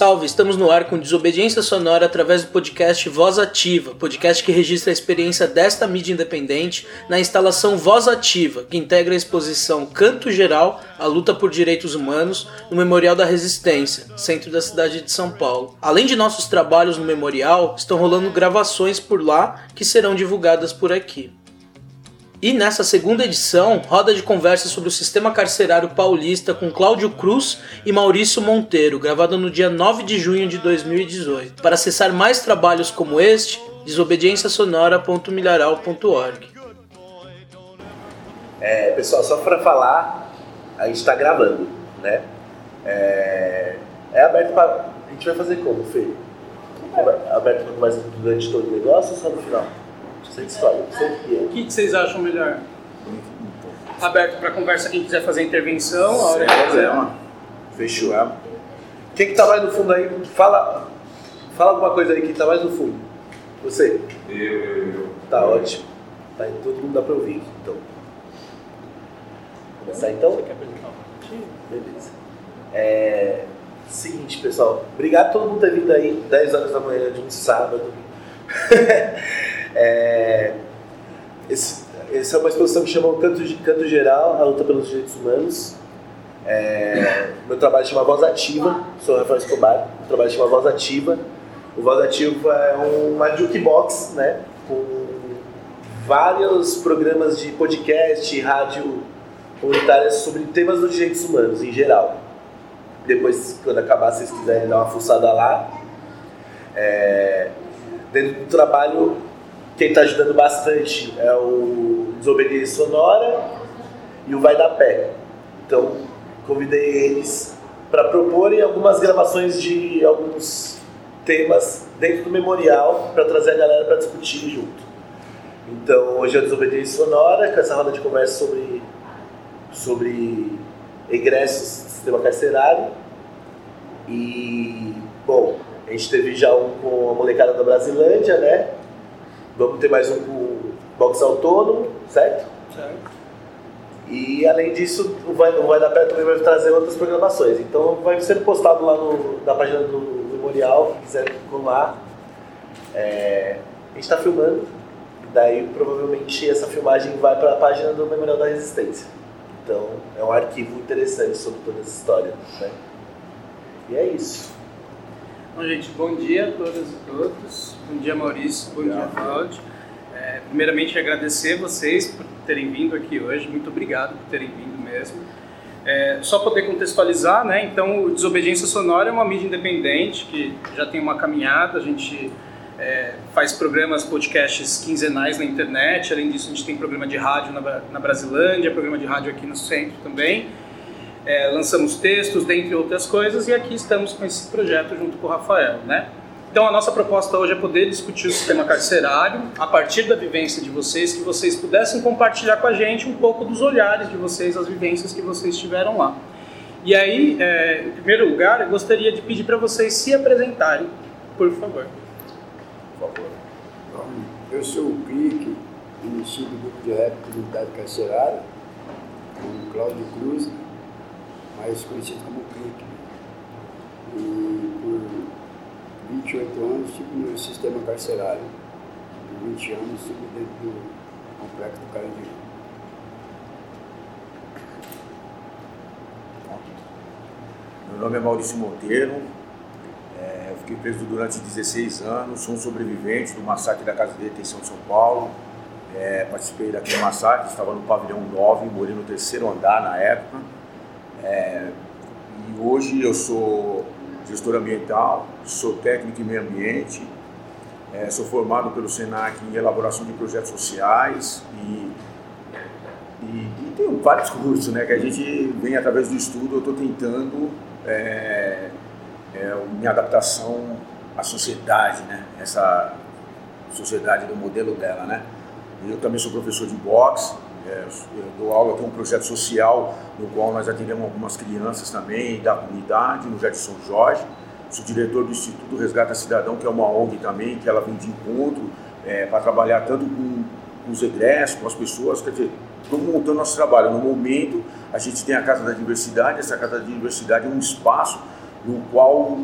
salve! Estamos no ar com Desobediência Sonora através do podcast Voz Ativa, podcast que registra a experiência desta mídia independente na instalação Voz Ativa, que integra a exposição Canto Geral, a luta por direitos humanos, no Memorial da Resistência, centro da cidade de São Paulo. Além de nossos trabalhos no memorial, estão rolando gravações por lá que serão divulgadas por aqui. E nessa segunda edição, roda de conversa sobre o sistema carcerário paulista com Cláudio Cruz e Maurício Monteiro, gravada no dia 9 de junho de 2018. Para acessar mais trabalhos como este, desobedienciasonora.milharal.org. É, pessoal, só para falar, a gente está gravando, né? É, é aberto para. A gente vai fazer como, Fê? É aberto para conversa durante todo o negócio ou só no final? Sem história, sempre O que, que vocês acham melhor? Aberto para conversa quem quiser fazer intervenção, a hora que quiser. Fechou. É. Quem que tá mais no fundo aí? Fala, fala alguma coisa aí que tá mais no fundo. Você? Eu, eu, eu. Tá ótimo. Tá, todo mundo dá para ouvir, então. Começar então? Você quer apresentar o Beleza. É, seguinte, pessoal. Obrigado a todo mundo ter vindo aí 10 horas da manhã de um sábado. é, esse, essa é uma exposição que chama Canto, Canto Geral, a luta pelos direitos humanos. É, meu trabalho chama Voz Ativa, sou Rafael Escobar, meu trabalho chama Voz Ativa. O Voz Ativa é uma jukebox, né, com vários programas de podcast, rádio comunitárias sobre temas dos direitos humanos em geral. Depois, quando acabar, se vocês quiserem dar uma fuçada lá. É, dentro do trabalho, quem está ajudando bastante é o Desobediência Sonora e o Vai da Pé. Então, convidei eles para proporem algumas gravações de alguns temas dentro do memorial para trazer a galera para discutir junto. Então, hoje é a Desobediência Sonora, com essa roda de conversa sobre, sobre egressos do sistema carcerário. E, bom, a gente teve já um com a molecada da Brasilândia, né? Vamos ter mais um box autônomo, certo? Certo. E além disso, o Vai, o vai da Pé também vai trazer outras programações. Então vai sendo postado lá no, na página do Memorial, quem quiser colar. É, a gente está filmando, daí provavelmente essa filmagem vai para a página do Memorial da Resistência. Então é um arquivo interessante sobre toda essa história. Né? E é isso. Bom, gente, bom dia a todas e todos. Bom dia, Maurício. Bom dia, Cláudio. É, primeiramente, agradecer vocês por terem vindo aqui hoje. Muito obrigado por terem vindo mesmo. É, só poder contextualizar, né? Então, o Desobediência Sonora é uma mídia independente que já tem uma caminhada. A gente é, faz programas, podcasts quinzenais na internet. Além disso, a gente tem programa de rádio na, na Brasilândia, programa de rádio aqui no centro também. É, lançamos textos, dentre outras coisas, e aqui estamos com esse projeto junto com o Rafael, né? Então a nossa proposta hoje é poder discutir o sistema carcerário a partir da vivência de vocês, que vocês pudessem compartilhar com a gente um pouco dos olhares de vocês, as vivências que vocês tiveram lá. E aí, é, em primeiro lugar, eu gostaria de pedir para vocês se apresentarem, por favor. Por favor. Bom, eu sou o Cric, iniciei do grupo de rap Comunidade Carcerária, com Cláudio Cruz, mais conhecido como Cric. E por 28 anos estive no sistema carcerário. Por 20 anos estive dentro do complexo do Carandiru. Meu nome é Maurício Monteiro, é, eu fiquei preso durante 16 anos, sou um sobrevivente do massacre da Casa de Detenção de São Paulo. É, participei daquele massacre, estava no pavilhão 9, morei no terceiro andar na época. É, e hoje eu sou gestor ambiental, sou técnico em meio ambiente, é, sou formado pelo SENAC em elaboração de projetos sociais e, e, e tenho vários cursos né, que a gente vem através do estudo, eu estou tentando é, é, minha adaptação à sociedade, né, essa sociedade do modelo dela. Né. Eu também sou professor de boxe, é, dou aula, tem um projeto social no qual nós atendemos algumas crianças também da comunidade, no Jardim São Jorge. Sou diretor do Instituto Resgata Cidadão, que é uma ONG também, que ela vem de encontro é, para trabalhar tanto com, com os egressos, com as pessoas, quer dizer, estamos montando nosso trabalho. No momento, a gente tem a Casa da Diversidade, essa Casa da Diversidade é um espaço no qual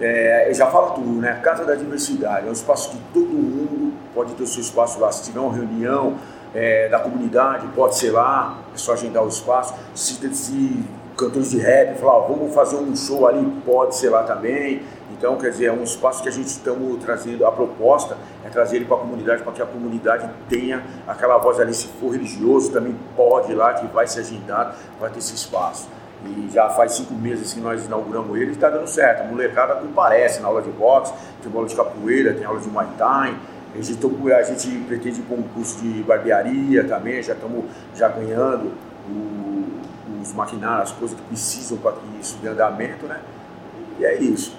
é, já fala tudo, né? Casa da Diversidade é um espaço que todo mundo pode ter o seu espaço lá. Se tiver uma reunião é, da comunidade, pode ser lá, é só agendar o espaço. Se, se cantores de rap falar, ó, vamos fazer um show ali, pode ser lá também. Então, quer dizer, é um espaço que a gente estamos trazendo, a proposta é trazer ele para a comunidade, para que a comunidade tenha aquela voz ali, se for religioso, também pode ir lá, que vai ser agendado, vai ter esse espaço. E já faz cinco meses que nós inauguramos ele e está dando certo. A molecada comparece na aula de boxe, tem aula de capoeira, tem aula de Muay Thai. A gente, a gente pretende ir para um curso de barbearia também, já estamos já ganhando o, os maquinários, as coisas que precisam para que isso dê andamento, né? E é isso.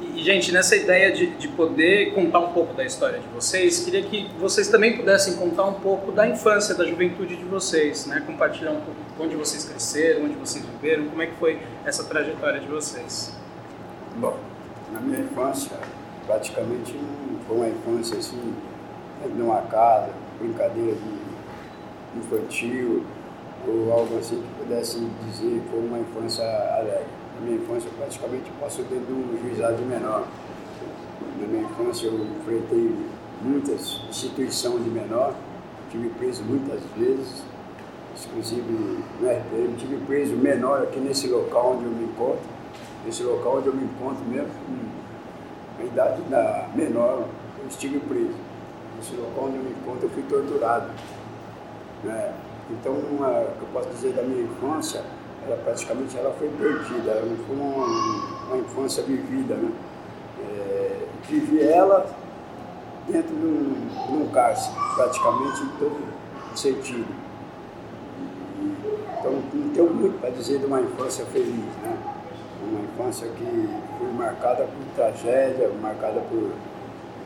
E, gente, nessa ideia de, de poder contar um pouco da história de vocês, queria que vocês também pudessem contar um pouco da infância, da juventude de vocês, né? Compartilhar um pouco onde vocês cresceram, onde vocês viveram, como é que foi essa trajetória de vocês. Bom, na minha infância, praticamente foi uma infância assim, numa casa, brincadeira de infantil, ou algo assim que pudesse dizer que foi uma infância alegre na minha infância, praticamente passou dentro de um juizado de menor. Na minha infância, eu enfrentei muitas instituições de menor, tive preso muitas vezes, inclusive no RPM, tive preso menor aqui nesse local onde eu me encontro, nesse local onde eu me encontro mesmo, a idade da menor, eu estive preso. Nesse local onde eu me encontro, eu fui torturado. Né? Então, uma, eu posso dizer da minha infância, ela praticamente ela foi perdida, ela não foi uma, uma infância vivida, né? É, vivi ela dentro de um, de um cárcere, praticamente em todo sentido. Então não tenho muito para dizer de uma infância feliz, né? Uma infância que marcada por tragédia, marcada por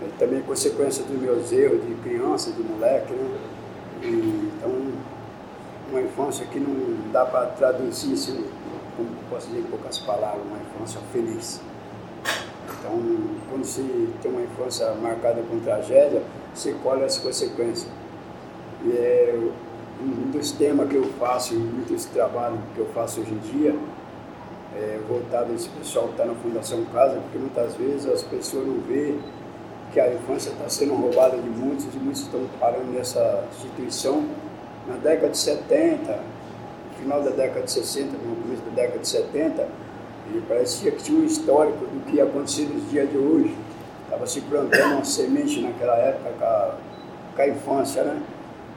é, também consequência dos meus erros de criança, de moleque, né? E, então uma infância que não dá para traduzir isso, como posso dizer em poucas palavras, uma infância feliz. Então, quando se tem uma infância marcada com tragédia, você colhe as consequências. E é um dos temas que eu faço, muitos trabalhos que eu faço hoje em dia, é voltado a esse pessoal que está na Fundação Casa, porque muitas vezes as pessoas não veem que a infância está sendo roubada de muitos e muitos estão parando nessa instituição na década de 70, final da década de 60, no começo da década de 70, e parecia que tinha um histórico do que ia acontecer nos dias de hoje. Estava se plantando uma semente naquela época com a, com a infância, né?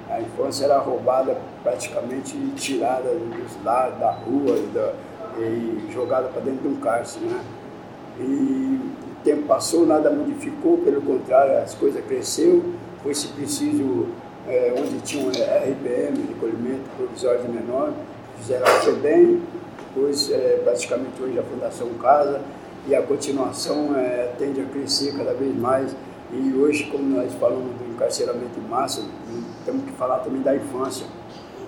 A infância era roubada, praticamente tirada dos lados, da rua da, e jogada para dentro de um cárcere, né? E o tempo passou, nada modificou, pelo contrário, as coisas cresceram, foi-se preciso é, onde tinha um RPM, recolhimento provisório de menor, fizeram a FEBEM, depois é, praticamente hoje a Fundação Casa, e a continuação é, tende a crescer cada vez mais. E hoje, como nós falamos do encarceramento em massa, temos que falar também da infância.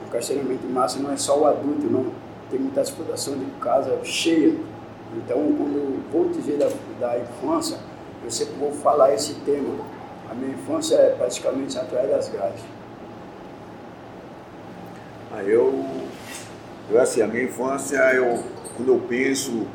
O encarceramento em massa não é só o adulto, não. Tem muitas fundações de casa cheia. Então, quando vou dizer da, da infância, eu sempre vou falar esse tema a minha infância é praticamente atrás das grades. Ah, eu, eu assim, a minha infância, eu, quando eu penso,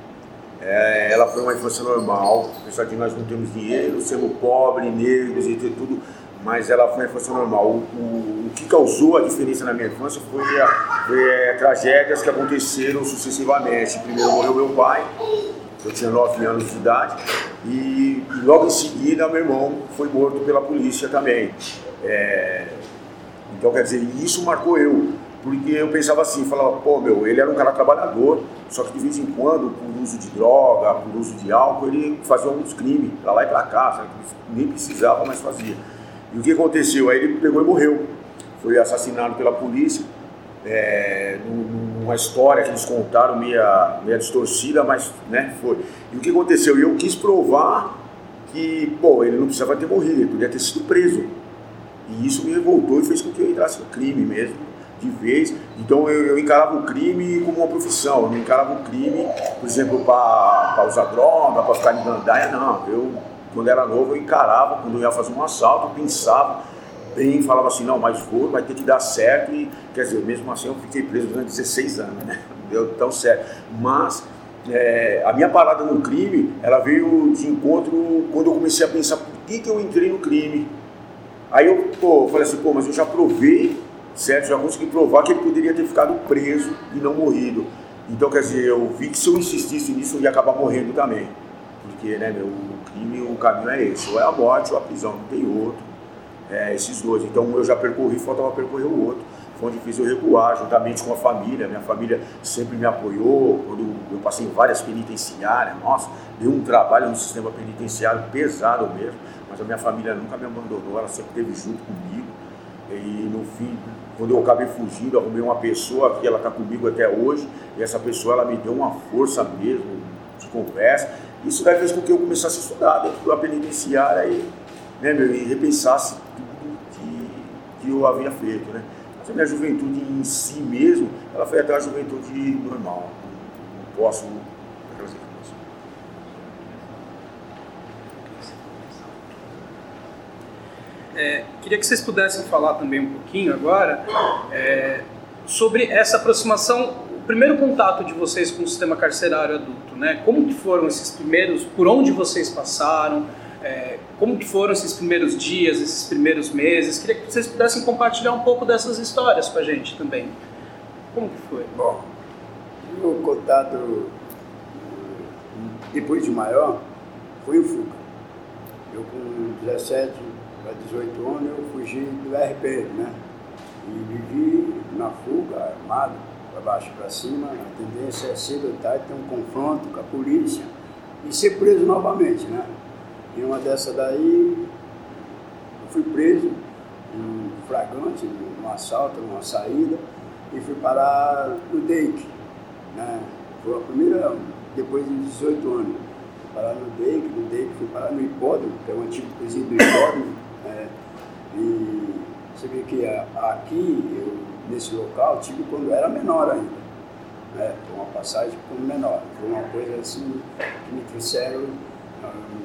é, ela foi uma infância normal, apesar de nós não termos dinheiro, sermos pobres, negros e tudo, mas ela foi uma infância normal. O, o, o que causou a diferença na minha infância foi, a, tragédias que aconteceram sucessivamente. Primeiro morreu meu pai, eu tinha 9 anos de idade, e, e, logo em seguida meu irmão foi morto pela polícia também. É, então, quer dizer, isso marcou eu, porque eu pensava assim, falava, pô, meu, ele era um cara trabalhador, só que de vez em quando, por uso de droga, por uso de álcool, ele fazia alguns crimes, pra lá e pra cá, sabe? nem precisava, mas fazia. E o que aconteceu? Aí ele pegou e morreu. Foi assassinado pela polícia, é, numa história que eles contaram meia, meia distorcida, mas né, foi. E o que aconteceu? Eu quis provar que, pô, ele não precisava ter morrido, ele podia ter sido preso. E isso me revoltou e fez com que eu entrasse no crime mesmo, de vez. Então eu, eu encarava o crime como uma profissão, eu não encarava o crime, por exemplo, para usar droga, para ficar em gandaia, não. Eu, quando era novo, eu encarava, quando eu ia fazer um assalto, eu pensava bem, falava assim, não, mas vou, vai ter que dar certo. E, quer dizer, mesmo assim eu fiquei preso durante 16 anos, né? Não deu tão certo. Mas é, a minha parada no crime, ela veio de encontro quando eu comecei a pensar por que, que eu entrei no crime. Aí eu pô, falei assim, pô, mas eu já provei, certo? Já consegui provar que ele poderia ter ficado preso e não morrido. Então, quer dizer, eu vi que se eu insistisse nisso, eu ia acabar morrendo também. Porque, né, meu, o crime, o caminho é esse, ou é a morte ou a prisão, não tem outro. É, esses dois. Então, eu já percorri, faltava percorrer o outro foi onde fiz eu recuar, juntamente com a família. Minha família sempre me apoiou. Quando eu passei em várias penitenciárias, nossa, deu um trabalho no sistema penitenciário pesado mesmo, mas a minha família nunca me abandonou, ela sempre esteve junto comigo. E no fim, quando eu acabei fugindo, arrumei uma pessoa que ela está comigo até hoje, e essa pessoa ela me deu uma força mesmo de conversa. Isso daí fez com que eu começasse a estudar dentro da penitenciária e, né, meu, e repensasse tudo que, que eu havia feito. Né? Mas a minha juventude em si mesmo, ela foi até a juventude normal. Não posso. É, queria que vocês pudessem falar também um pouquinho agora é, sobre essa aproximação, primeiro contato de vocês com o sistema carcerário adulto, né? Como que foram esses primeiros, por onde vocês passaram, é, como que foram esses primeiros dias, esses primeiros meses? Queria que vocês pudessem compartilhar um pouco dessas histórias com a gente também. Como que foi? Bom, o contato depois de maior foi o fuga. Eu com 17 para 18 anos eu fugi do RP, né? E vivi na fuga, armado, para baixo para cima, a tendência é cedo ou tarde ter um confronto com a polícia e ser preso novamente, né? E uma dessa daí, eu fui preso, um flagrante, num assalto, numa saída, e fui parar no DEIC. Né? Foi a primeira, depois de 18 anos. Fui parar no DEIC, no DEIC fui parar no hipódromo, que é o antigo presídio do hipódromo. Né? E você vê que aqui, eu, nesse local, tive quando eu era menor ainda. Né? Uma passagem como menor. Foi uma coisa assim que me trouxeram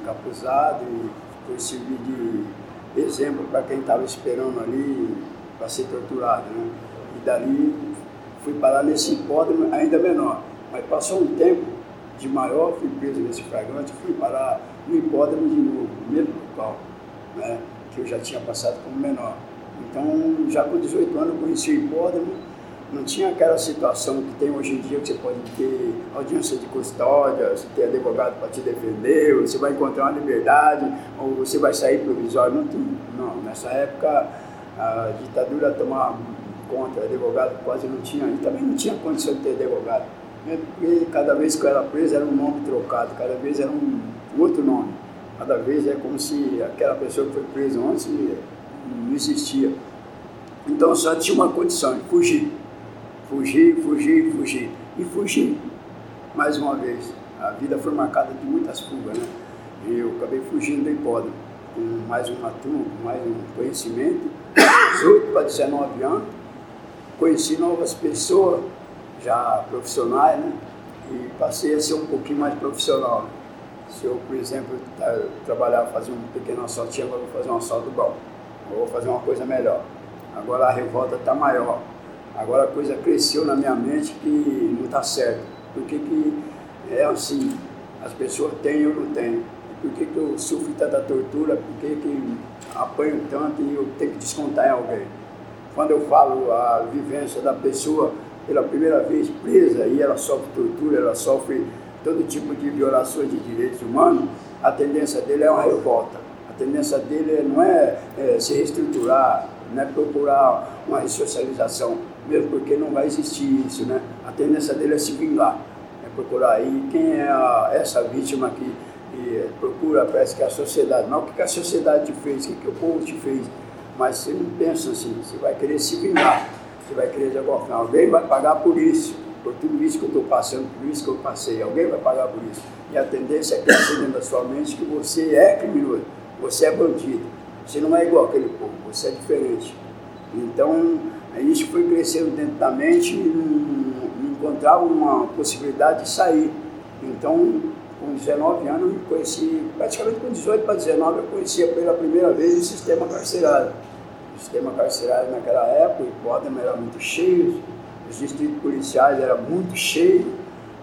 encapuzado e foi servir de exemplo para quem estava esperando ali para ser torturado. Né? E dali fui parar nesse hipódromo ainda menor. Mas passou um tempo de maior, fui preso nesse flagrante, fui parar no hipódromo de novo, no mesmo local, né? que eu já tinha passado como menor. Então, já com 18 anos, eu conheci o hipódromo, não tinha aquela situação que tem hoje em dia, que você pode ter audiência de custódia, você tem advogado para te defender, você vai encontrar uma liberdade, ou você vai sair provisório. Não, não. nessa época a ditadura tomava conta, advogado quase não tinha, e também não tinha condição de ter advogado. Né? Porque cada vez que eu era preso era um nome trocado, cada vez era um outro nome. Cada vez é como se aquela pessoa que foi presa antes não existia. Então só tinha uma condição, fugir. Fugir, fugir, fugir. E fugir, mais uma vez. A vida foi marcada de muitas fugas, né? E eu acabei fugindo do hipódromo, com mais uma turma, com mais um conhecimento. 18 para 19 anos. Conheci novas pessoas, já profissionais, né? E passei a ser um pouquinho mais profissional. Se eu, por exemplo, trabalhar, fazer um pequeno assalto, agora vou fazer um assalto bom. Ou vou fazer uma coisa melhor. Agora a revolta está maior Agora a coisa cresceu na minha mente que não está certo. Por que, que é assim? As pessoas têm ou não têm? Por que, que eu sofro tanta tortura? Por que, que apanho tanto e eu tenho que descontar em alguém? Quando eu falo a vivência da pessoa pela primeira vez presa e ela sofre tortura, ela sofre todo tipo de violações de direitos humanos, a tendência dele é uma revolta. Tendência dele não é, é se reestruturar, não é procurar uma ressocialização mesmo porque não vai existir isso, né? A tendência dele é se vingar, é procurar aí quem é a, essa vítima que, que, procura, parece que é a sociedade, não o que a sociedade te fez, o que o povo te fez, mas você não pensa assim, você vai querer se vingar, você vai querer alguma forma, alguém vai pagar por isso, por tudo isso que eu estou passando, por isso que eu passei, alguém vai pagar por isso. E a tendência é crescer dentro da sua mente que você é criminoso, você é bandido, você não é igual aquele povo, você é diferente. Então, Aí isso foi crescendo dentro da mente e não, encontrava uma possibilidade de sair. Então, com 19 anos, eu conheci, praticamente com 18 para 19, eu conhecia pela primeira vez o sistema carcerário. O sistema carcerário naquela época, o hipódromo era muito cheio, os distritos policiais eram muito cheios,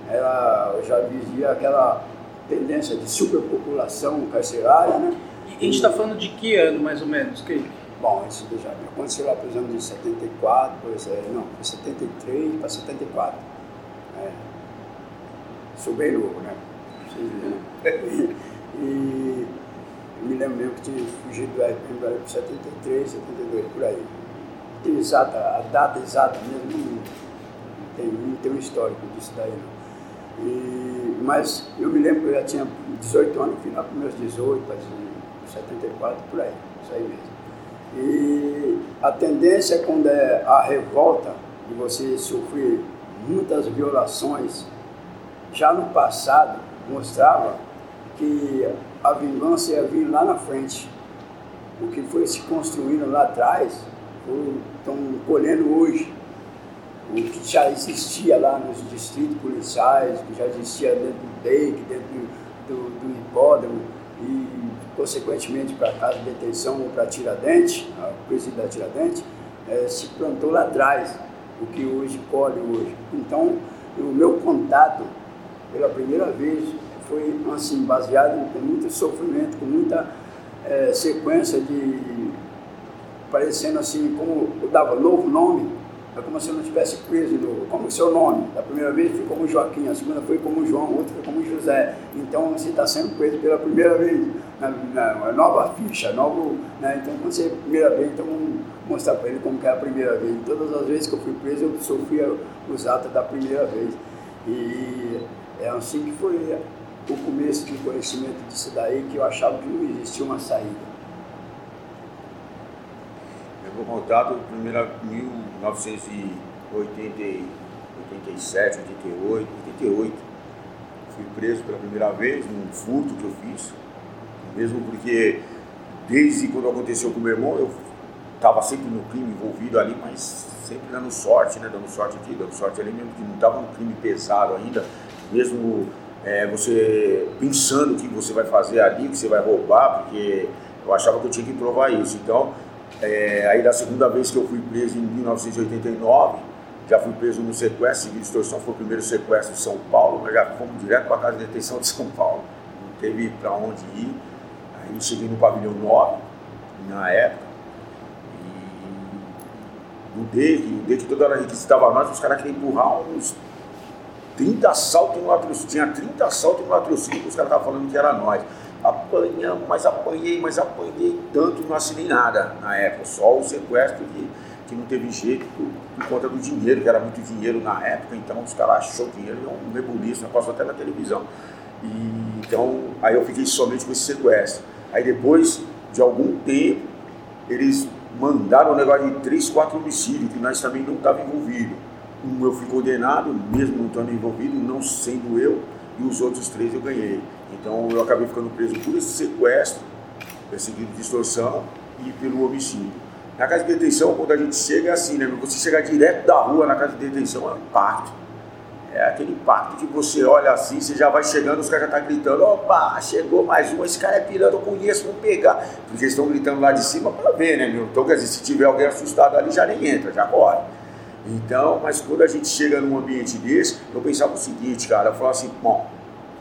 ela já vivia aquela tendência de superpopulação carcerária, né? E a gente está falando de que ano, mais ou menos, Kaique? Bom, isso já aconteceu lá para os anos de 74, pois é, não, foi 73 para 74. É. Sou bem novo, né? E, e me lembro mesmo que tinha fugido do RPM do RP 73, 72, por aí. Tem exata, a data exata mesmo, não tem, não tem um histórico disso daí. Não. E, mas eu me lembro que eu já tinha 18 anos, final para meus 18, 74, por aí, isso aí mesmo. E a tendência quando é a revolta de você sofrer muitas violações, já no passado mostrava que a vingança ia vir lá na frente. O que foi se construindo lá atrás, estão colhendo hoje. O que já existia lá nos distritos policiais, que já existia dentro do DEIC, dentro do, do, do hipódromo, consequentemente para a casa de detenção ou para Tiradentes, o presídio da Tiradentes, é, se plantou lá atrás, o que hoje colhe hoje. Então, o meu contato, pela primeira vez, foi assim, baseado em muito sofrimento, com muita é, sequência de parecendo assim, como eu dava novo nome, é como se eu não tivesse preso de novo. Como o seu nome? Da primeira vez foi como Joaquim, a segunda foi como João, a outra foi como José. Então você está sendo preso pela primeira vez, na, na nova ficha, novo. Né? Então quando você é a primeira vez, então vamos mostrar para ele como é a primeira vez. Todas as vezes que eu fui preso, eu sofria os atos da primeira vez. E é assim que foi o começo de conhecimento disso daí, que eu achava que não existia uma saída. Contar do primeiro 1987, 88, 88. Fui preso pela primeira vez num furto que eu fiz, mesmo porque desde quando aconteceu com o meu irmão, eu estava sempre no crime envolvido ali, mas sempre dando sorte, né? Dando sorte aqui, dando sorte ali, mesmo que não estava um crime pesado ainda, mesmo é, você pensando o que você vai fazer ali, que você vai roubar, porque eu achava que eu tinha que provar isso. Então, é, aí da segunda vez que eu fui preso em 1989, já fui preso no sequestro, de extorsão foi o primeiro sequestro de São Paulo, mas já fomos direto para a casa de detenção de São Paulo. Não teve para onde ir. Aí cheguei no pavilhão 9, na época, e o DEC, o DEC toda hora requisitava nós, os caras queriam empurrar uns 30 assaltos no latrocínio, tinha 30 assaltos no latrocínio, os caras estavam falando que era nós. Apanhamos, mas apanhei, mas apanhei tanto, não assinei nada na época, só o sequestro que, que não teve jeito por, por conta do dinheiro, que era muito dinheiro na época, então os caras achou dinheiro, é um rebuliço, passou até na televisão. E, então, aí eu fiquei somente com esse sequestro. Aí depois de algum tempo, eles mandaram um negócio de 3, 4 homicídios, que nós também não estávamos envolvidos um eu fui condenado, mesmo não estando envolvido, não sendo eu, e os outros três eu ganhei. Então eu acabei ficando preso por esse sequestro, perseguido de extorsão e pelo homicídio. Na casa de detenção, quando a gente chega, é assim, né? Você chegar direto da rua na casa de detenção é um impacto. É aquele impacto que você olha assim, você já vai chegando, os caras já estão tá gritando, opa, chegou mais um, esse cara é piranha, eu conheço, vamos pegar. Porque eles estão gritando lá de cima para ver, né, meu? Então, quer dizer, se tiver alguém assustado ali, já nem entra, já corre. Então, mas quando a gente chega num ambiente desse, eu pensava o seguinte, cara, eu falava assim, bom,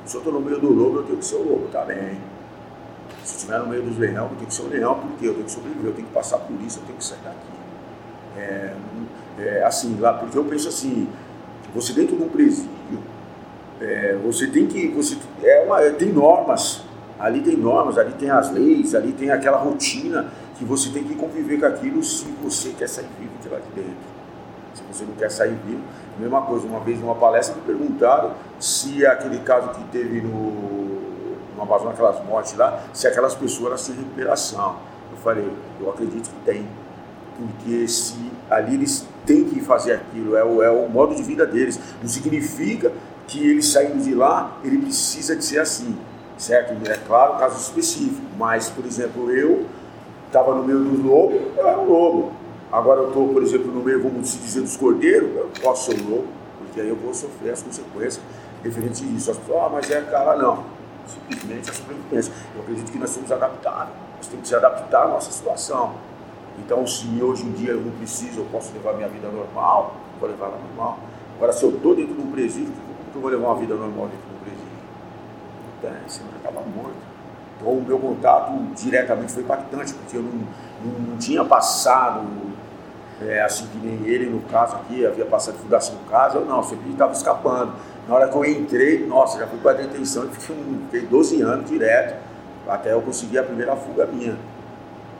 se eu estou no meio do lobo, eu tenho que ser o lobo, tá bem. Se estiver no meio dos leão, eu tenho que ser o leão, porque eu tenho que sobreviver, eu tenho que passar por isso, eu tenho que sair daqui. É, é, assim, lá, porque eu penso assim, você dentro de um presídio, é, você tem que, você, é uma, tem normas, ali tem normas, ali tem as leis, ali tem aquela rotina que você tem que conviver com aquilo se você quer sair vivo de lá de dentro se você não quer sair vivo. Mesma coisa, uma vez numa palestra me perguntaram se aquele caso que teve no, no Amazonas, aquelas mortes lá, se aquelas pessoas elas têm recuperação. Eu falei, eu acredito que tem, porque se ali eles têm que fazer aquilo, é o, é o modo de vida deles. Não significa que ele saindo de lá, ele precisa de ser assim, certo? É claro, caso específico, mas, por exemplo, eu estava no meio dos lobos, eu era um lobo Agora eu estou, por exemplo, no meio, vamos se dizer, dos cordeiros, eu posso ser louco, porque aí eu vou sofrer as consequências referentes a isso. As pessoas, ah, mas é cara, não. Simplesmente a sobrevivência. Eu acredito que nós somos adaptáveis, nós temos que se adaptar à nossa situação. Então, se hoje em dia eu não preciso, eu posso levar minha vida normal, vou levar ela normal. Agora, se eu estou dentro de um presídio, como que eu vou levar uma vida normal dentro do presídio? Então, esse cara estava morto. Então o meu contato diretamente foi impactante, porque eu não, não, não tinha passado é, assim que nem ele no caso aqui, havia passado fundação no caso, eu não, sempre estava escapando. Na hora que eu entrei, nossa, já fui para a detenção e fiquei, fiquei 12 anos direto, até eu conseguir a primeira fuga minha.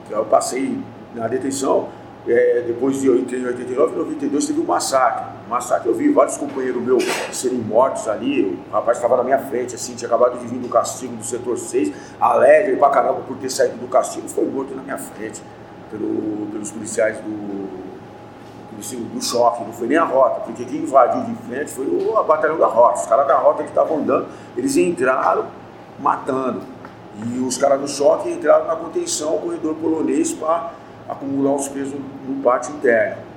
Então eu passei na detenção, é, depois de eu entrei em 89 e 92 teve um massacre. Massacre eu vi vários companheiros meus serem mortos ali. O rapaz estava na minha frente, assim, tinha acabado de vir do castigo do setor 6, alegre pra caramba por ter saído do castigo, foi morto na minha frente pelo, pelos policiais do, do, choque, não foi nem a rota, porque quem invadiu de frente foi o batalhão da rota. Os caras da rota que estavam andando, eles entraram matando. E os caras do choque entraram na contenção, o corredor polonês, para acumular os pesos no pátio interno.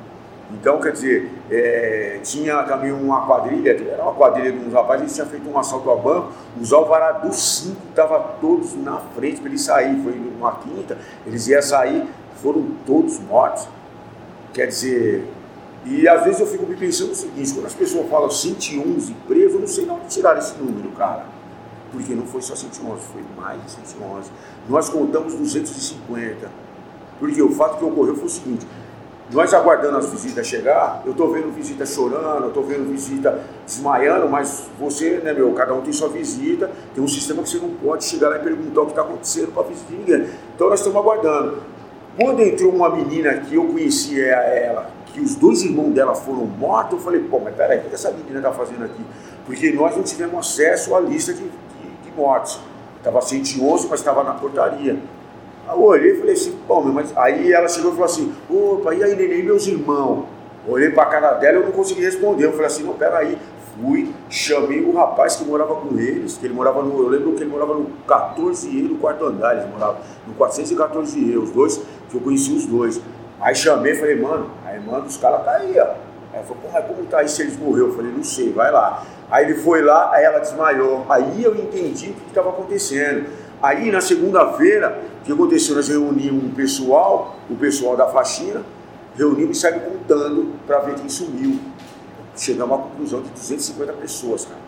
Então, quer dizer, é, tinha também uma quadrilha, era uma quadrilha de uns rapazes, eles tinham feito um assalto a banco, os alvará dos cinco estavam todos na frente para eles sair. Foi uma quinta, eles iam sair, foram todos mortos. Quer dizer, e às vezes eu fico me pensando o seguinte, quando as pessoas falam 111 presos, eu não sei de onde tiraram esse número, cara. Porque não foi só 111, foi mais de 111. Nós contamos 250 porque o fato que ocorreu foi o seguinte: nós aguardando as visitas chegar, eu estou vendo visita chorando, eu estou vendo visita desmaiando, mas você, né, meu, cada um tem sua visita, tem um sistema que você não pode chegar lá e perguntar o que está acontecendo para a visita. Então nós estamos aguardando. Quando entrou uma menina que eu conhecia ela, que os dois irmãos dela foram mortos, eu falei, pô, mas peraí, o que essa menina está fazendo aqui? Porque nós não tivemos acesso à lista de, de, de mortes. Estava 111, mas estava na portaria. Aí eu olhei e falei assim, pô, mas aí ela chegou e falou assim, opa, e aí, neném, meus irmãos? Olhei pra cara dela e eu não consegui responder. Eu falei assim, não, peraí. Fui, chamei o rapaz que morava com eles, que ele morava no. Eu lembro que ele morava no 14E, no quarto andar, eles moravam no 414E, os dois, que eu conheci os dois. Aí chamei falei, mano, a irmã dos caras tá aí, ó. Aí falou, mas como tá aí se eles morreram? Eu falei, não sei, vai lá. Aí ele foi lá, aí ela desmaiou. Aí eu entendi o que estava acontecendo. Aí na segunda-feira, o que aconteceu? Nós reunimos um pessoal, o pessoal da faxina, reunimos e saímos contando para ver quem sumiu. Chegamos à conclusão de 250 pessoas, cara.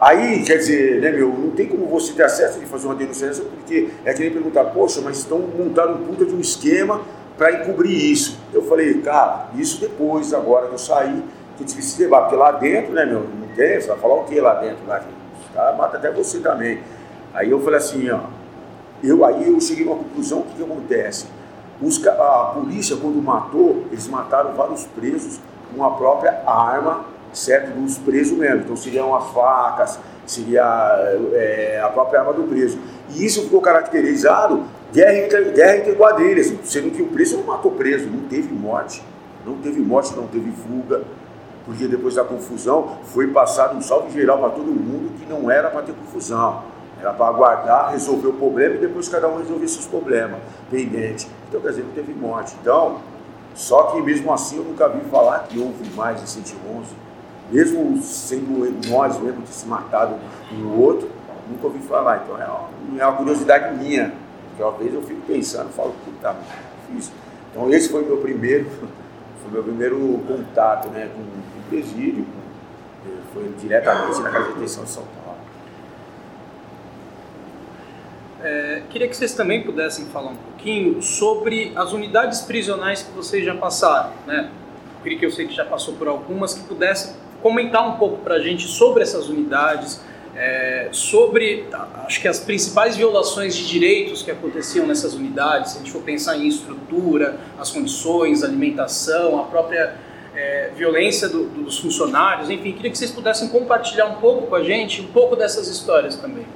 Aí, quer dizer, né, meu, não tem como você ter acesso de fazer uma denúncia porque é que nem perguntar, poxa, mas estão montando um puta de um esquema para encobrir isso. Eu falei, cara, isso depois, agora que eu saí, que eu tive esse debate, porque lá dentro, né, meu, não tem, você vai falar o que lá dentro? Lá, os caras matam até você também. Aí eu falei assim, ó, eu, aí eu cheguei a uma conclusão, o que, que acontece? Os, a polícia, quando matou, eles mataram vários presos com a própria arma, certo? Dos presos mesmo. Então seriam as facas, seria é, a própria arma do preso. E isso ficou caracterizado guerra entre, guerra entre quadrilhas, sendo que o preso não matou preso, não teve morte. Não teve morte, não teve fuga, porque depois da confusão foi passado um salve geral para todo mundo que não era para ter confusão. Era para aguardar, resolver o problema e depois cada um resolver seus problemas pendentes. Então, quer dizer, não teve morte. Então, só que mesmo assim eu nunca vi falar que houve mais de 111. Mesmo sendo nós mesmo ter se matado um outro, nunca ouvi falar. Então é uma, é uma curiosidade minha. Que às vezes eu fico pensando, falo, puta, difícil. Então esse foi meu primeiro, foi meu primeiro contato né, com, com o presídio, foi diretamente na casa de detenção de São Paulo. É, queria que vocês também pudessem falar um pouquinho sobre as unidades prisionais que vocês já passaram, né? Eu queria que eu sei que já passou por algumas, que pudessem comentar um pouco para a gente sobre essas unidades, é, sobre, acho que as principais violações de direitos que aconteciam nessas unidades, se a gente for pensar em estrutura, as condições, alimentação, a própria é, violência do, dos funcionários, enfim, queria que vocês pudessem compartilhar um pouco com a gente, um pouco dessas histórias também.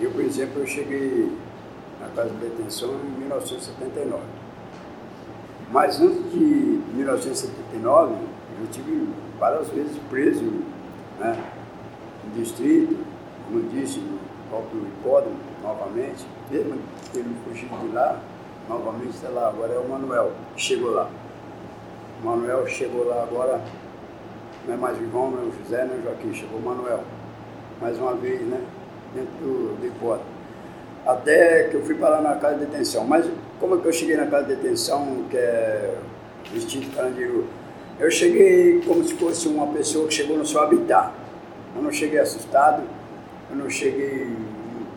Eu, por exemplo, eu cheguei casa de detenção em 1979. Mas antes de 1979, eu tive várias vezes preso né, no distrito, como disse, no próprio hipódromo, novamente, mesmo tendo fugido de lá, novamente está lá, agora é o Manuel que chegou lá. O Manuel chegou lá agora, não é mais o João, não é o José, não é o Joaquim, chegou o Manuel. Mais uma vez, né? dentro do, do hipódromo. Até que eu fui parar na casa de detenção. Mas como é que eu cheguei na casa de detenção, que é Distrito Carandiru? Eu cheguei como se fosse uma pessoa que chegou no seu habitat. Eu não cheguei assustado, eu não cheguei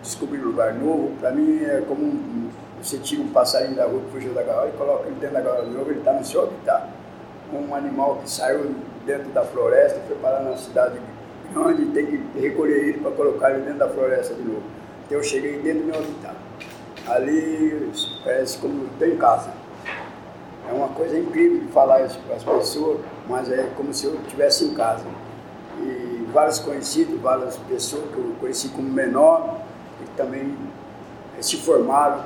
descobrindo um lugar novo. Para mim é como um, você tira um passarinho da rua que fugiu da gaiola e coloca ele dentro da gaiola de novo, ele está no seu habitat. Um animal que saiu dentro da floresta, foi parar na cidade grande, tem que recolher ele para colocar ele dentro da floresta de novo. Então eu cheguei dentro do meu habitat. Ali parece como estou em casa. É uma coisa incrível de falar isso para as pessoas, mas é como se eu estivesse em casa. E vários conhecidos, várias pessoas que eu conheci como menor, que também se formaram,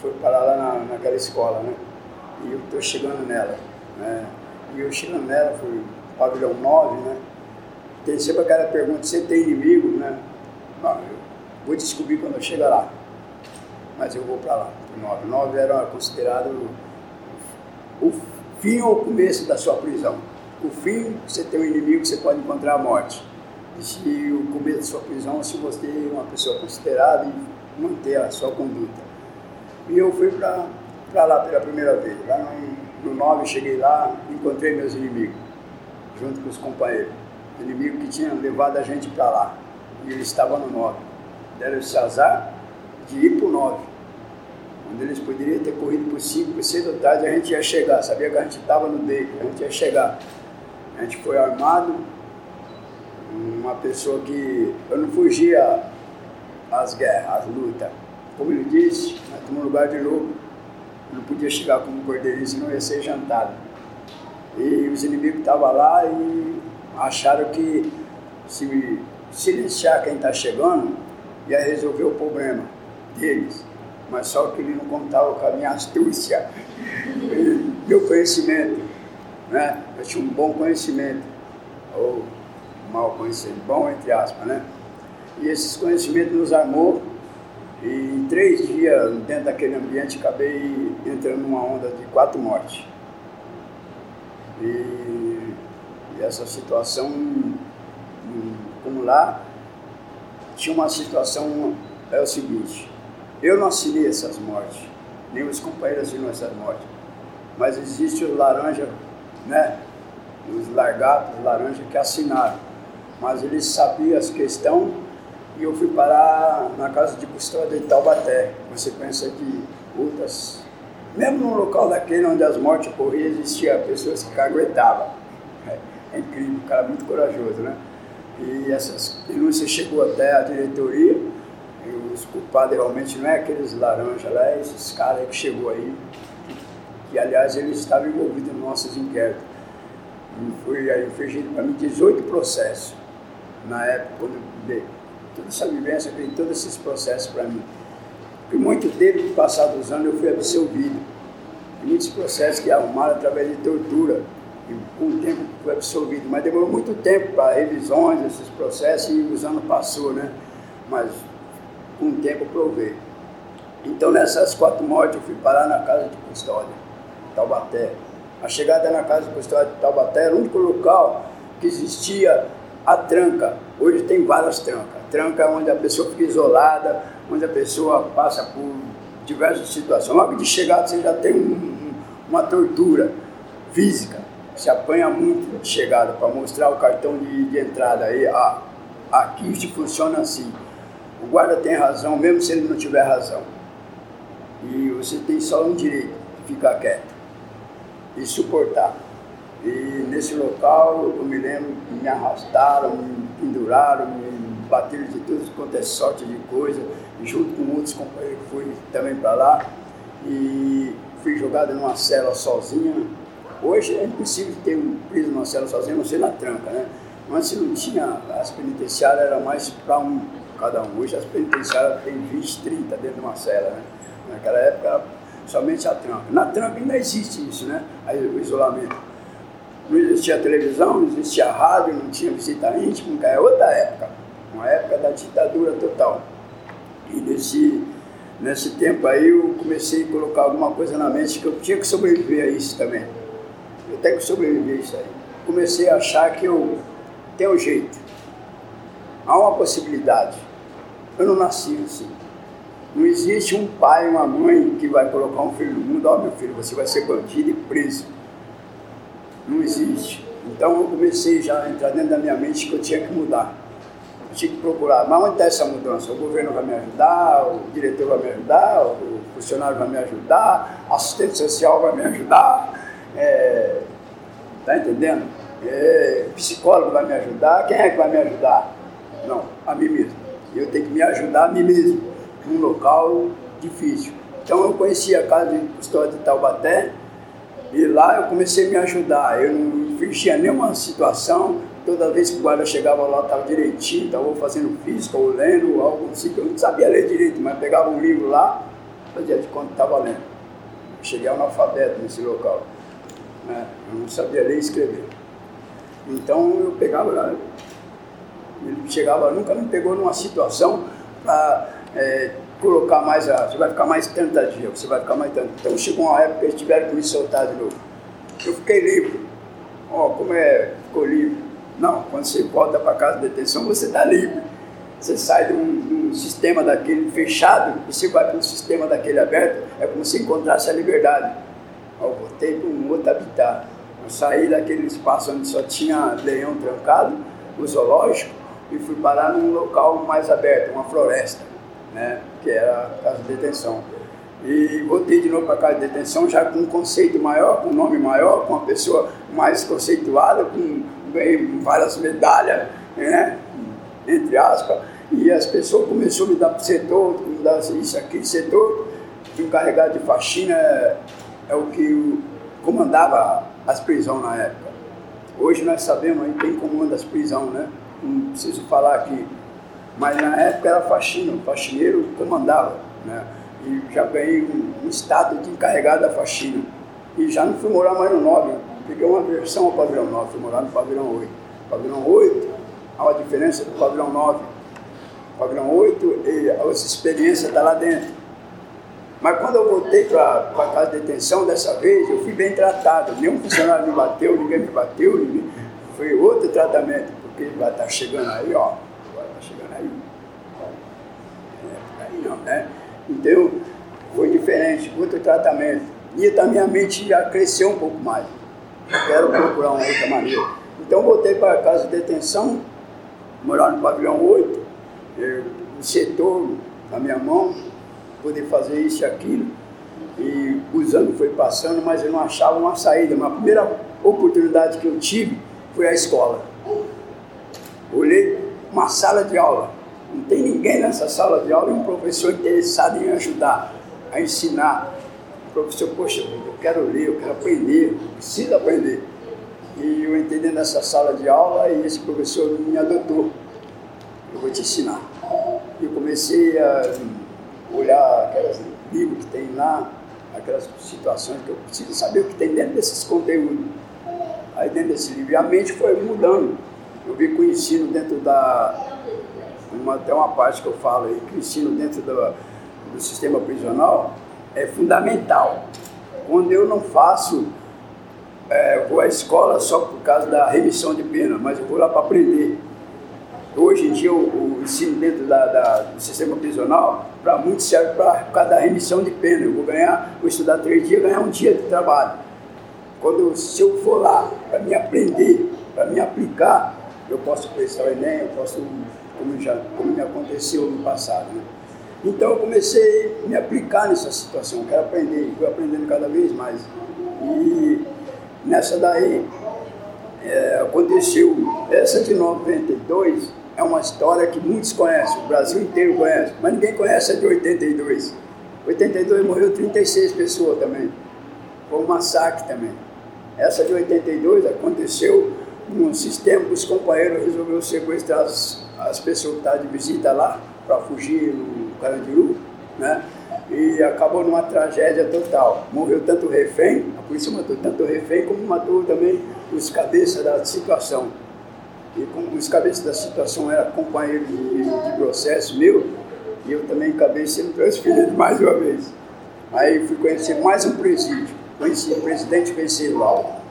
foi parar lá na, naquela escola, né? E eu estou chegando nela, né? E eu chegando nela, fui pavilhão 9, né? Tem sempre aquela pergunta, você tem inimigo, né? Não, eu vou descobrir quando eu chegar lá. Mas eu vou para lá, para 9. 9 era considerado o fim ou o começo da sua prisão. O fim, você tem um inimigo, você pode encontrar a morte. E o começo da sua prisão, se você é uma pessoa considerada e manter a sua conduta. E eu fui para lá pela primeira vez. Lá no, no 9, cheguei lá, encontrei meus inimigos, junto com os companheiros. O inimigo que tinha levado a gente para lá. E ele estava no 9. Deram esse azar de ir para o 9 onde eles poderiam ter corrido por 5, por 6 da tarde, a gente ia chegar. Sabia que a gente estava no day, a gente ia chegar. A gente foi armado, uma pessoa que eu não fugia às guerras, às lutas. Como ele disse, nós num lugar de lobo. Eu não podia chegar como cordeirinho, senão ia ser jantado. E os inimigos estavam lá e acharam que se silenciar quem está chegando ia resolver o problema deles mas só que ele não contava com a minha astúcia, meu conhecimento. Né? Eu tinha um bom conhecimento, ou mal conhecimento, bom entre aspas, né? E esses conhecimentos nos armou e em três dias, dentro daquele ambiente, acabei entrando numa onda de quatro mortes. E, e essa situação, como lá, tinha uma situação, é o seguinte, eu não assinei essas mortes, nem os companheiros assinam essas mortes. Mas existe os laranja, né? Os largatos, os laranja que assinaram. Mas eles sabiam as questões e eu fui parar na casa de custódia de Taubaté, consequência de outras. Mesmo no local daquele onde as mortes ocorriam, existia pessoas que caguetavam. É, é incrível, um cara muito corajoso, né? E essas denúncias chegou até a diretoria e os culpados realmente não é aqueles laranjas lá, é esses caras que chegou aí, que, aliás eles estavam envolvidos nos nossos inquéritos. E foi aí infligido para mim 18 processos na época, quando eu dei toda essa vivência, veio todos esses processos para mim. E muito tempo, no passado anos, eu fui absolvido. E muitos processos que arrumaram através de tortura. E com o tempo fui absolvido. Mas demorou muito tempo para revisões desses processos e os anos passou, né? Mas com o tempo provei. Então nessas quatro mortes eu fui parar na casa de custódia, Taubaté. A chegada na casa de custódia de Taubaté era o único local que existia a tranca. Hoje tem várias trancas. Tranca é onde a pessoa fica isolada, onde a pessoa passa por diversas situações. Logo de chegada você já tem um, uma tortura física. Se apanha muito de chegada para mostrar o cartão de, de entrada aí. Ah, aqui funciona assim. O guarda tem razão, mesmo se ele não tiver razão. E você tem só um direito de ficar quieto e suportar. E nesse local, eu me lembro que me arrastaram, me penduraram, me bateram de tudo quanto é sorte de coisa, junto com outros companheiros fui também para lá. E fui jogado numa cela sozinha. Hoje é impossível ter um preso numa cela sozinho, não sei na tranca, né? Mas se não tinha, as penitenciárias era mais para um cada um. Hoje as penitenciárias têm 20, 30 dentro de uma cela, né? Naquela época, somente a tranca. Na tranca ainda existe isso, né? Aí, o isolamento. Não existia televisão, não existia rádio, não tinha visita íntima, é outra época. Uma época da ditadura total. E nesse, nesse tempo aí eu comecei a colocar alguma coisa na mente que eu tinha que sobreviver a isso também. Tenho que sobreviver a isso aí. Comecei a achar que eu tenho um jeito. Há uma possibilidade. Eu não nasci assim. Não existe um pai, uma mãe que vai colocar um filho no mundo, ó oh, meu filho, você vai ser bandido e preso. não existe. Então eu comecei já a entrar dentro da minha mente que eu tinha que mudar. Eu tinha que procurar, mas onde está essa mudança? O governo vai me ajudar, o diretor vai me ajudar, o funcionário vai me ajudar, assistente social vai me ajudar, é, tá entendendo? É, psicólogo vai me ajudar, quem é que vai me ajudar? Não, a mim mesmo. Eu tenho que me ajudar a mim mesmo, num local difícil. Então eu conheci a casa de custódia de Taubaté e lá eu comecei a me ajudar. Eu não fingia nenhuma situação, toda vez que o guarda chegava lá, estava direitinho, estava fazendo física ou lendo, algo assim, que eu não sabia ler direito, mas pegava um livro lá, fazia de conta estava lendo. Eu cheguei analfabeto nesse local. Né? Eu não sabia ler e escrever. Então eu pegava lá, ele chegava, nunca me pegou numa situação para é, colocar mais, a, você vai ficar mais 30 dias, você vai ficar mais tanto. Então chegou uma época que eles tiveram que me soltar de novo. Eu fiquei livre. Ó, oh, como é, ficou livre? Não, quando você volta para casa de detenção, você está livre. Você sai de um, de um, sistema daquele fechado e você vai para um sistema daquele aberto, é como se encontrasse a liberdade. Eu voltei para um outro habitat. Eu saí daquele espaço onde só tinha leão trancado, o zoológico, e fui parar num local mais aberto, uma floresta, né, que era a casa de detenção. E voltei de novo para a casa de detenção já com um conceito maior, com um nome maior, com uma pessoa mais conceituada, com ganhei várias medalhas, né, entre aspas, e as pessoas começaram a me dar setor, me dar isso aqui, setor, o encarregado de faxina é, o que comandava as prisões na época. Hoje nós sabemos aí quem comanda as prisões, né? não preciso falar aqui, mas na época era faxina, o faxineiro comandava, né? E já ganhei um, um status de encarregado da faxina. E já não fui morar mais no 9, peguei uma versão ao pavilhão 9, fui morar no pavilhão 8. Pavilhão 8, há uma diferença do pavilhão 9. Pavilhão 8, e a experiência está lá dentro. Mas quando eu voltei para a casa de detenção, dessa vez, eu fui bem tratado. Nenhum funcionário me bateu, ninguém me bateu, ninguém... foi outro tratamento porque vai estar tá chegando aí, ó. Agora está chegando aí. É, aí não, né? Então, foi diferente, outro tratamento. E a mente já cresceu um pouco mais. Quero procurar uma outra maneira. Então, voltei para a casa de detenção, morar no pavilhão 8, no setor, na minha mão, poder fazer isso e aquilo. E os anos foi passando, mas eu não achava uma saída. Mas a primeira oportunidade que eu tive foi a escola. Olhei uma sala de aula, não tem ninguém nessa sala de aula e um professor interessado em ajudar, a ensinar. O professor, poxa, eu quero ler, eu quero aprender, preciso aprender. E eu entrei dessa sala de aula e esse professor me adotou. Eu vou te ensinar. Eu comecei a olhar aqueles livros que tem lá, aquelas situações que eu preciso saber o que tem dentro desses conteúdos. Aí dentro desse livro, e a mente foi mudando. Eu vi que o ensino dentro da. Uma, até uma parte que eu falo aí, que o ensino dentro do, do sistema prisional é fundamental. Quando eu não faço, é, vou à escola só por causa da remissão de pena, mas eu vou lá para aprender. Hoje em dia, o, o ensino dentro da, da, do sistema prisional, para muitos serve para por causa da remissão de pena. Eu vou ganhar, vou estudar três dias, ganhar um dia de trabalho. Quando, se eu for lá para me aprender, para me aplicar, eu posso prestar o Enem, eu posso, como, já, como me aconteceu no passado. Né? Então eu comecei a me aplicar nessa situação, eu quero aprender, fui aprendendo cada vez mais. E nessa daí é, aconteceu, essa de 92 é uma história que muitos conhecem, o Brasil inteiro conhece, mas ninguém conhece a de 82. 82 morreu 36 pessoas também, foi um massacre também. Essa de 82 aconteceu num sistema que os companheiros resolveram sequestrar as, as pessoas que estavam de visita lá para fugir no Carandiru, né? E acabou numa tragédia total. Morreu tanto refém, a polícia matou tanto refém, como matou também os cabeças da situação. E como os cabeças da situação eram companheiros de, de processo meu, e eu também acabei sendo transferido mais uma vez. Aí fui conhecer mais um presídio, conheci o presidente Venceslau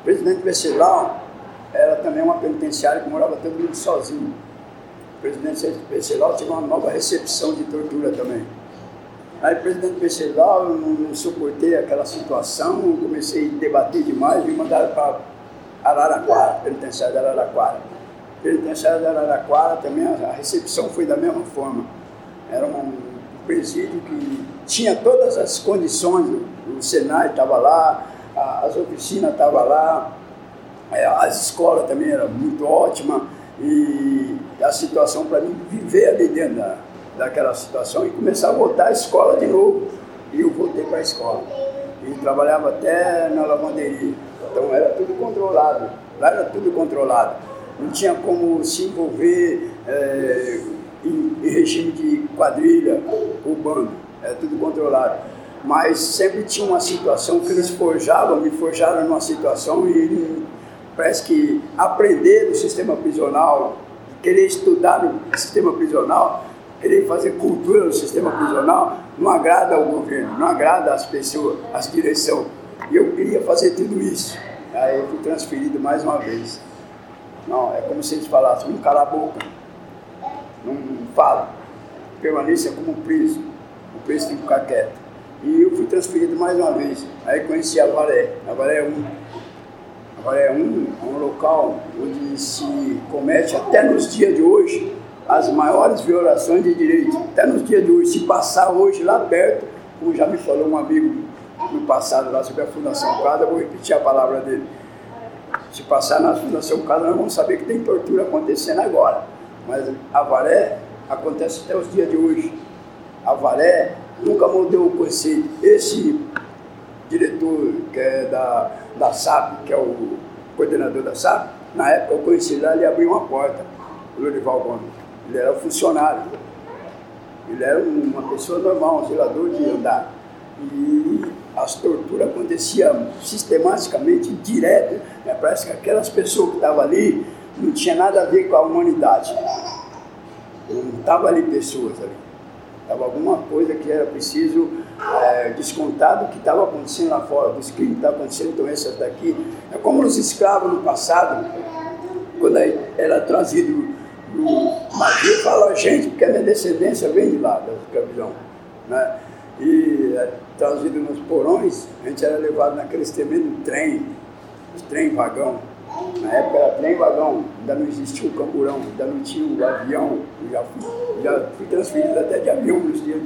o presidente Venceslau era também uma penitenciária que morava todo mundo sozinho. O presidente Venceslau tinha uma nova recepção de tortura também. Aí, presidente Perceval, eu não, não suportei aquela situação, comecei a debater demais, me mandaram para Araraquara, penitenciário de Araraquara. Penitenciário de Araraquara também, a recepção foi da mesma forma. Era um presídio que tinha todas as condições, o Senai estava lá, as oficinas estavam lá, é, as escolas também eram muito ótimas e a situação para mim viver ali dentro da, daquela situação e começar a voltar à escola de novo. E eu voltei para a escola. E trabalhava até na lavanderia. Então era tudo controlado. Lá era tudo controlado. Não tinha como se envolver é, em, em, regime de quadrilha ou bando. Era tudo controlado. Mas sempre tinha uma situação que eles forjavam, me forjaram numa situação e parece que aprender no sistema prisional, querer estudar no sistema prisional, querer fazer cultura no sistema prisional, não agrada ao governo, não agrada às pessoas, às direção. E eu queria fazer tudo isso. Aí eu fui transferido mais uma vez. Não, é como se eles falassem, não cala a boca, não, não fala, permaneça como preso, o preso tem que ficar quieto. E eu fui transferido mais uma vez. Aí conheci a Varé, a Varé 1. A Varé 1 é um local onde se comete até nos dias de hoje as maiores violações de direitos. Até nos dias de hoje, se passar hoje lá perto, como já me falou um amigo no passado lá sobre a Fundação Cada, vou repetir a palavra dele. Se passar na Fundação Cada, nós vamos saber que tem tortura acontecendo agora. Mas a Varé acontece até os dias de hoje. A Varé nunca mudou o conceito. Esse diretor que é da, da SAP, que é o coordenador da SAP, na época eu conheci lá, ele abriu uma porta, o Lorival Gomes. Ele era funcionário. Ele era uma pessoa normal, um zelador de andar. E as torturas aconteciam sistematicamente, direto. Né? Parece que aquelas pessoas que estavam ali não tinha nada a ver com a humanidade. Não estavam ali pessoas ali. Estava alguma coisa que era preciso é, descontar do que estava acontecendo lá fora, dos crimes que estavam acontecendo, então essas daqui. É como os escravos no passado, quando era trazido mas eu falo a gente, porque a minha descendência vem de lá, da escravidão. Né? E é, trazido nos porões, a gente era levado naqueles tremendos trem, os trem vagão. Na época era trem vagão, ainda não existia o camburão, ainda não tinha o avião. Eu já fui, já fui transferido até de avião nos dias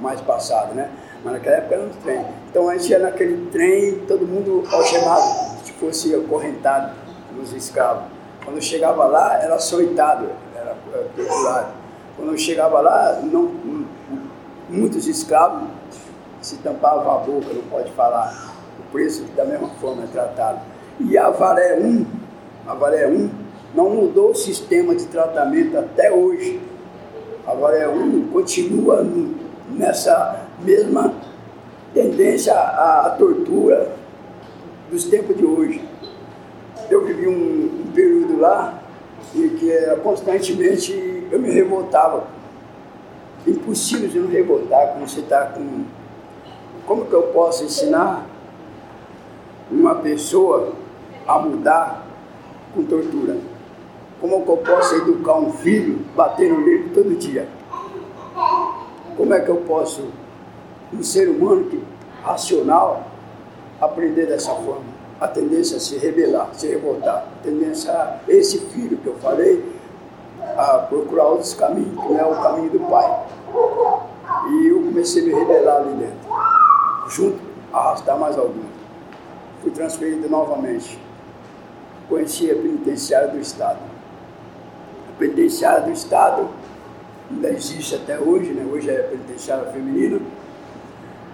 mais passados, né? Mas naquela época era um trem. Então a gente ia naquele trem, todo mundo algemado, se fosse acorrentado nos escravos. Quando eu chegava lá, era açoitado, era torturado. Quando eu chegava lá, não, muitos escravos se tampavam a boca, não pode falar. O preço da mesma forma é tratado. E a Varé 1, a Varé 1 não mudou o sistema de tratamento até hoje. A Varé 1 continua nessa mesma tendência à, tortura dos tempos de hoje. Eu vivi um, período lá e que constantemente eu me revoltava. Impossível de não revoltar quando você está com. Como que eu posso ensinar uma pessoa a mudar com tortura? Como que eu posso educar um filho batendo nele todo dia? Como é que eu posso, um ser humano que, racional, aprender dessa forma? a tendência a se rebelar, se revoltar, a tendência a esse filho que eu falei, a procurar outros caminhos, que não é o caminho do pai. E eu comecei a me rebelar ali dentro, junto, a arrastar mais alguns. Fui transferido novamente. Conheci a penitenciária do Estado. A penitenciária do Estado ainda existe até hoje, né? hoje é a penitenciária feminina.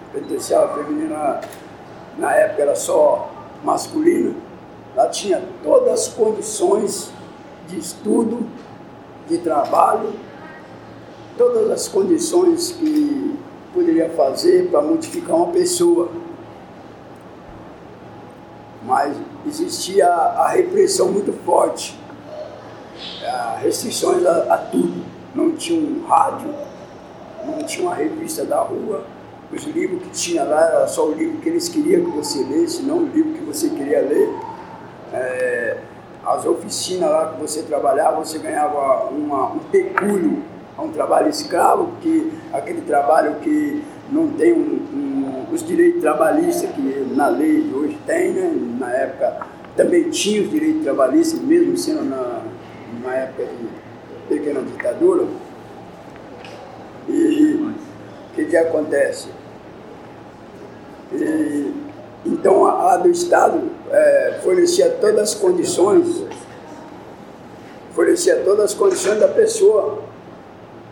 A penitenciária feminina, na época, era só masculina, ela tinha todas as condições de estudo, de trabalho, todas as condições que poderia fazer para modificar uma pessoa. Mas existia a repressão muito forte, restrições a, a tudo. Não tinha um rádio, não tinha uma revista da rua, os livros que tinha lá era só o livro que eles queriam que você lesse, não o livro que você queria ler. É, as oficinas lá que você trabalhava, você ganhava uma, um pecúlio a um trabalho escravo, que aquele trabalho que não tem um, um, os direitos trabalhistas que na lei hoje tem, né? na época também tinha os direitos trabalhistas, mesmo sendo na, na época de pequena ditadura. E o que, que acontece? E, então a, a, do Estado é, fornecia todas as condições, fornecia todas as condições da pessoa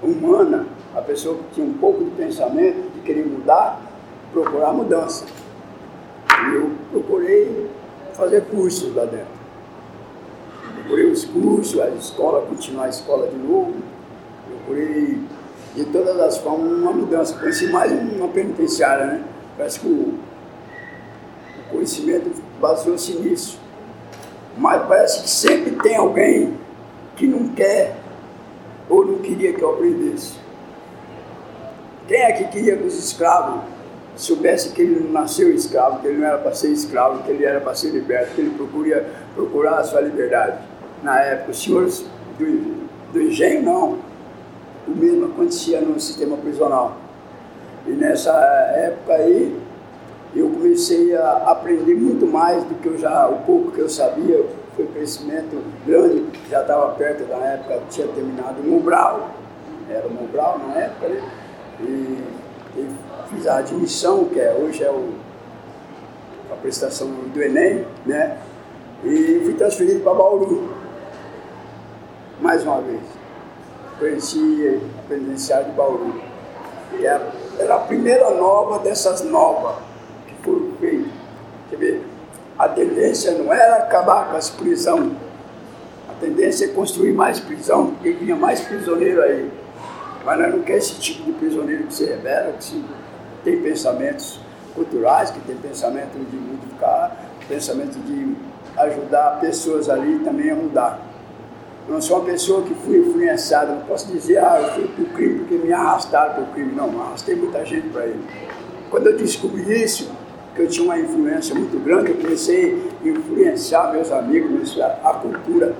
humana, a pessoa que tinha um pouco de pensamento, de querer mudar, procurar mudança. E eu procurei fazer cursos lá dentro. Procurei os cursos, a escola, continuar a escola de novo. Procurei, de todas as formas, uma mudança. Conheci mais uma penitenciária, né? Parece que o, o conhecimento baseou-se nisso. Mas parece que sempre tem alguém que não quer ou não queria que eu aprendesse. Quem é que queria que os escravos soubessem que ele não nasceu escravo, que ele não era para ser escravo, que ele era para ser liberto, que ele procuria procurar a sua liberdade? Na época, os senhores do, do engenho, não. O mesmo acontecia no sistema prisional. E nessa época aí, eu comecei a aprender muito mais do que eu já, o pouco que eu sabia, foi um crescimento grande, já estava perto da época, tinha terminado o Mobral, era o Mobral na época, né? E, e, fiz a admissão, que é, hoje é o, a prestação do Enem, né? E fui transferido para Bauru, mais uma vez. Conheci a penitenciária de Bauru, era, era a primeira nova dessas novas que foram feitas. Quer ver? A tendência não era acabar com as prisões, a tendência é construir mais prisão, porque vinha mais prisioneiro aí. Mas nós não queremos esse tipo de prisioneiro que se rebela, que se tem pensamentos culturais, que tem pensamento de modificar, pensamento de ajudar pessoas ali também a mudar. Eu não sou uma pessoa que fui influenciada, não posso dizer, ah, eu fui para o crime porque me arrastaram para o crime. Não, arrastei muita gente para ele. Quando eu descobri isso, eu tinha uma influência muito grande, eu comecei a influenciar meus amigos, a cultura.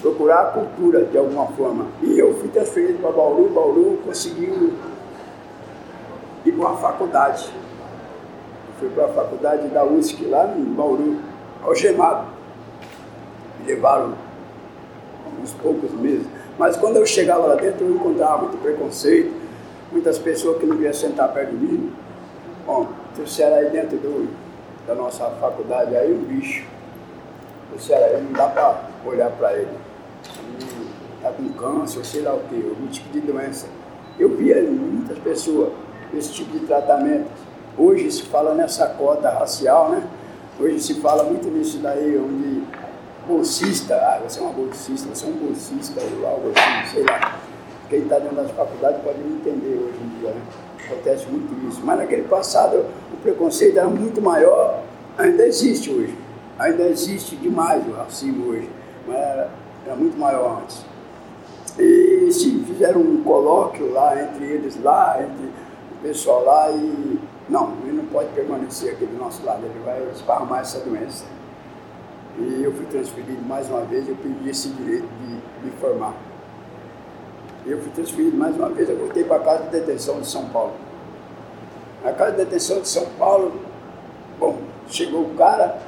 Procurar a cultura de alguma forma. E eu fui transferido para Bauru, Bauru conseguiu ir para uma faculdade. Eu fui para a faculdade da USC, lá em Bauru, algemado. Me levaram uns poucos meses. Mas quando eu chegava lá dentro, eu encontrava muito preconceito, muitas pessoas que não queriam sentar perto de mim. Bom, trouxeram aí dentro do, da nossa faculdade aí um bicho. Trouxeram aí, não dá para olhar para ele. Está com câncer, sei lá o quê, algum tipo de doença. Eu via muitas pessoas esse tipo de tratamento. Hoje se fala nessa cota racial, né? Hoje se fala muito nisso daí, onde bolsista, ah, você é uma bolsista, você é um bolsista, ou algo assim, sei lá. Quem está dentro das faculdades pode me entender hoje em dia, né? Acontece muito isso. Mas naquele passado o preconceito era muito maior, ainda existe hoje. Ainda existe demais o racismo hoje, mas era, era muito maior antes. E se fizeram um colóquio lá entre eles lá, entre o pessoal lá e não, ele não pode permanecer aqui do nosso lado, ele vai esparramar essa doença. E eu fui transferido mais uma vez, eu pedi esse direito de me formar. Eu fui transferido mais uma vez, eu voltei para a casa de detenção de São Paulo. Na casa de detenção de São Paulo, bom, chegou o cara,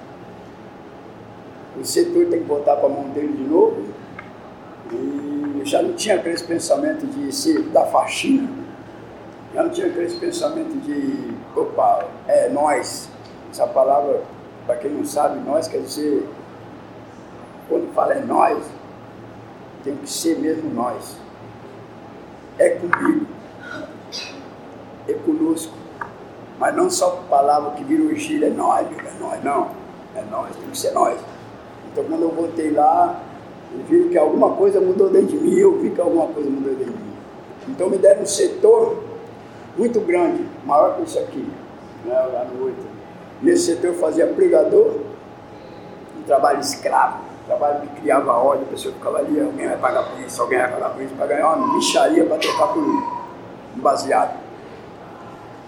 o setor tem que botar para a mão dele de novo, e já não tinha aquele pensamento de ser da faxina, já não tinha aquele pensamento de, opa, é nós. Essa palavra, para quem não sabe, nós quer dizer, quando fala é nós, tem que ser mesmo nós é comigo, é conosco. Mas não só palavra que o gíria, é nós, é nós, não. É nós, tem que ser nós. Então quando eu voltei lá, eu vi que alguma coisa mudou dentro de mim, eu vi que alguma coisa mudou dentro de mim. Então me deram um setor muito grande, maior que isso aqui, né, lá no 8. Nesse setor eu fazia pregador, um trabalho escravo trabalho que criava ódio, a pessoa ficava ali, alguém vai pagar por isso, alguém vai pagar por isso, para ganhar uma micharia para trocar por um baseado.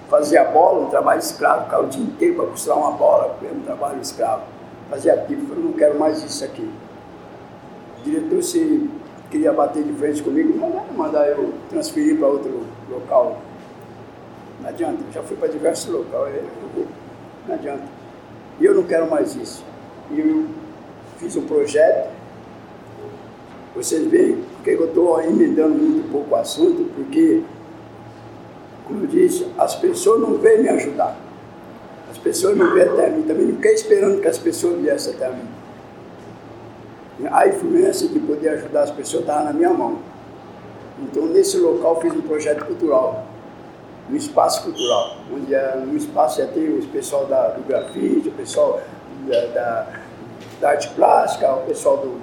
Fazia bola, um trabalho escravo, ficava o dia inteiro para costurar uma bola, um trabalho escravo. Fazia pipa, falei, não quero mais isso aqui. O diretor se queria bater de frente comigo, não mandar eu transferir para outro local. Não adianta, já fui para diversos locais, não adianta. E eu não quero mais isso. E eu fiz um projeto, vocês veem porque eu estou emendando muito pouco o assunto, porque, como eu disse, as pessoas não vêm me ajudar. As pessoas não vêm até mim, também não fiquei esperando que as pessoas viessem até mim. A influência de poder ajudar as pessoas estava na minha mão. Então, nesse local, fiz um projeto cultural, um espaço cultural, onde é, no espaço ia ter o pessoal da, do grafite, o pessoal da, da, da arte plástica, o pessoal do,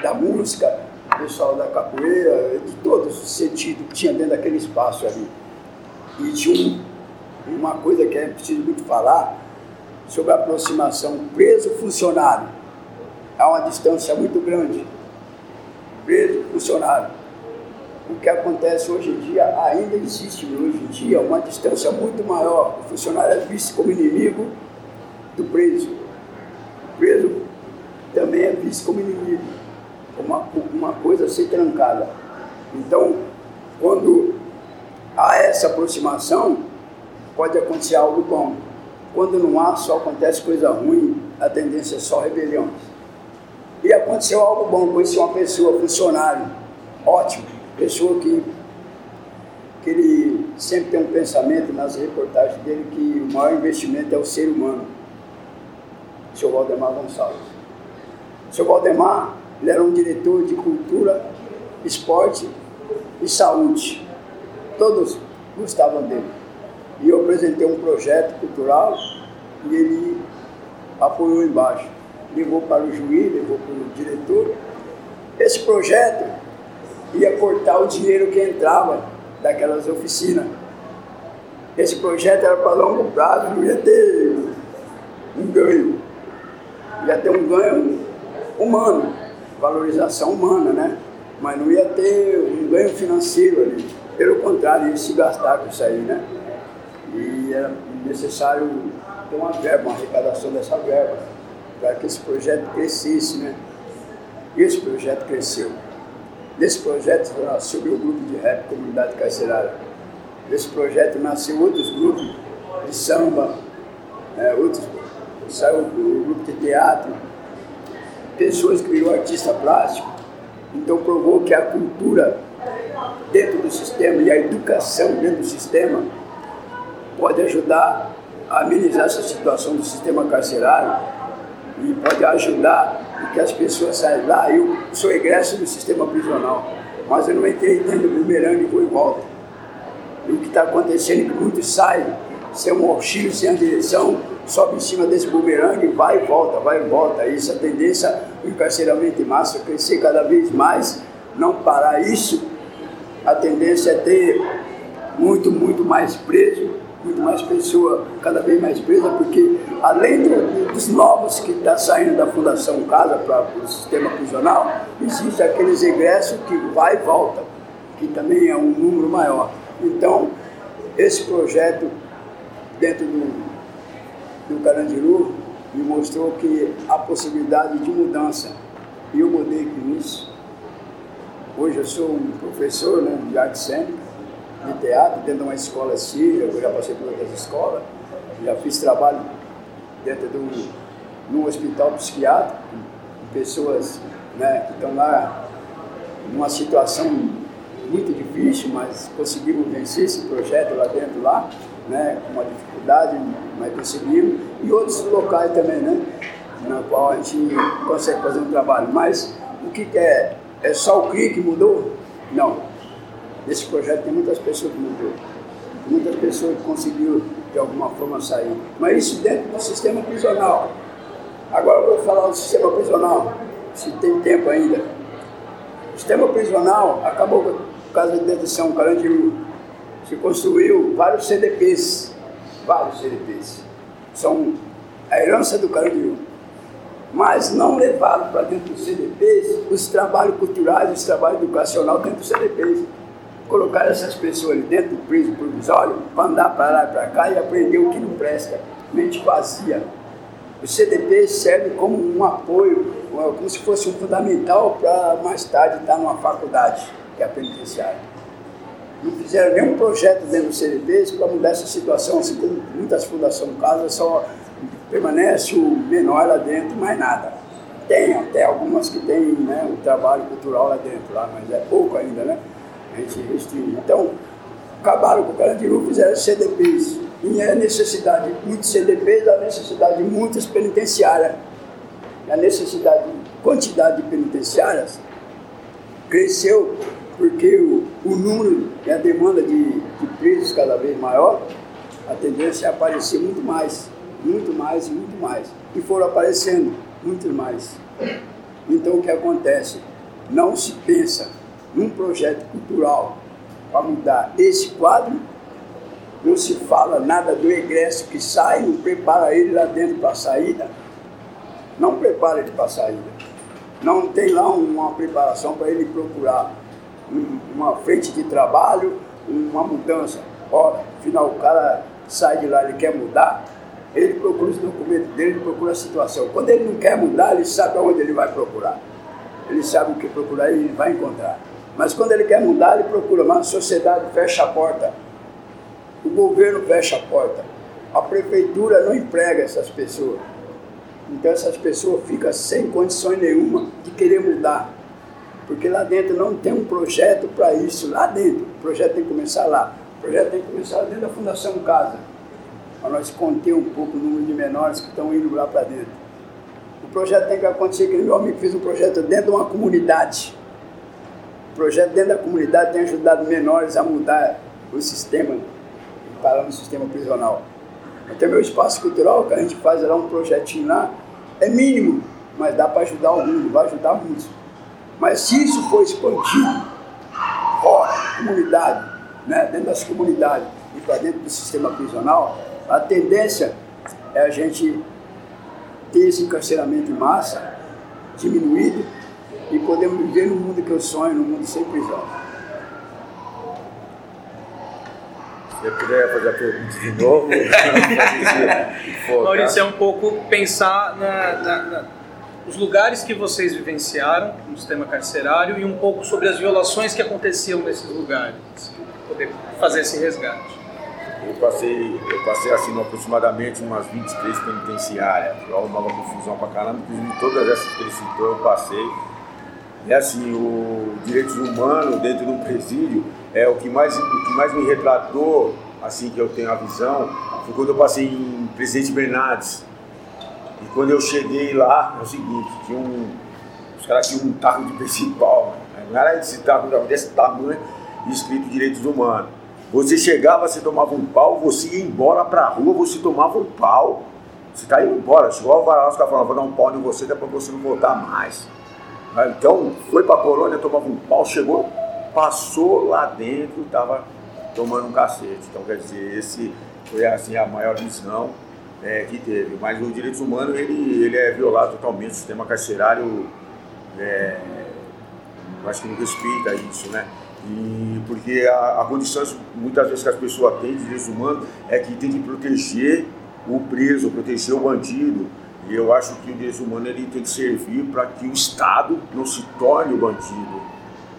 da música, o pessoal da capoeira, de todos os sentidos que tinha dentro daquele espaço ali. E tinha um, uma coisa que é preciso muito falar sobre a aproximação preso-funcionário. Há uma distância muito grande. Preso-funcionário. O que acontece hoje em dia, ainda existe hoje em dia uma distância muito maior. O funcionário é visto como inimigo do preso. O preso também é visto como inimigo uma, uma coisa a ser trancada. Então, quando há essa aproximação, pode acontecer algo bom. Quando não há, só acontece coisa ruim, a tendência é só rebelião. E aconteceu algo bom, conheci uma pessoa, funcionário, ótimo, pessoa que, que ele sempre tem um pensamento nas reportagens dele que o maior investimento é o ser humano. O senhor Gonçalves. O senhor Valdemar ele era um diretor de cultura, esporte e saúde. Todos gostavam dele. E eu apresentei um projeto cultural e ele apoiou embaixo. Levou para o juiz, levou para o diretor. Esse projeto ia cortar o dinheiro que entrava daquelas oficinas. Esse projeto era para longo prazo, não ia ter um ganho. Ia ter um ganho humano valorização humana, né? Mas não ia ter um ganho financeiro ali. Pelo contrário, ia se gastar com isso aí, né? E era necessário ter uma verba, uma arrecadação dessa verba, para que esse projeto crescesse, né? E esse projeto cresceu. Desse projeto nasceu o grupo de rap Comunidade Carcerária. Desse projeto nasceu outros grupos de samba, é, outros, saiu o grupo de teatro, pessoas que virou artista plástico. Então provou que a cultura dentro do sistema e a educação dentro do sistema pode ajudar a amenizar essa situação do sistema carcerário e pode ajudar que as pessoas saiam lá. Eu sou egresso do sistema prisional, mas eu não entrei dentro do bumerangue e vou e volta. E o que está acontecendo é que muitos saem sem um auxílio, sem a direção, sobe em cima desse bumerangue, vai e volta, vai e volta. Isso, a tendência do encarceramento em massa crescer cada vez mais, não parar isso, a tendência é ter muito, muito mais preso, muito mais pessoa cada vez mais presa, porque além do, dos novos que estão tá saindo da Fundação Casa para o sistema prisional, existe aqueles egressos que vai e volta, que também é um número maior. Então, esse projeto dentro do do Carandiru me mostrou que há possibilidade de mudança. E eu mudei com isso. Hoje eu sou um professor né, de arte cênica, de teatro, dentro de uma escola síria, eu já passei por outras escolas, já fiz trabalho dentro de um, hospital psiquiátrico, com pessoas né, que estão lá numa situação muito difícil, mas conseguimos vencer esse projeto lá dentro, lá, né, com uma dificuldade, mas conseguimos, e outros locais também, né, na qual a gente consegue fazer um trabalho. Mas o que é? É só o CRI que mudou? Não. Nesse projeto tem muitas pessoas que mudou. Muitas pessoas que conseguiram, de alguma forma, sair. Mas isso dentro do sistema prisional. Agora eu vou falar do sistema prisional, se tem tempo ainda. O sistema prisional acabou por causa da detenção Carandiru. Se construiu vários CDPs, vários CDPs. São a herança do Carandiru. Mas não levaram para dentro dos CDPs os trabalhos culturais, os trabalhos educacionais dentro dos CDPs. Colocaram essas pessoas ali dentro do preso provisório para andar para lá e para cá e aprender o que não presta. Mente vazia. O CDP serve como um apoio como se fosse um fundamental para mais tarde estar numa faculdade, que é a penitenciária. Não fizeram nenhum projeto dentro do CDPs para mudar essa situação, assim como muitas fundações casa só permanece o menor lá dentro, mais nada. Tem até algumas que tem né, um trabalho cultural lá dentro, lá, mas é pouco ainda, né? A gente restringe. Então, acabaram com o Carandiru, fizeram CDPs. E a necessidade de muitos CDPs, a necessidade de muitas penitenciárias. A necessidade, quantidade de penitenciárias cresceu porque o, o número e a demanda de, de presos cada vez maior, a tendência é aparecer muito mais, muito mais e muito mais. E foram aparecendo muito mais. Então o que acontece? Não se pensa num projeto cultural para mudar esse quadro, não se fala nada do egresso que sai, não prepara ele lá dentro para a saída, não prepara ele para a saída. Não tem lá uma preparação para ele procurar uma frente de trabalho, uma mudança. Ora, afinal o cara sai de lá, ele quer mudar, ele procura os documentos dele, ele procura a situação. Quando ele não quer mudar, ele sabe aonde ele vai procurar. Ele sabe o que procurar e ele vai encontrar. Mas quando ele quer mudar, ele procura. Mas a sociedade fecha a porta. O governo fecha a porta. A prefeitura não emprega essas pessoas. Então essas pessoas ficam sem condições nenhuma de querer mudar. Porque lá dentro não tem um projeto para isso. Lá dentro. O projeto tem que começar lá. O projeto tem que começar dentro da Fundação Casa. Para nós conter um pouco o número de menores que estão indo lá para dentro. O projeto tem que acontecer, que meu amigo fez um projeto dentro de uma comunidade. O projeto dentro da comunidade tem ajudado menores a mudar o sistema, para o sistema prisional. Até meu espaço cultural, que a gente faz lá um projetinho lá, é mínimo, mas dá para ajudar o mundo, vai ajudar muito. Mas se isso for expandido fora, comunidade, né, dentro das comunidades e para dentro do sistema prisional, a tendência é a gente ter esse encarceramento em massa diminuído e podemos viver no mundo que eu sonho, no mundo sem prisão. Se eu puder fazer a pergunta de novo, Maurício, é um pouco pensar na, na, na, os lugares que vocês vivenciaram no sistema carcerário e um pouco sobre as violações que aconteciam nesses lugares, poder fazer esse resgate. Eu passei, eu passei assim aproximadamente umas 23 penitenciárias. Arrumava confusão pra caramba, inclusive todas essas que ele citou eu passei. E assim, o direitos humanos dentro de um presídio é o que mais, o que mais me retratou, assim que eu tenho a visão, foi quando eu passei em Presidente Bernardes. E quando eu cheguei lá, é o seguinte, tinha um, os caras tinham um taco de principal, né? não era esse taco desse tamanho, escrito direitos humanos. Você chegava, você tomava um pau, você ia embora pra rua, você tomava um pau. Você tá indo embora. Chegou ao varal, os caras falaram, vou dar um pau em você, depois você não voltar mais. Então, foi pra colônia, tomava um pau, chegou, passou lá dentro, tava tomando um cacete. Então, quer dizer, esse foi assim a maior visão é, que teve. Mas os direitos humanos, ele, ele é violado totalmente, o sistema carcerário, é, eu acho que não respeita isso, né? E porque a, a condição, muitas vezes, que as pessoas têm de direitos humanos é que tem que proteger o preso, proteger o bandido. E eu acho que o direito humano ele tem que servir para que o Estado não se torne o bandido.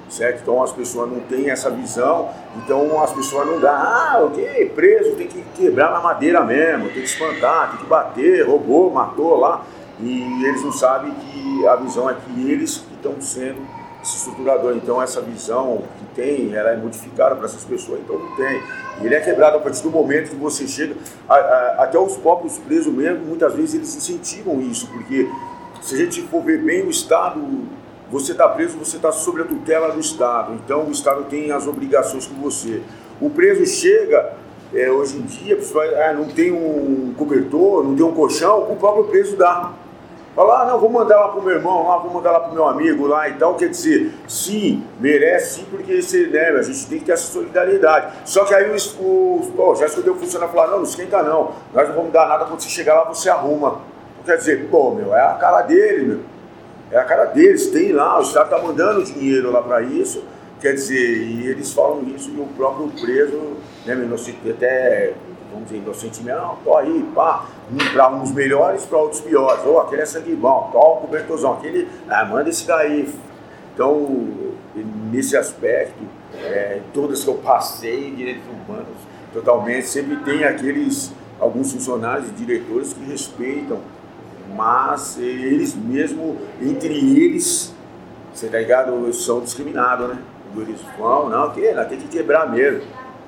Certo? Então as pessoas não têm essa visão, então as pessoas não dão, ah, ok, preso, tem que quebrar na madeira mesmo, tem que espantar, tem que bater, roubou, matou lá. E eles não sabem que a visão é que eles que estão sendo esse estruturador. Então essa visão que tem, ela é modificada para essas pessoas, então não tem. E ele é quebrado a partir do momento que você chega, a, a, até os próprios presos mesmo, muitas vezes eles incentivam isso, porque se a gente for ver bem o Estado, você está preso, você está sob a tutela do Estado, então o Estado tem as obrigações com você. O preso chega, é, hoje em dia, ah, não tem um cobertor, não tem um colchão, o próprio preso dá. Fala, ah, não, vou mandar lá pro meu irmão, lá, vou mandar lá pro meu amigo lá e tal. Quer dizer, sim, merece sim, porque esse, né, a gente tem que ter essa solidariedade. Só que aí os pô, já escutei o funcionário falar, não, não esquenta não, nós não vamos dar nada, quando você chegar lá você arruma. Quer dizer, pô, meu, é a cara dele, meu. É a cara deles, tem lá, o Estado tá mandando dinheiro lá para isso. Quer dizer, e eles falam isso e o próprio preso, né, meu, até vamos dizer, do sentimento, não, tô aí, pá, para uns melhores, para outros piores. Ou oh, aquele é sangue bom, ó, o cobertorzão, aquele, ah, manda esse daí. Então, nesse aspecto, é, todas que eu passei em direitos humanos, totalmente, sempre tem aqueles, alguns funcionários e diretores que respeitam, mas eles mesmo, entre eles, você tá ligado, são discriminados, né? Eles vão, não, que, não, tem que quebrar mesmo.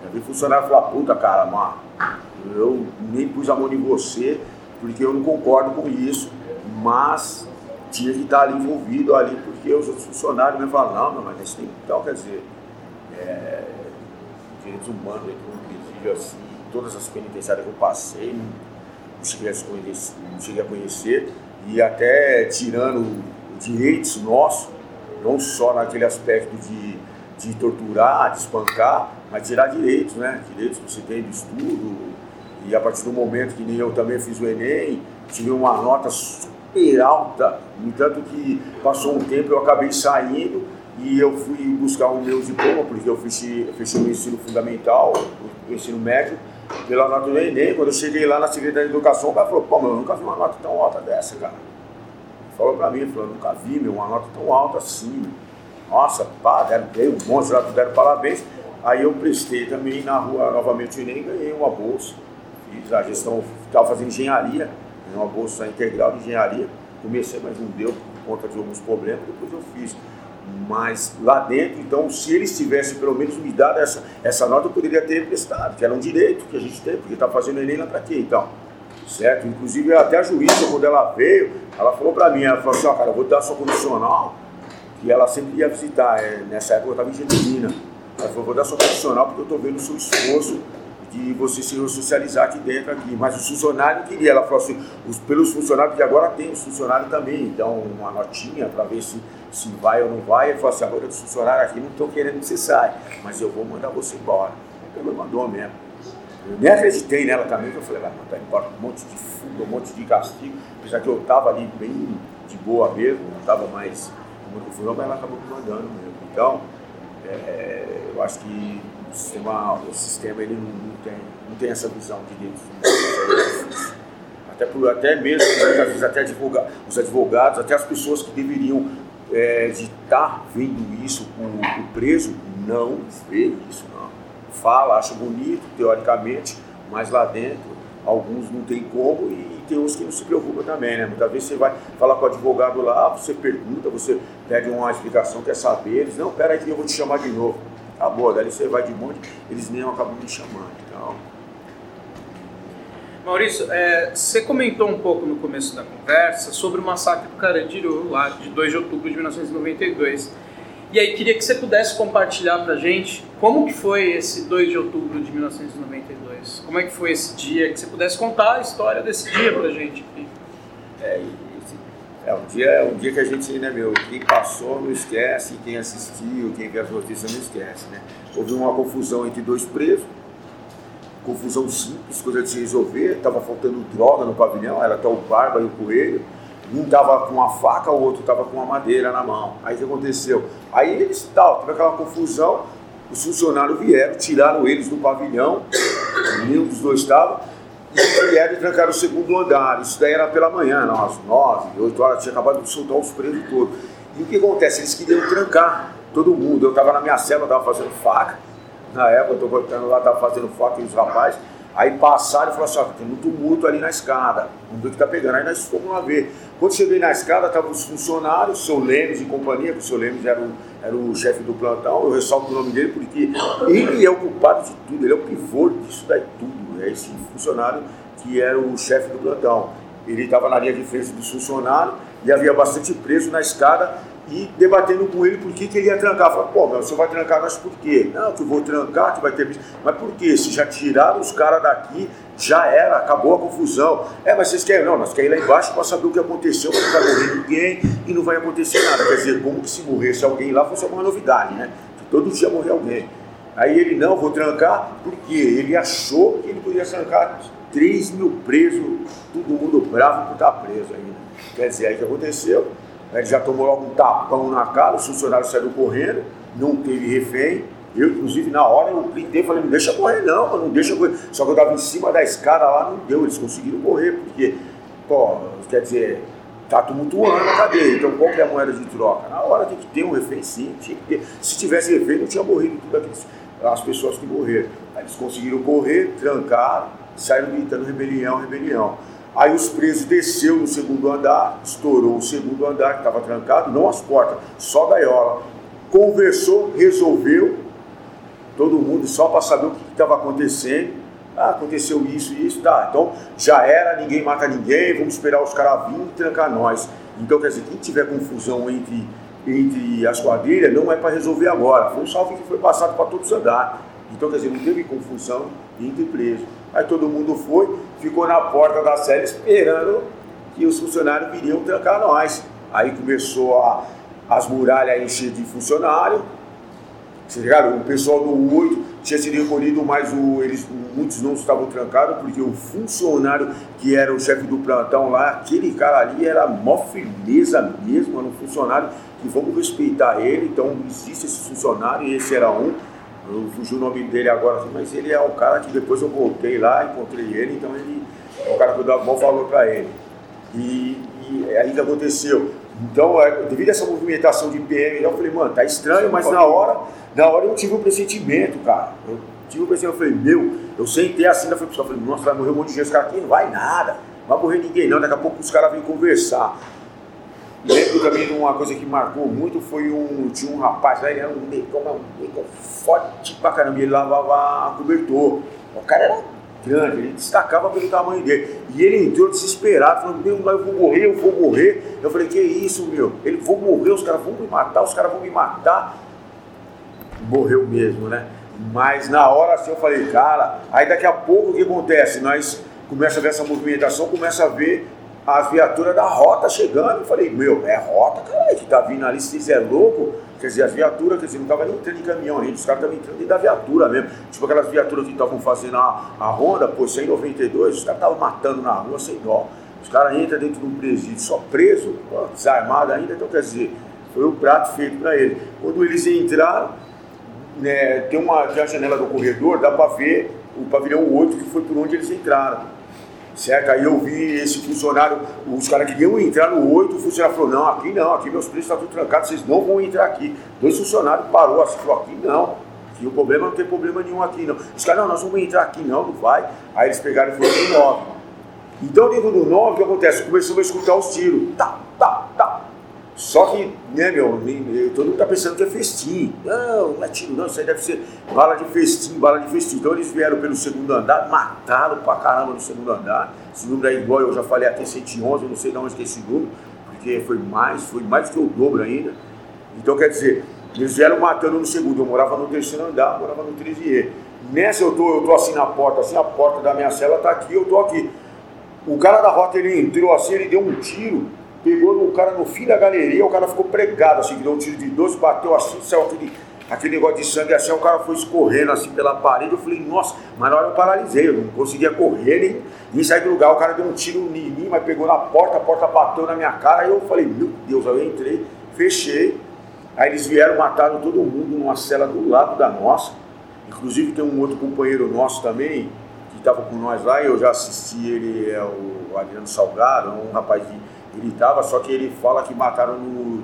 Já vi funcionário falar, puta cara, mano, eu nem pus a mão em você, porque eu não concordo com isso, mas tinha que estar ali envolvido ali, porque os outros funcionários me falam, não, não, mas isso tem então, quer dizer, é, direitos humanos, inclusive assim, todas as penitenciárias que eu passei, não não cheguei a conhecer e até tirando direitos nossos, não só naquele aspecto de, de torturar, de espancar, mas tirar direitos, né? Direitos que você tem de estudo. E a partir do momento que nem eu também fiz o Enem, tive uma nota super alta, no entanto que passou um tempo eu acabei saindo e eu fui buscar o meu diploma, porque eu fechei, fechei o ensino fundamental, o ensino médio, pela nota do Enem. Quando eu cheguei lá na Secretaria de Educação, o cara falou, pô, meu, eu nunca vi uma nota tão alta dessa, cara. Falou pra mim, falou, nunca vi, meu, uma nota tão alta assim. Nossa, pá, deram, dei um monte lá, deram parabéns. Aí eu prestei também na rua novamente o Enem ganhei uma bolsa. Fiz a gestão, estava fazendo engenharia, uma bolsa integral de engenharia. Comecei, mas não deu por conta de alguns problemas, depois eu fiz. Mas lá dentro, então, se eles tivessem pelo menos me dado essa, essa nota, eu poderia ter prestado, que era um direito que a gente tem, porque está fazendo Enem lá para quê, então? Certo? Inclusive, até a juíza, quando ela veio, ela falou para mim, ela falou assim, ó, cara, eu vou dar sua condicional, que ela sempre ia visitar, é, nessa época eu estava em Genuína. Ela falou, vou dar sua condicional porque eu estou vendo o seu esforço de você se socializar aqui dentro aqui. Mas os funcionários não queria. Ela falou assim, os, pelos funcionários, que agora tem os funcionários também, então uma notinha para ver se, se vai ou não vai. Ele falou assim, agora os funcionários aqui não estão querendo que você saia, mas eu vou mandar você embora. Ele mandou mesmo. Eu nem acreditei nela também, que eu falei, vai mandar embora um monte de fuga, um monte de castigo, apesar que eu estava ali bem de boa mesmo, não estava mais fui, mas ela acabou me mandando mesmo. Então, é, eu acho que o sistema, o sistema ele não, tem, não tem essa visão de direitos até, por, até mesmo, às vezes até advoga, os advogados, até as pessoas que deveriam é, de estar vendo isso com o preso, não vê isso, não. Fala, acha bonito, teoricamente, mas lá dentro alguns não tem como e tem uns que não se preocupam também, né? Muitas vezes você vai falar com o advogado lá, você pergunta, você pede uma explicação, quer saber, eles, não, pera aí eu vou te chamar de novo. Acabou, daí você vai de monte, eles nem acabam me chamando. Então. Maurício, é, você comentou um pouco no começo da conversa sobre o massacre do Carandiru, lá de 2 de outubro de 1992. E aí queria que você pudesse compartilhar pra gente como que foi esse 2 de outubro de 1992. Como é que foi esse dia? Que você pudesse contar a história desse dia pra gente. É, é um dia, é um dia que a gente, né, meu, quem passou não esquece, quem assistiu, quem vê as notícias não esquece, né? Houve uma confusão entre dois presos, confusão simples, coisa de se resolver, estava faltando droga no pavilhão, era até o Barba e o Coelho, um estava com uma faca, o outro estava com uma madeira na mão. Aí o que aconteceu? Aí eles, tal, teve aquela confusão, os funcionários vieram, tiraram eles do pavilhão, nenhum dos dois estava, vieram e trancaram o segundo andar. Isso daí era pela manhã, não, às nove, oito horas, tinha acabado de soltar os presos todos. E o que acontece? Eles queriam trancar todo mundo. Eu estava na minha cela, estava fazendo faca. Na época, eu estou cortando lá, estava fazendo faca e os rapazes. Aí passaram e falaram assim: ó, tem um tumulto ali na escada. Vamos ver que está pegando. Aí nós fomos lá ver. Quando cheguei na escada, estavam os funcionários, o seu Lemes e companhia, que o seu Lemes era o, era o chefe do plantão. Eu ressalto o nome dele porque ele é o culpado de tudo, ele é o pivô disso daí tudo é esse funcionário que era o chefe do plantão. Ele estava na linha de frente dos funcionários e havia bastante preso na escada e debatendo com ele por que, que ele ia trancar. Falei, pô, meu, você vai trancar nós por quê? Não, que eu vou trancar, que vai ter. Mas por quê? Se já tiraram os caras daqui, já era, acabou a confusão. É, mas vocês querem? Não, nós queremos ir lá embaixo para saber o que aconteceu, mas não vai morrer ninguém e não vai acontecer nada. Quer dizer, como que se morresse alguém lá fosse alguma novidade, né? Todo dia morrer alguém. Aí ele, não, vou trancar, porque ele achou que ele podia trancar 3 mil presos, todo mundo bravo por estar preso ainda. Quer dizer, aí o que aconteceu? Ele já tomou logo um tapão na cara, os funcionários saíram correndo, não teve refém, Eu, inclusive, na hora eu gritei, falei, não deixa correr não, não deixa correr. Só que eu tava em cima da escada lá, não deu, eles conseguiram correr, porque, pô, quer dizer, tá tumultuando a cadeia. Então, qual que é a moeda de troca? Na hora tem que ter um refém, sim, tinha que ter. Se tivesse refém, não tinha morrido tudo aqueles, as pessoas que morreram. Aí eles conseguiram correr, trancaram, saíram gritando rebelião, rebelião. Aí os presos desceu no segundo andar, estourou o segundo andar que estava trancado, não as portas, só a gaiola. Conversou, resolveu, todo mundo só para saber o que estava acontecendo. Ah, aconteceu isso e isso, tá. Então já era, ninguém mata ninguém, vamos esperar os caras virem e trancar nós. Então quer dizer, quem tiver confusão entre, entre as quadrilhas não é para resolver agora. Foi um salve que foi passado para todos andar. Então quer dizer, não teve confusão entre presos. Aí todo mundo foi, ficou na porta da cela esperando que os funcionários viriam trancar nós. Aí começou a, as muralhas a encher de funcionário. Vocês ligaram? O pessoal do 8 tinha sido recolhido, mas o, eles, muitos não estavam trancados, porque o funcionário que era o chefe do plantão lá, aquele cara ali era mó firmeza mesmo, era um funcionário que vamos respeitar ele, então existe esse funcionário, e esse era um. Eu fugi o nome dele agora, mas ele é um cara que depois eu voltei lá, encontrei ele, então ele é um cara que dava bom valor para ele. E, e ainda aconteceu. Então, é, devido a essa movimentação de PM, eu falei, mano, tá estranho, mas na hora, na hora eu tive um pressentimento, cara. Eu tive um pressentimento, eu falei, meu, eu sentei assim, eu falei, nossa, vai morrer um monte de gente, os caras aqui não vai nada, não vai morrer ninguém não, daqui a pouco os caras vêm conversar. Lembro também de uma coisa que marcou muito, foi um, tinha um rapaz ele era um negão, um negão forte pra caramba, ele lavava cobertor. O cara era grande, ele destacava pelo tamanho dele. E ele entrou desesperado, falando, meu, eu vou morrer, eu vou morrer. Eu falei, que isso, meu? Ele, vou morrer, os caras vão me matar, os caras vão me matar. Morreu mesmo, né? Mas na hora assim eu falei, cara, aí daqui a pouco o que acontece? Nós começa a ver essa movimentação, começa a ver as viaturas da rota chegando. Eu falei, meu, é rota, cara, que tá vindo ali, se é louco. Quer dizer, as viaturas, quer dizer, não tava nem entrando em caminhão ainda, os caras estavam entrando dentro da viatura mesmo. Tipo aquelas viaturas que estavam fazendo a, a ronda, pô, 192, os caras estavam matando na rua sem dó. Os caras entram dentro de um presídio só preso, pô, desarmado ainda, então quer dizer, foi o um prato feito para ele. Quando eles entraram, né, tem, uma, tem a janela do corredor, dá para ver o pavilhão 8, que foi por onde eles entraram. Certo? Aí eu vi esse funcionário, os caras queriam entrar no 8, o funcionário falou, não, aqui não, aqui meus preços estão tudo trancados, vocês não vão entrar aqui. Dois funcionários parou assim, falou, aqui não, que o problema não tem problema nenhum aqui não. Os caras, não, nós vamos entrar aqui não, não vai. Aí eles pegaram e foram no 9. Então dentro do 9, o que acontece? Começou a escutar os tiros, tá, tá, tá. Só que, né, meu, todo mundo tá pensando que é festim. Não, não é não, isso aí deve ser bala de festim, bala de festim. Então eles vieram pelo segundo andar, mataram pra caramba no segundo andar. Esse número aí, igual eu já falei, até 111, eu não sei de onde é esse número, porque foi mais, foi mais que o dobro ainda. Então, quer dizer, eles vieram matando no segundo, eu morava no terceiro andar, morava no 13E. Nessa eu tô, eu tô assim na porta, assim, a porta da minha cela tá aqui, eu tô aqui. O cara da rota, ele entrou assim, ele deu um tiro, pegou no cara no fim da galeria, o cara ficou pregado, assim, deu um tiro de 12, bateu assim, saiu aquele, aquele negócio de sangue assim, o cara foi escorrendo assim pela parede, eu falei, nossa, mas na hora eu paralisei, eu não conseguia correr nem, sair do lugar, o cara deu um tiro em mim, mas pegou na porta, a porta bateu na minha cara, aí eu falei, meu Deus, aí eu entrei, fechei, aí eles vieram, mataram todo mundo numa cela do lado da nossa, inclusive tem um outro companheiro nosso também, que estava com nós lá, e eu já assisti ele, é o Adriano Salgado, um rapaz de ele estava, só que ele fala que mataram no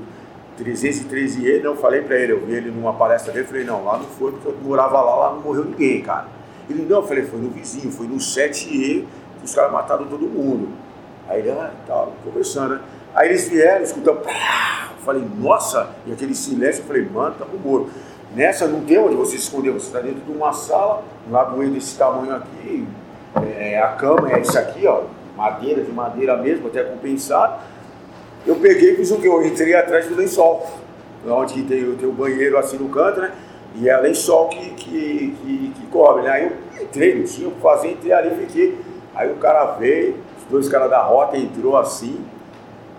313E, não, falei para ele, eu vi ele numa palestra dele, falei, não, lá não foi porque eu morava lá, lá não morreu ninguém, cara. Ele, não, eu falei, foi no vizinho, foi no 7E que os caras mataram todo mundo. Aí ele, ah, tal, conversando, né? Aí eles vieram, escutando, pá, eu falei, nossa, e aquele silêncio, eu falei, mano, tá com morto. Nessa não tem onde você se esconder, você está dentro de uma sala, um lado desse tamanho aqui, é, a cama é isso aqui, ó, madeira, de madeira mesmo, até compensado. Eu peguei e fiz o que? Eu entrei atrás do lençol, onde tem, tem o banheiro assim no canto, né? E é lençol que, que, que, que cobre, né? Aí eu entrei, não tinha o que fazer, entrei ali e fiquei. Aí o cara veio, os dois caras da rota entrou assim,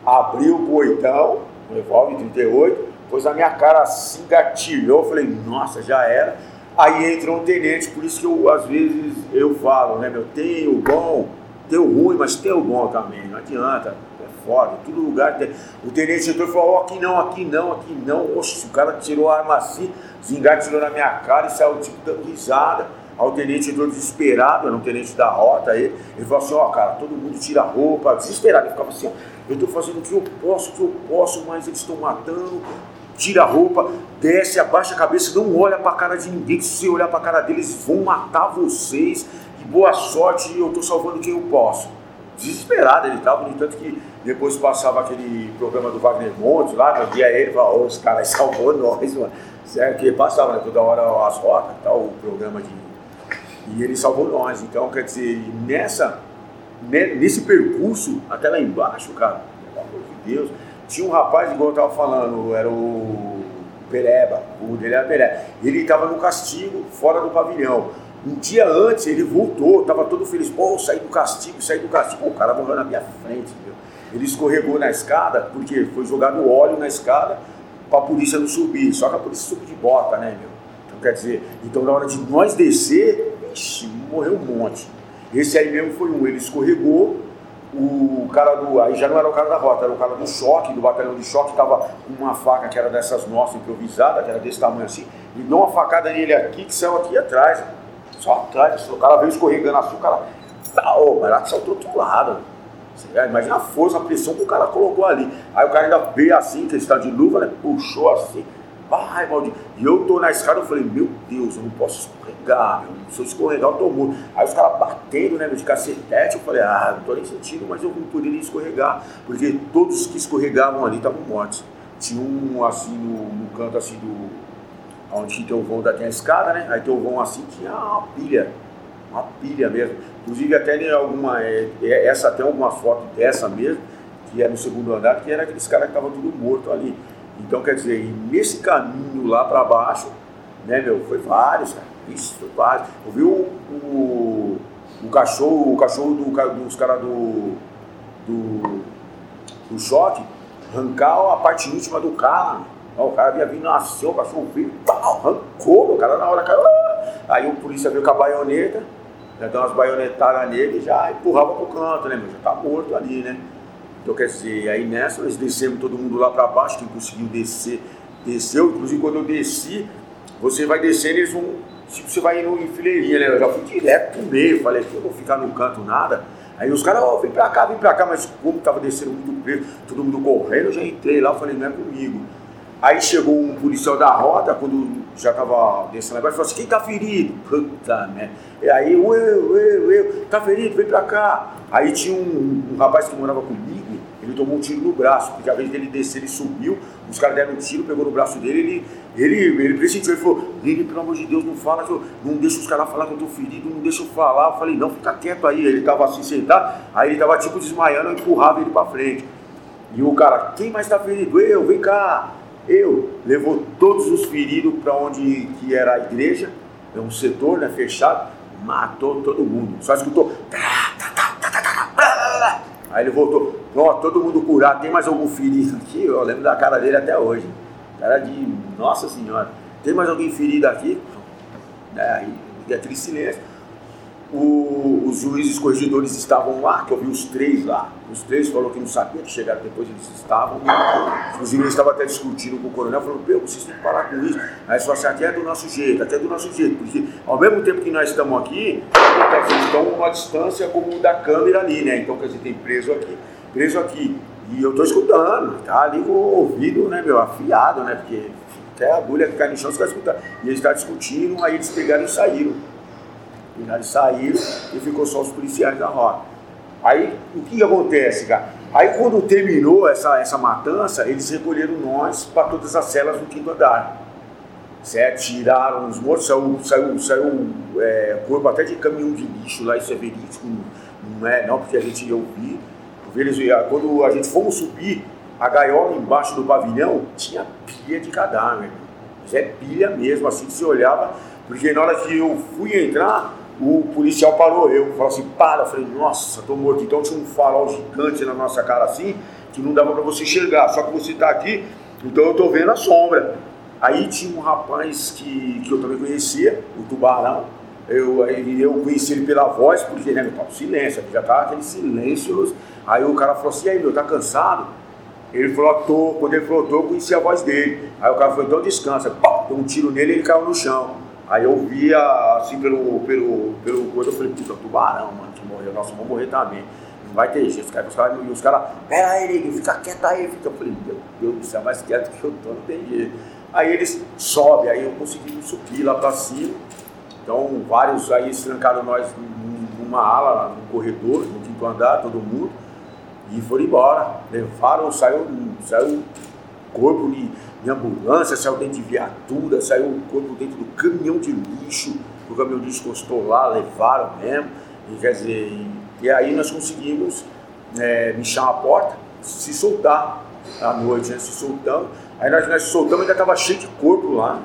abriu o boitão, um revólver 38, pôs na minha cara assim, gatilhou, falei, nossa, já era. Aí entrou um tenente, por isso que eu, às vezes eu falo, né, meu, tenho bom, tem o ruim, mas tem o bom também, não adianta. É foda, todo lugar tem. O tenente entrou e falou, oh, aqui não, aqui não, aqui não. Oxe, o cara tirou a arma assim, Zingar tirou na minha cara e saiu tipo dando risada. Aí o tenente entrou desesperado, era um tenente da rota aí. Ele falou assim, ó, oh, cara, todo mundo tira roupa, desesperado. Ele ficava assim, eu tô fazendo o que eu posso, o que eu posso, mas eles estão matando. Tira a roupa, desce, abaixa a cabeça, não olha pra cara de ninguém. Se você olhar pra cara deles, vão matar vocês. Boa sorte, eu tô salvando quem eu posso. Desesperado ele tava, no entanto que depois passava aquele programa do Wagner Montes lá, via ele e falava, os caras salvou nós, mano. Certo? Que passava né, toda hora as rotas, tal, o programa de e ele salvou nós. Então, quer dizer, nessa, nesse percurso, até lá embaixo, cara, pelo amor de Deus, tinha um rapaz, igual eu estava falando, era o Pereba, o dele era Pereba. Ele estava no castigo, fora do pavilhão. Um dia antes ele voltou, estava todo feliz, pô, saí do castigo, saí do castigo. Pô, o cara morreu na minha frente, meu. Ele escorregou na escada, porque foi jogado óleo na escada para a polícia não subir. Só que a polícia subiu de bota, né, meu? Então quer dizer, então na hora de nós descer, Ixi, morreu um monte. Esse aí mesmo foi um, ele escorregou, o cara do. Aí já não era o cara da rota, era o cara do choque, do batalhão de choque, estava com uma faca que era dessas nossas improvisada, que era desse tamanho assim, e deu uma facada nele aqui que saiu aqui atrás. Só atrás, o cara veio escorregando assim, o cara. Tá, oh, mas lá saiu do outro lado. Imagina a força, a pressão que o cara colocou ali. Aí o cara ainda veio assim, que está de luva, né? Puxou assim. Vai, maldito. E eu tô na escada, eu falei, meu Deus, eu não posso escorregar, meu. se eu escorregar eu tô morto. Aí os caras batendo, né, de cacetete, eu falei, ah, não tô nem sentindo, mas eu não poderia escorregar, porque todos que escorregavam ali estavam mortos. Tinha um assim no, no canto assim do. Onde tem o vão da tem a escada, né? Aí tem o vão assim, tinha uma pilha, uma pilha mesmo. Inclusive até alguma. É, é, essa tem alguma foto dessa mesmo, que é no segundo andar, que era aqueles caras que estavam tudo morto ali. Então, quer dizer, nesse caminho lá para baixo, né, meu, foi vários, cara. Isso, foi vários. Eu vi o, o, o cachorro, o cachorro do, dos caras do, do, do choque arrancar a parte íntima do O cara havia vindo, nasceu, o cachorro veio, pau, arrancou, o cara na hora caiu. Aí o polícia veio com a baioneta, já deu umas baionetadas nele e já empurrava pro canto, né, meu? Já tá morto ali, né? Então, quer dizer, aí nessa nós descemos todo mundo lá para baixo, quem conseguiu descer, desceu. Inclusive, quando eu desci, você vai descendo, eles vão. Tipo, você vai indo em fileirinha, né? Eu já fui direto pro meio, falei, eu não vou ficar no canto nada. Aí os caras, ó, oh, vem pra cá, vem pra cá, mas como tava descendo muito preso, todo mundo correndo, eu já entrei lá, falei, não é comigo. Aí chegou um policial da rota, quando já tava descendo agora, falou assim, quem tá ferido? Puta merda. E aí, eu, eu, eu, eu, tá ferido, vem pra cá. Aí tinha um, um rapaz que morava comigo, ele tomou um tiro no braço, porque a vez dele descer, ele subiu, os caras deram um tiro, pegou no braço dele, ele, ele, ele pressentiu, ele falou, Lili, pelo amor de Deus, não fala, não deixa os caras falar que eu tô ferido, não deixa eu falar. Eu falei, não, fica quieto aí. Ele tava assim sentado, aí ele tava tipo desmaiando, eu empurrava ele pra frente. E o cara, quem mais tá ferido? Eu, vem cá. Eu, levou todos os feridos para onde que era a igreja, é um setor né, fechado, matou todo mundo. Só escutou. Aí ele voltou, ó, todo mundo curado, tem mais algum ferido aqui? Eu lembro da cara dele até hoje. Cara de, nossa senhora, tem mais alguém ferido aqui? É, aí, aquele silêncio o, os juízes corregedores estavam lá, que eu vi os três lá. Os três falou que não sabia que chegaram depois, eles estavam. Inclusive, eles estavam até discutindo com o coronel, falando, Pô, vocês têm que parar com isso. Aí falaram assim, aqui é do nosso jeito, aqui é do nosso jeito. Porque ao mesmo tempo que nós estamos aqui, eles estão uma distância como da câmera ali, né? Então, quer dizer, tem preso aqui, preso aqui. E eu estou escutando, tá ali com o ouvido, né, meu, afiado, né? Porque até a agulha cai no chão, você vai escutar. E eles estavam discutindo, aí eles pegaram e saíram. Eles saíram e ficou só os policiais da rota. Aí o que, que acontece, cara? Aí quando terminou essa, essa matança, eles recolheram nós para todas as celas do quinto andar. Certo? Tiraram os mortos, saiu, saiu, saiu é, corpo até de caminhão de lixo lá, isso é verídico, não é não, porque a gente ia ouvir. Eles, quando a gente fomos subir, a gaiola embaixo do pavilhão tinha pilha de cadáver. Mas é pilha mesmo, assim que se olhava, porque na hora que eu fui entrar, o policial parou eu, falou assim, para, eu falei, nossa, tô morto. Então tinha um farol gigante na nossa cara assim, que não dava para você enxergar, só que você tá aqui, então eu tô vendo a sombra. Aí tinha um rapaz que, que eu também conhecia, o Tubarão, Eu, eu conheci ele pela voz, porque né, meu, tava silêncio, já tava aquele silêncio. Aí o cara falou assim, aí meu, tá cansado? Ele falou, tô. Quando ele falou, tô, eu conheci a voz dele. Aí o cara falou, então descansa. Pá, deu um tiro nele e ele caiu no chão. Aí eu via, assim, pelo, pelo, pelo coisa, eu falei, puta, tubarão, mano, que morreu. Nossa, vamos morrer também. Não vai ter jeito. Os caras, os caras, e os caras pera aí, fica quieto aí. Fica. Eu falei, meu Deus do céu, mais quieto que eu tô, não tem jeito. Aí eles sobem, aí eu consegui subir lá pra cima. Então, vários aí trancaram nós numa ala, no corredor, no quinto andar, todo mundo. E foram embora. Levaram, saiu, saiu corpo em, ambulância, saiu dentro de viatura, saiu o corpo dentro do caminhão de lixo. O caminhão de lixo encostou lá, levaram mesmo. E, quer dizer, e, aí nós conseguimos é, mexer a porta, se soltar à noite, né, se soltando. Aí nós, nós soltamos, ainda estava cheio de corpo lá.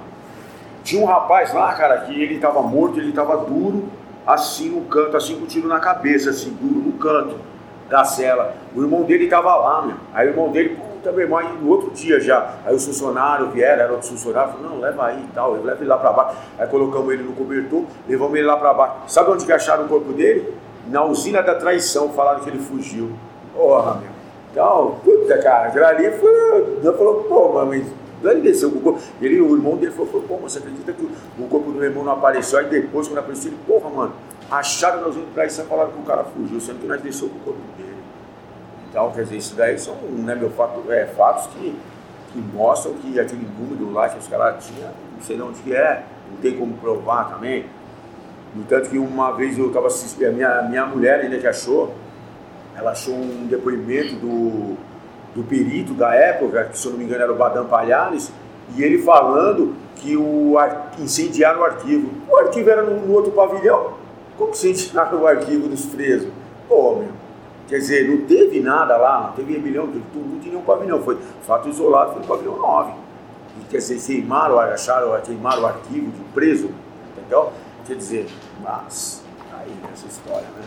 Tinha um rapaz lá, cara, que ele estava morto, ele estava duro, assim no canto, assim com tiro na cabeça, assim, duro no canto da cela. O irmão dele estava lá, meu. Aí o irmão dele, irmão, aí no outro dia já. Aí os funcionários vieram, era outro funcionário, falou, não, leva aí e tal, leva ele lá para baixo. Aí colocamos ele no cobertor, levamos ele lá para baixo. Sabe onde que acharam o corpo dele? Na usina da traição, falaram que ele fugiu. Porra, meu. Então, puta, cara, aquilo ali foi. Falou, pô, mas ele desceu com o corpo. Ele, o irmão dele falou, pô, mas você acredita que o corpo do meu irmão não apareceu? Aí depois, quando apareceu, ele, porra, mano, acharam nós indo traição e falaram que o cara fugiu, sendo que nós desceu com o corpo dele. Então, quer dizer, isso daí são, né, meu, fato, é, fatos que, que mostram que aquele número lá que os caras tinham, não sei de onde que é, não tem como provar também. No tanto que uma vez eu estava assistindo, a minha, minha mulher ainda que achou, ela achou um depoimento do, do perito da época, que se eu não me engano era o Badam Palhares, e ele falando que o ar, incendiaram o arquivo. O arquivo era no, no outro pavilhão. Como que incendiaram o arquivo dos presos? Pô, meu. Quer dizer, não teve nada lá, não teve rebelião, não teve tudo, tinha um pavilhão. Foi fato isolado, foi no pavilhão 9. E, quer dizer, queimaram, acharam, queimaram o arquivo de preso, entendeu? Quer dizer, mas, aí nessa história, né?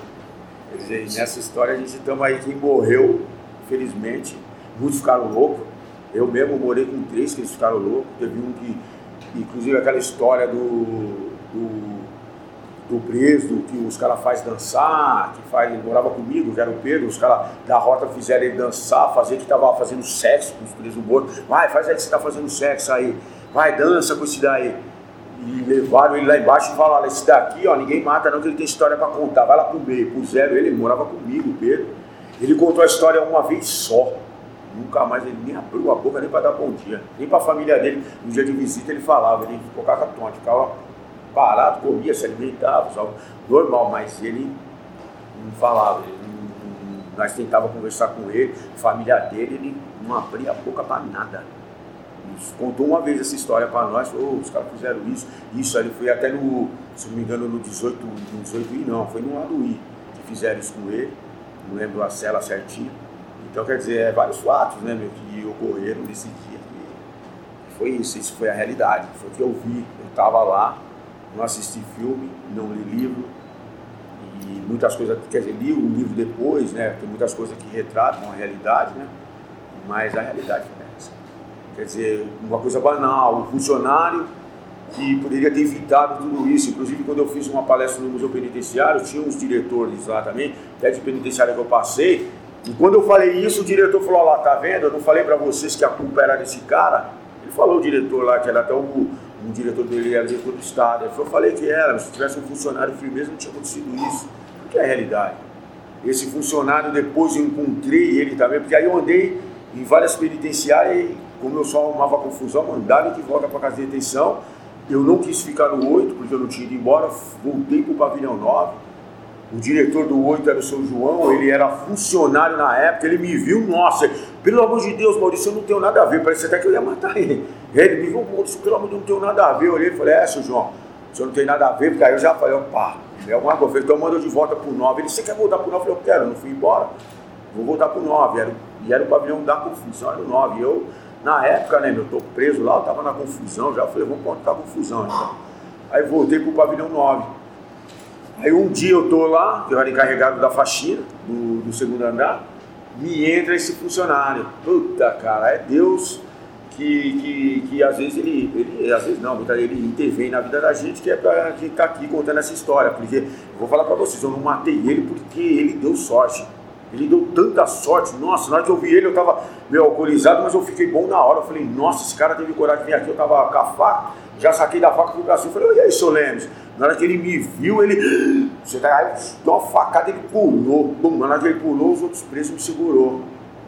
Quer dizer, nessa história a gente estamos aí, quem morreu, infelizmente, muitos ficaram loucos. Eu mesmo morei com três que eles ficaram loucos. Teve um que, inclusive aquela história do, do, do preso, que os caras fazem dançar, que faz, ele morava comigo, que era o Pedro, os caras da rota fizeram ele dançar, fazer que tava fazendo sexo com os presos mortos. Vai, faz aí que você tá fazendo sexo aí. Vai, dança com esse daí. E levaram ele lá embaixo e falaram, esse daqui, ó, ninguém mata não, que ele tem história para contar. Vai lá pro meio, puseram ele, ele morava comigo, Pedro. Ele contou a história uma vez só. Nunca mais ele nem abriu a boca nem para dar bom dia. Nem para a família dele, no dia de visita ele falava, ele ficou cacatonte, ficava parado, comia, se alimentava, só, normal, mas ele não falava. Ele nós tentávamos conversar com ele, família dele, ele não abria a boca para nada. Contou uma vez essa história para nós, falou, oh, os caras fizeram isso, isso, ele foi até no, se não me engano, no 18, no 18 I não, foi no Aluí que fizeram isso com ele, não lembro a cela certinha. Então, quer dizer, é vários fatos né, meu, que ocorreram nesse dia. E foi isso, isso foi a realidade. Foi o que eu vi. Eu estava lá, não assisti filme, não li livro. E muitas coisas, quer dizer, li o livro depois, né? Tem muitas coisas que retratam a realidade, né? Mas a realidade foi essa. Quer dizer, uma coisa banal, um funcionário que poderia ter evitado tudo isso. Inclusive, quando eu fiz uma palestra no Museu Penitenciário, tinha uns diretores lá também, até de penitenciário que eu passei, e quando eu falei isso, o diretor falou: lá, tá vendo? Eu não falei para vocês que a culpa era desse cara? Ele falou, o diretor lá, que era até o, um diretor dele, era diretor do Estado. Eu falei que era, se tivesse um funcionário firmeza, não tinha acontecido isso. O que é a realidade? Esse funcionário, depois eu encontrei ele também, porque aí eu andei em várias penitenciárias e, como eu só arrumava confusão, mandaram de volta para casa de detenção. Eu não quis ficar no 8, porque eu não tinha ido embora, voltei para o pavilhão 9 o diretor do Oito era o seu João, ele era funcionário na época, ele me viu, nossa, pelo amor de Deus, Maurício, eu não tenho nada a ver, parece até que eu ia matar ele. Ele me viu, amor de Deus, não tenho nada a ver. Eu olhei e falei, é, seu João, o senhor não tem nada a ver, porque aí eu já falei, opa, é alguma coisa, então manda de volta pro 9. Ele, você quer voltar pro 9? Eu falei, eu quero, eu não fui embora, vou voltar pro 9. Era, e era o pavilhão da confusão, era o 9. E eu, na época, né, eu tô preso lá, eu tava na confusão, já falei, vamos contar a confusão, então. Aí voltei pro pavilhão 9. Aí um dia eu tô lá, eu era encarregado da faxina do, do segundo andar, me entra esse funcionário. Puta, cara, é Deus que, que, que às vezes ele, ele, às vezes não, ele intervém na vida da gente, que é pra gente estar tá aqui contando essa história. Porque, vou falar para vocês, eu não matei ele porque ele deu sorte. Ele deu tanta sorte, nossa, na hora que eu vi ele eu tava meio alcoolizado, mas eu fiquei bom na hora. Eu falei, nossa, esse cara teve coragem de vir aqui, eu tava com a faca, já saquei da faca, fui pra cima, falei, e aí, seu? Na hora que ele me viu, ele. Você tá aí, deu uma facada, ele pulou. Na hora que ele pulou, os outros presos me segurou.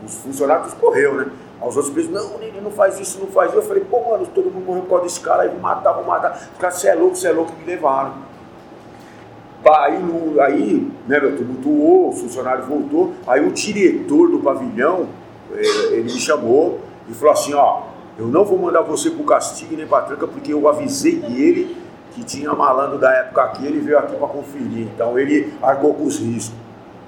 Os funcionários correu, né? Os outros presos, não, ele não faz isso, não faz isso. Eu falei, pô, mano, todo mundo morreu por causa desse cara, aí vou matar, vou matar. Os caras, você é louco, você é louco, me levaram. Aí, no, aí né, meu, tumultuou, o funcionário voltou, aí o diretor do pavilhão, eh, ele me chamou e falou assim, ó, eu não vou mandar você pro castigo nem pra tranca, porque eu avisei ele que tinha malandro da época aqui, ele veio aqui para conferir, então ele arcou com os riscos.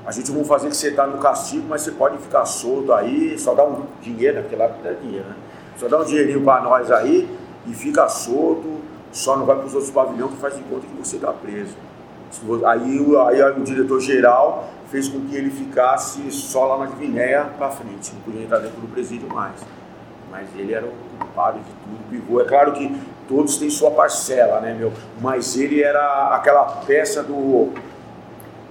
A gente vai fazer que você tá no castigo, mas você pode ficar solto aí, só dá um dinheiro, né, porque lá não é dinheiro, né? Só dá um dinheirinho para nós aí e fica solto, só não vai para os outros pavilhões que faz de conta que você tá preso. Aí, aí o diretor-geral fez com que ele ficasse só lá na Guinéia para frente, não podia entrar dentro do presídio mais. Mas ele era o culpado de tudo, pivô. É claro que todos têm sua parcela, né, meu? Mas ele era aquela peça do,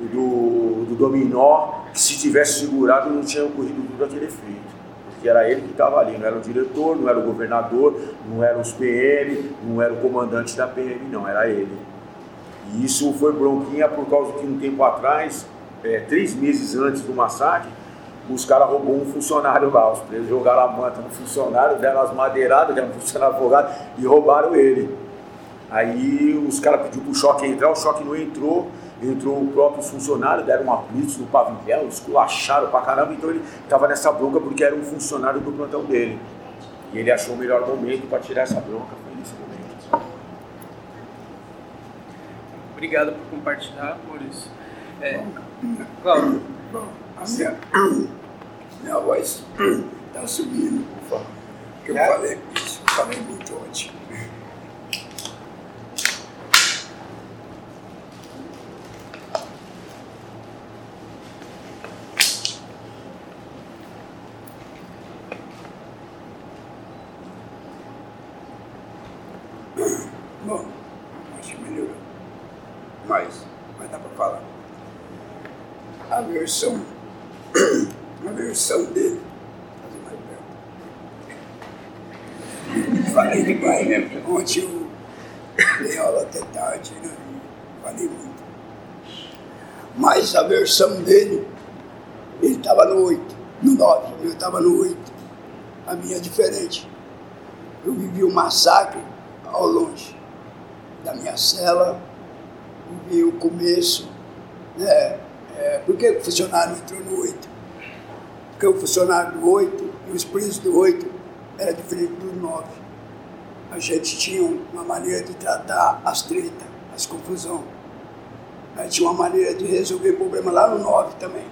do, do dominó que se tivesse segurado não tinha ocorrido tudo aquele efeito. Porque era ele que estava ali, não era o diretor, não era o governador, não era os PM, não era o comandante da PM, não, era ele. E isso foi bronquinha por causa que um tempo atrás, é, três meses antes do massacre, os caras roubou um funcionário lá. Os presos jogaram a manta no funcionário, deram as madeiradas, deram um funcionário afogado e roubaram ele. Aí os caras pediram pro choque entrar, o choque não entrou, entrou o próprio funcionário, deram uma blitz no pavilhão, esculacharam pra caramba, então ele tava nessa bronca porque era um funcionário do plantão dele. E ele achou o melhor momento para tirar essa bronca, foi nesse momento. Obrigado por compartilhar, Maurício. É, Cláudio. Bom, a minha, minha voz está subindo. Eu falei isso, eu falei muito ontem. Bom, acho que melhorou. Mas, mas dá para falar. A versão, a versão dele. Falei demais, né? Ontem eu dei aula até tarde, né? Falei muito. Mas a versão dele, ele estava no 8, no 9, eu estava no 8. A minha é diferente. Eu vivi um massacre ao longe da minha cela, vivi o começo, né? É, por que o funcionário entrou no 8? Porque o funcionário do 8 e os presos do 8 era diferente do 9. A gente tinha uma maneira de tratar as tretas, as confusões. A gente tinha uma maneira de resolver problema lá no 9 também,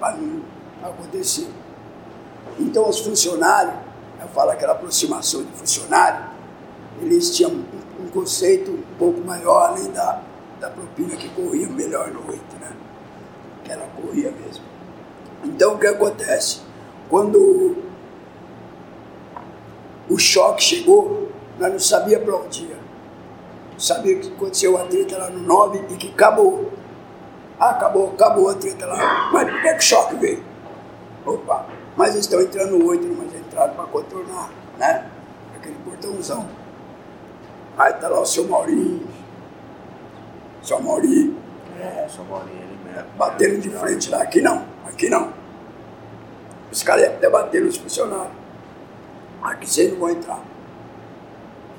para não acontecer. Então os funcionários, eu falo aquela aproximação de funcionário, eles tinham um, conceito um pouco maior além da, da propina que corria melhor no 8, né? Ela corria mesmo. Então o que acontece? Quando o choque chegou, nós não sabia para onde ia. Sabia que aconteceu a treta lá no 9 e que acabou. Ah, acabou, acabou a treta lá. Mas por que, que o choque veio? Opa, mas eles estão entrando 8, mas entraram para contornar, né? Aquele portãozão. Aí tá lá o seu Maurinho. Seu Maurinho. É, só Maurinho. Bateram de frente lá. Aqui não, aqui não. Os caras até bater nos funcionários. Aqui vocês não vão entrar.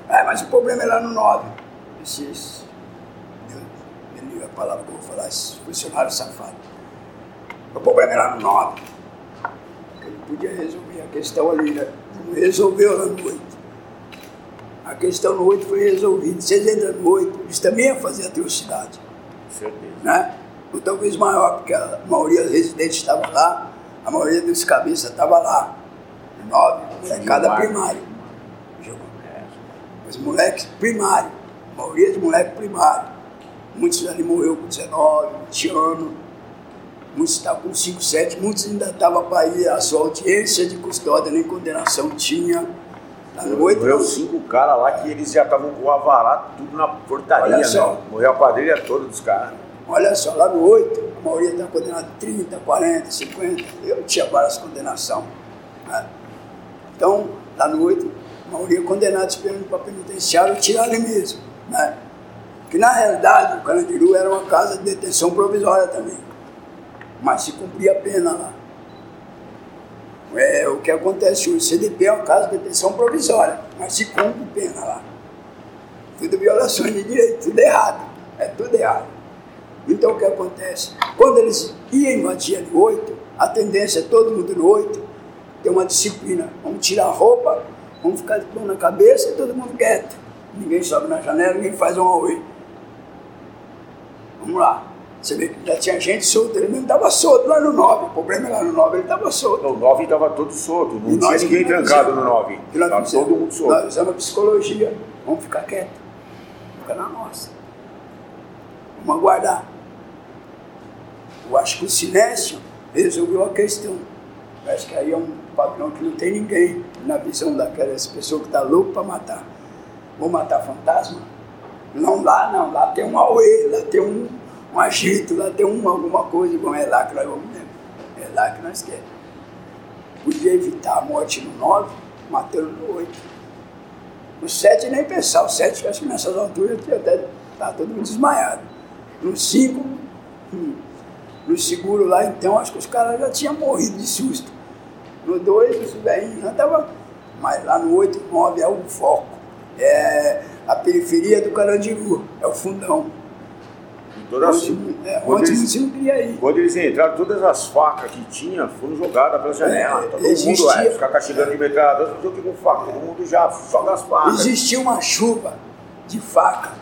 É, mas o problema é lá no 9. Esses. Liga a palavra que eu vou falar, esses funcionários safados. O problema é lá no 9. Ele podia resolver a questão ali, né? Não resolveu lá no 8. A questão no 8 foi resolvida. Vocês entram no 8, eles também iam fazer atrocidade. Com certeza. Né? Ou talvez maior, porque a maioria dos residentes estava lá, a maioria dos cabeças estava lá. Nove, molecada primário. Os moleques primário, a maioria de moleques primário. Muitos ali morreu com 19, 20 anos. Muitos estavam com 5, 7, muitos ainda estavam para ir à sua audiência de custódia, nem condenação tinha. Lá no 8 Morreu cinco caras lá que eles já estavam com o avará tudo na portaria, Olha só. né? Morreu a quadrilha toda dos caras. Olha só, lá no 8, a maioria está condenada a 30, 40, 50. Eu tinha várias condenações. né? Então, lá no 8, a maioria condenada esperando para penitenciário tirar ali mesmo. Né? Que na realidade o Carandiru era uma casa de detenção provisória também. Mas se cumpria a pena lá. É o que acontece hoje. CDP é uma casa de detenção provisória, mas se cumpre pena lá. Tudo violações de direito, tudo errado. É tudo errado. Então o que acontece? Quando eles iam invadir no 8, a tendência é todo mundo no 8 ter uma disciplina. Vamos tirar a roupa, vamos ficar de pão na cabeça e todo mundo quieto. Ninguém sobe na janela, ninguém faz um auê. Vamos lá. Você vê que já tinha gente solta, ele mesmo estava solto lá no 9. O problema é lá no 9, ele estava solto. O 9 estava todo solto, não E tinha ninguém trancado no 9. Que nós Estava todo mundo solto. Nós usamos psicologia. Vamos ficar quieto. Fica na nossa. Vamos aguardar. Eu acho que o silêncio resolveu a questão. Eu acho que aí é um padrão que não tem ninguém na visão daquelas pessoas que estão tá louco para matar. Vou matar fantasma? Não lá, não. Lá tem um auê, lá tem um, um agito, lá tem um, alguma coisa. Bom, é lá que nós vamos. É lá que nós queremos. Podia evitar a morte no 9, matando no 8. No 7 nem pensar, o 7 acho que nessas alturas tinha até tá todo mundo desmaiado. No 5, hum, no seguro lá então, acho que os caras já tinham morrido de susto. No 2, os velhinhos já estavam. Mas lá no 8, 9 é o foco. É a periferia do Carandiru, é o fundão. Todas as- Onde, é, quando, eles, ir. quando eles entraram, todas as facas que tinha foram jogadas pela janela. É, todo existia- mundo, é, os caras chegando de metralhadora, não que com faca. Todo mundo já joga as facas. Existia uma chuva de faca.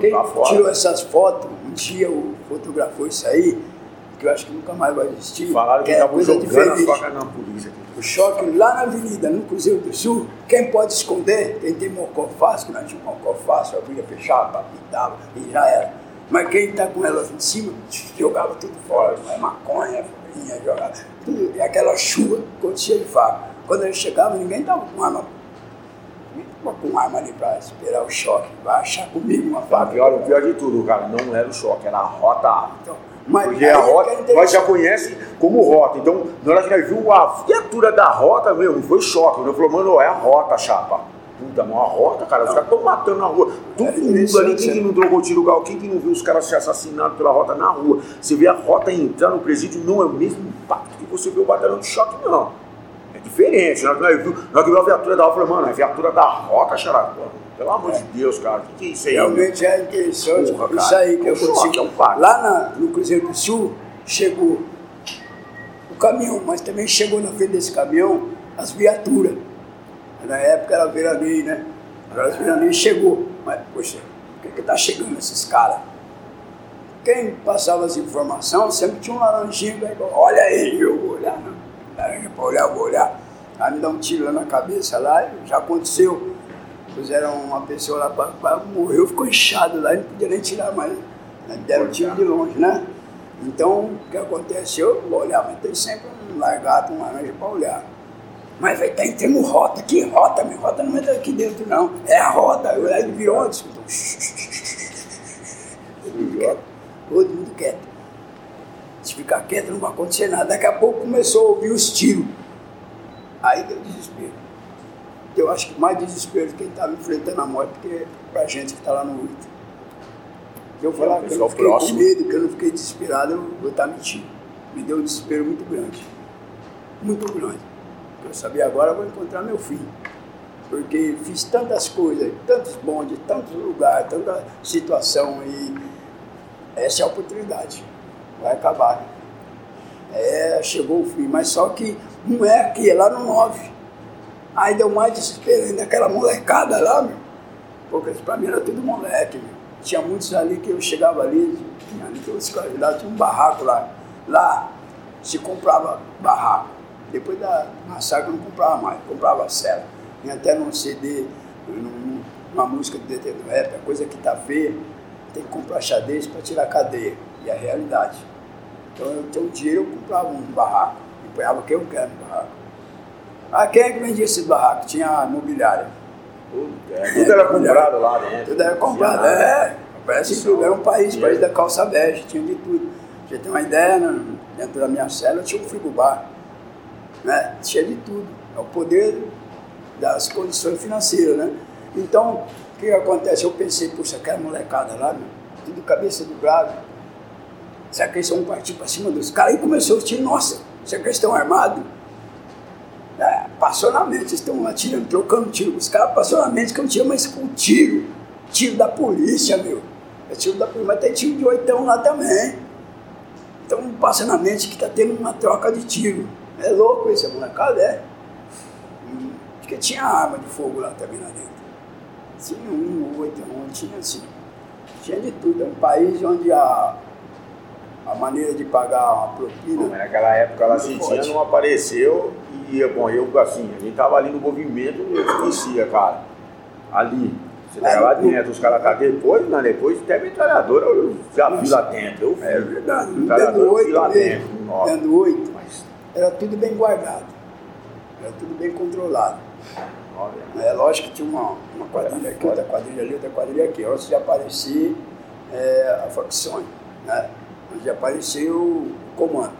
Quem tá tirou essas fotos, um dia o fotografou isso aí, que eu acho que nunca mais vai existir. Falaram que é estavam coisa jogando diferente. facas na polícia. O choque lá na avenida, no Cruzeiro do Sul, quem pode esconder, quem tem mocó fácil, que nós tínhamos mocó fácil, abria, fechava, pintava e já era. Mas quem está com elas em cima, jogava tudo fora, mas maconha, vinha, jogava, tudo, e aquela chuva acontecia de faca. Quando eles chegavam, ninguém estava com arma, estava com arma ali para esperar o choque, vai achar comigo uma faca. pior, o pior de tudo, cara, não era o choque, era a rota A. Então, mas Porque a rota, nós já conhece como rota. Então, na hora que nós vimos a viatura da rota, meu, não foi choque. Nós falou, mano, é a rota, chapa. Puta, mas a rota, cara, os caras estão matando na rua. Todo mundo ali, quem que né? não trocou tiro gal, quem que não viu os caras se assassinando pela rota na rua? Você vê a rota entrar no presídio, não é o mesmo impacto que você vê o batalhão de choque, não. É diferente. Na hora que na hora que viu a viatura da rota, eu falei, mano, é viatura da rota, xará. Pelo amor de Deus, cara, o que, que é isso aí? Realmente é interessante Porra, isso aí que É aconteceu. é um. Lá na- no Cruzeiro do Sul, chegou o caminhão, mas também chegou na frente desse caminhão as viaturas. Na época era veraneio, né? Agora as veraneio chegou. Mas, poxa, por que que tá chegando esses caras? Quem passava as informações sempre tinha um laranjinha, que aí, olha eu vou olhar, vou olhar. Aí me dá um tiro lá na cabeça lá, já aconteceu. Puseram uma pessoa lá, pra, morreu, ficou inchado lá, não podia nem tirar mais. Né? Deram um tiro de longe, né? Então, o que acontece? Eu vou olhar, mas tem sempre um largado, um laranja para olhar. Mas vai estar entrando rota, que rota? Minha rota não entra aqui dentro, não. É a rota. Eu, aí ele virou antes. Então, todo mundo quieto. Quieto. Ficar quieto, não vai acontecer nada. Daqui a pouco começou a ouvir os tiros. Aí deu desespero. Eu acho que mais desespero de quem estava enfrentando a morte do que pra gente que está lá no 8. Se eu falar que eu não fiquei próximo. com medo, que eu não fiquei desesperado, eu vou estar mentindo. Me deu um desespero muito grande. Muito grande. Eu sabia agora, eu vou encontrar meu filho. Porque fiz tantas coisas, tantos bondes, tantos lugares, tanta situação e essa é a oportunidade. Vai acabar. É, chegou o fim, mas só que não é aqui, é lá no 9. Aí deu mais desespero ainda, aquela molecada lá, meu. Porque pra mim era tudo moleque, meu. Tinha muitos ali que eu chegava ali, tinha ali que eu escravizava, tinha um barraco lá. Lá se comprava barraco. Depois da massacre eu não comprava mais, comprava cela. Tinha até num CD, num- numa música do DT do rap, a coisa que tá feia, tem que comprar xadrez para tirar a cadeia. E a realidade. Então eu um dinheiro, eu comprava um barraco. Ponhava o que eu quero no barraco. Ah, quem é que vendia esse barraco? Tinha a imobiliária. É, tudo era comprado lá dentro. Tudo era comprado, é. Parece que era um país, país da calça bege, tinha de tudo. Você ter uma ideia, né? dentro da minha cela tinha um frigobar. Né? Tinha de tudo. É o poder das condições financeiras, né? Então, o que acontece? Eu pensei, puxa, aquela molecada lá, tudo cabeça do bravo. Que eles vão partir para cima dos caras? Aí começou o tiro, nossa, será que eles estão armados? É, passou na mente, estão atirando, trocando tiro. Os caras passou na mente que eu tinha, mas com tiro. Tiro da polícia, meu. É tiro da polícia, mas tem tiro de oitão lá também. Então passa na mente que está tendo uma troca de tiro. É louco esse molecada, é. Hum, acho que tinha arma de fogo lá também lá dentro. Tinha um oito, um, tinha assim. Tinha de tudo. É um país onde a, a maneira de pagar uma propina. Bom, naquela época Cintinha forte. não apareceu e, bom, eu assim, a gente tava ali no movimento e eu conhecia, cara. Ali. Você tava lá dentro, os caras tá depois, né? Depois até metralhadora eu já vi lá dentro. Eu É verdade. Dentro oito lá dentro. Dentro oito. Mas, Era tudo bem guardado. Era tudo bem controlado. olha, É lógico que tinha uma, uma quadrilha aqui, outra quadrilha ali, outra quadrilha aqui. Antes de aparecer é, a facções, né? De aparecer o comando.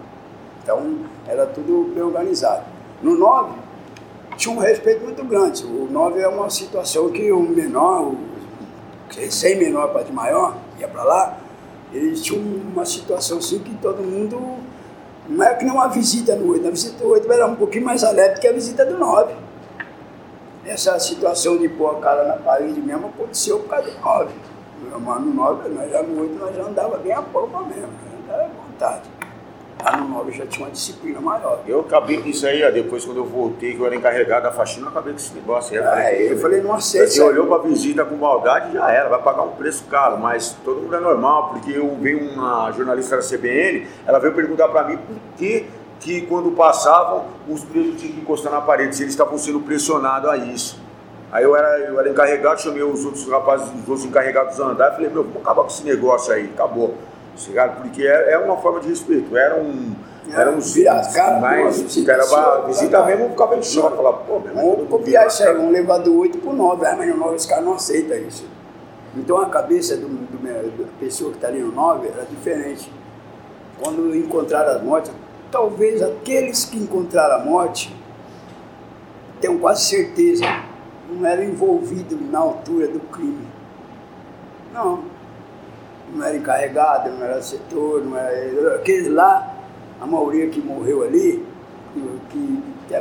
Então, era tudo bem organizado. No 9, tinha um respeito muito grande. O 9 é uma situação que o menor, o sem menor para de maior, ia para lá, eles tinham uma situação assim que todo mundo. Não é que nem uma visita no 8. A visita do 8 era um pouquinho mais alegre que a visita do 9. Essa situação de pôr a cara na parede mesmo aconteceu por causa do 9. Mas no 9, nós já no 8 nós já andava bem a poupa mesmo, né? era à vontade. Lá no 9 já tinha uma disciplina maior. eu acabei com isso aí, ó, depois quando eu voltei, que eu era encarregado da faxina, eu acabei com esse negócio aí. Aí eu falei, não aceito. Você olhou pra visita com maldade, já era, vai pagar um preço caro, mas todo mundo é normal, porque eu veio uma jornalista da CBN, ela veio perguntar pra mim por que, que quando passavam, os presos tinham que encostar na parede, se eles estavam sendo pressionados a isso. Aí eu era, eu era encarregado, chamei os outros rapazes, os outros encarregados a andar, e falei, meu, vamos acabar com esse negócio aí, acabou. Chegado, porque é, é uma forma de respeito, era um. Era Virar as caras, mas visita cara, sua, visita mesmo, ficava em choque, falava, pô, meu Vamos copiar isso aí, vamos levar do 8 para o 9. Ah, mas no 9 os caras não aceitam isso. Então a cabeça do, do- da pessoa que está ali no 9 era diferente. Quando encontraram a morte, talvez aqueles que encontraram a morte tenham quase certeza, não eram envolvidos na altura do crime. Não. Não era encarregado, não era setor, não era. Aqueles lá, a maioria que morreu ali, que, que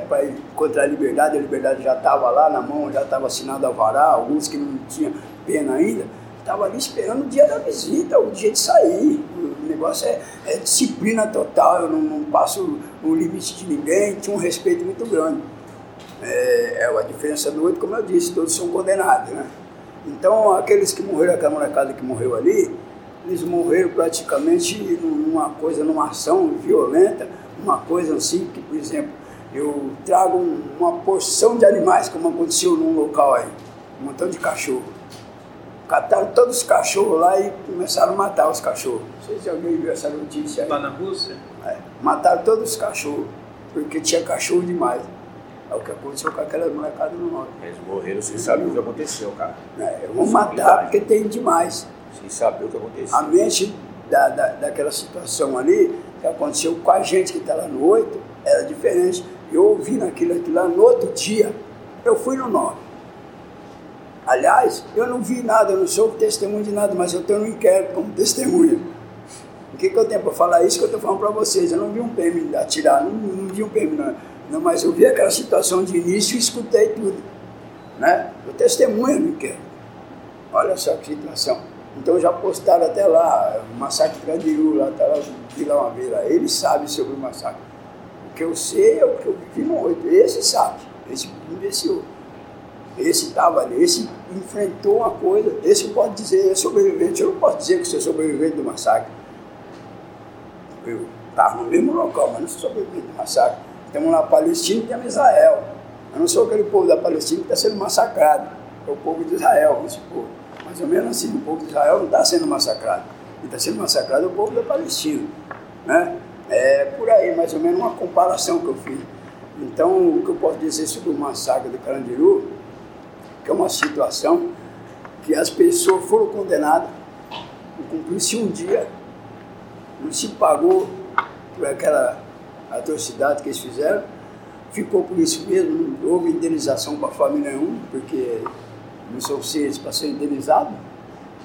encontrar a liberdade, a liberdade já estava lá na mão, já estava assinado alvará, alguns que não tinham pena ainda, estavam ali esperando o dia da visita, o dia de sair. O negócio é, é disciplina total, eu não, não passo o limite de ninguém, tinha um respeito muito grande. É, é a diferença do outro, como eu disse, todos são condenados, né? Então, aqueles que morreram, aquela molecada que morreu ali, eles morreram praticamente numa coisa, numa ação violenta, uma coisa assim que, por exemplo, eu trago um- uma porção de animais, como aconteceu num local aí, um montão de cachorro. Cataram todos os cachorros lá e começaram a matar os cachorros. Não sei se alguém viu essa notícia aí. Lá na Rússia? É, mataram todos os cachorros, porque tinha cachorro demais. É o que aconteceu com aquela molecada no norte. Eles morreram sem saber o que aconteceu, cara. É, eu vou matar porque tem demais. Sem saber o que aconteceu. A mente da, da, daquela situação ali, que aconteceu com a gente que está lá no 8, era diferente. Eu ouvi naquilo aquilo lá no outro dia, eu fui no 9. Aliás, eu não vi nada, eu não sou testemunho de nada, mas eu tenho um inquérito como testemunha. O que, que eu tenho para falar? Isso que eu estou falando para vocês. Eu não vi um PM atirar, não, não vi um PM, não, não, mas eu vi aquela situação de início e escutei tudo. Né? Eu testemunho no inquérito. Olha só que situação. Então já postaram até lá, o massacre Candiru, lá, tá lá, vi vez lá. Ele sabe sobre o massacre. O que eu sei é o que eu vivi no 8. Esse sabe, esse imbecil. Esse estava ali, esse enfrentou uma coisa, esse pode dizer, é sobrevivente. Eu não posso dizer que sou sobrevivente do massacre. Eu estava no mesmo local, mas não sou sobrevivente do massacre. Temos lá Palestina e temos Israel. Eu não sou aquele povo da Palestina que está sendo massacrado. É o povo de Israel, esse povo. Mais ou menos assim, o povo de Israel não está sendo massacrado. Ele está sendo massacrado o povo da Palestina. Né? É por aí, mais ou menos uma comparação que eu fiz. Então, o que eu posso dizer sobre o massacre do Carandiru, que é uma situação que as pessoas foram condenadas, cumpriu-se um dia, não se pagou por aquela atrocidade que eles fizeram, ficou por isso mesmo, não houve indenização para a família nenhuma, porque não são seres para ser indenizados,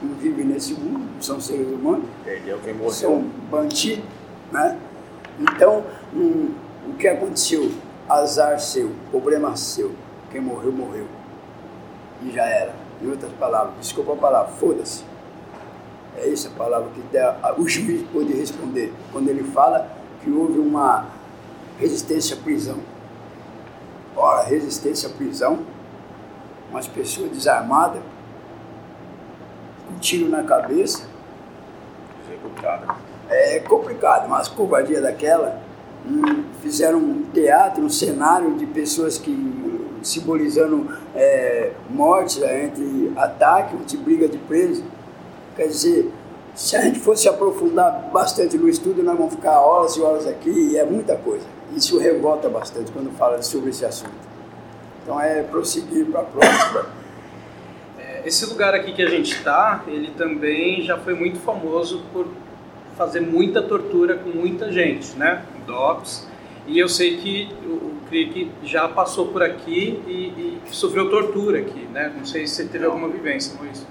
não vivem nesse mundo, não são seres humanos, Perdeu quem morreu. são bandidos, né? Então, hum, o que aconteceu? Azar seu, problema seu, quem morreu, morreu. E já era. Em outras palavras, desculpa a palavra, foda-se. É essa a palavra que dá- o juiz pode responder quando ele fala que houve uma resistência à prisão. Ora, resistência à prisão, umas pessoas desarmadas, com tiro na cabeça, Executada. é complicado, mas covardia daquela. hum, fizeram um teatro, um cenário de pessoas que simbolizando é, mortes é, entre ataque, entre briga de preso. Quer dizer, se a gente fosse aprofundar bastante no estudo, nós vamos ficar horas e horas aqui e é muita coisa. Isso revolta bastante quando fala sobre esse assunto. Então é prosseguir para a próxima. Esse lugar aqui que a gente está, ele também já foi muito famoso por fazer muita tortura com muita gente, né? DOPS. E eu sei que o Crick já passou por aqui e, e sofreu tortura aqui, né? Não sei se você teve alguma vivência com isso.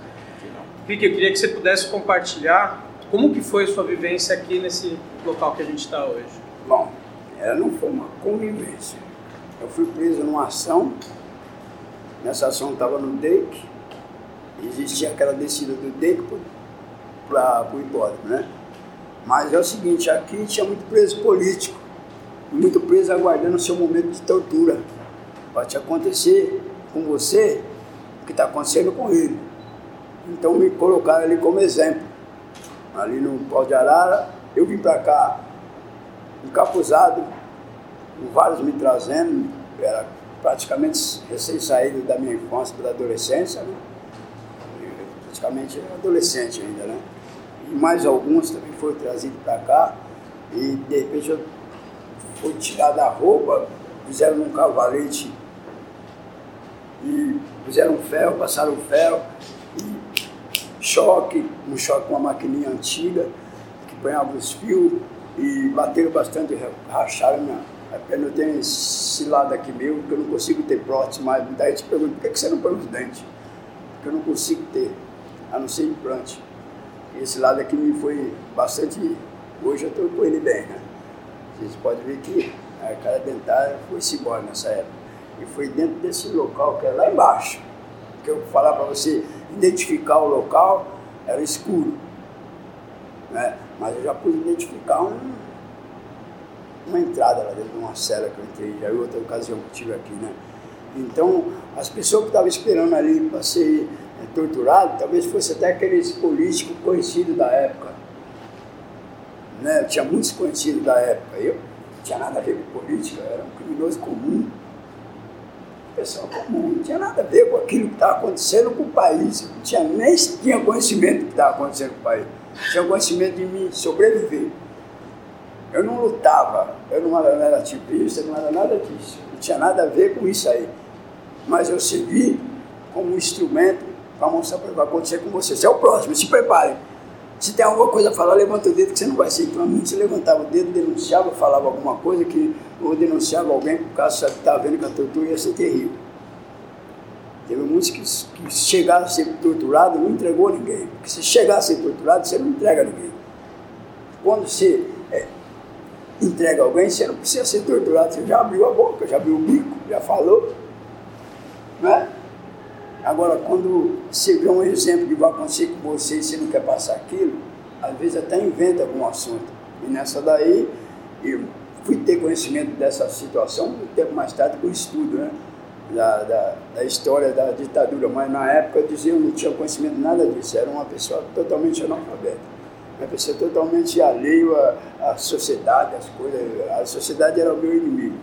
Não. Crick, eu queria que você pudesse compartilhar como que foi a sua vivência aqui nesse local que a gente está hoje. Bom, ela não foi uma convivência. Eu fui preso numa ação, nessa ação estava no DEIC, existia aquela descida do DEIC para o hipódromo, né? Mas é o seguinte, aqui tinha muito preso político, muito preso aguardando o seu momento de tortura. Pode acontecer com você o que está acontecendo com ele. Então me colocaram ali como exemplo. Ali no Pau de Arara, eu vim para cá encapuzado, com vários me trazendo, era praticamente recém-saído da minha infância, da adolescência, né? Praticamente adolescente ainda, né? E mais alguns também foram trazidos para cá, e de repente eu fui tirado da roupa, fizeram um cavalete e fizeram ferro, passaram ferro, e choque, um choque com uma maquininha antiga, que ponhava os fios, e bateram bastante, racharam minha a perna. Eu tenho esse lado aqui meu, que eu não consigo ter prótese mais. Daí te pergunto, por que que você não põe os dentes? Porque eu não consigo ter, a não ser implante. Esse lado aqui me foi bastante. Hoje eu estou com ele bem, né? Vocês podem ver que a cara dentária foi-se embora nessa época. E foi dentro desse local, que é lá embaixo. Que eu falar para você identificar o local, era escuro. Né? Mas eu já pude identificar um, uma entrada lá dentro de uma cela que eu entrei, já em outra ocasião que tive aqui, né? Então, as pessoas que estavam esperando ali para ser é, torturado, talvez fosse até aqueles políticos conhecidos da época. Né? Eu tinha muitos conhecidos da época. Eu não tinha nada a ver com política, era um criminoso comum. Pessoal comum, não tinha nada a ver com aquilo que estava acontecendo com o país. Não tinha, nem tinha conhecimento do que estava acontecendo com o país. Tinha conhecimento de me sobreviver. Eu não lutava, eu não era, não era não era nada disso. Não tinha nada a ver com isso aí. Mas eu servi como um instrumento para mostrar para o que vai acontecer com você. Você é o próximo, se prepare. Se tem alguma coisa a falar, levanta o dedo que você não vai ser. Então, mim, você levantava o dedo, denunciava, falava alguma coisa que ou denunciava alguém por causa que estava vendo que a tortura ia ser terrível. Teve muitos que, que chegaram a ser torturados não entregou ninguém. Porque se chegar a ser torturado, você não entrega ninguém. Quando você é, entrega alguém, você não precisa ser torturado. Você já abriu a boca, já abriu o bico, já falou. Né? Agora, quando você vê um exemplo que vai acontecer com você e você não quer passar aquilo, às vezes até inventa algum assunto. E nessa daí, eu fui ter conhecimento dessa situação um tempo mais tarde com o estudo, né? Da, da, da, história da ditadura, mas na época eu dizia eu não tinha conhecimento nada disso, era uma pessoa totalmente analfabeta, uma pessoa totalmente alheio à, à sociedade, às coisas, a sociedade era o meu inimigo.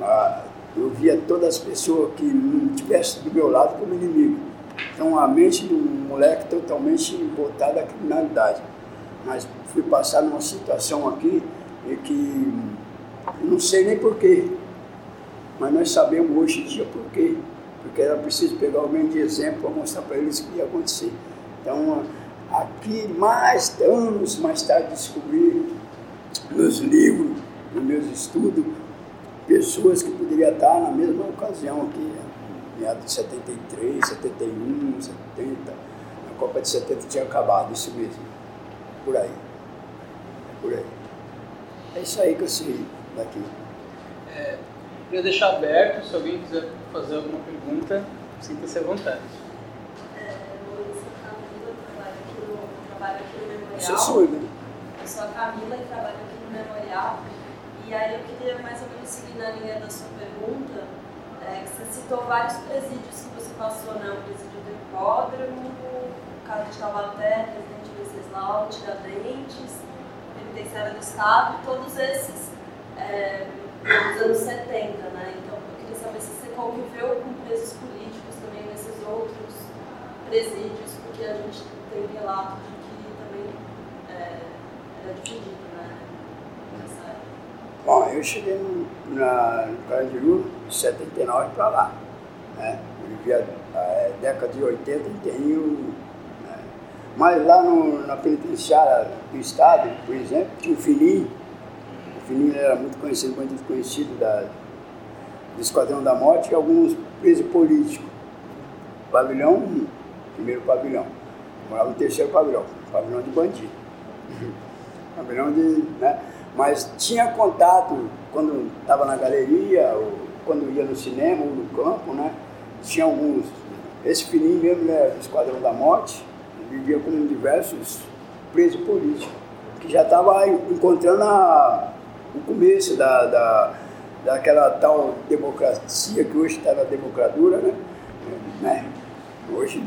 Ah, eu via todas as pessoas que não estivessem do meu lado como inimigo. Então a mente de um moleque totalmente voltada à criminalidade. Mas fui passar numa situação aqui e que não sei nem porquê. Mas nós sabemos hoje em dia por quê. Porque era preciso pegar alguém de exemplo para mostrar para eles o que ia acontecer. Então, aqui, mais anos mais tarde, descobri nos livros, nos meus estudos, pessoas que poderiam estar na mesma ocasião aqui, meados de 73, 71, 70. A Copa de 70 tinha acabado, isso mesmo. Por aí. Por aí. É isso aí que eu sei daqui. É, queria deixar aberto, se alguém quiser fazer alguma pergunta, sinta-se à vontade. É, Luísa Camila trabalha aqui no, trabalha aqui no Memorial. Você é surdo, né? Eu sou a Camila e trabalho aqui no Memorial. E aí eu queria mais ou menos seguir na linha da sua pergunta, é, que você citou vários presídios que você passou, né? O presídio do Hipódromo, o caso de Taubaté, Presidente Venceslau, Tiradentes, Penitenciária do Estado, todos esses é, nos anos 70, né? Então eu queria saber se você conviveu com presos políticos também nesses outros presídios, porque a gente tem relato de que também é, era dividido, né? Nessa. Bom, eu cheguei no, na, no Carandiru de 79 para lá. Né? Eu vivia a década de 80 inteirinho. Né? Mas lá no, na penitenciária do Estado, por exemplo, tinha o Fininho. O Fininho era muito conhecido, muito conhecido da, do Esquadrão da Morte e alguns presos políticos. Pavilhão 1, primeiro pavilhão. Morava no terceiro pavilhão, pavilhão de bandido. pavilhão de. Né? Mas tinha contato quando estava na galeria, ou quando ia no cinema ou no campo, né? Tinha alguns. Esse fininho mesmo né, do Esquadrão da Morte, vivia com diversos presos políticos, que já estava encontrando a, o começo da, da, daquela tal democracia que hoje está na democratura, né? né? Hoje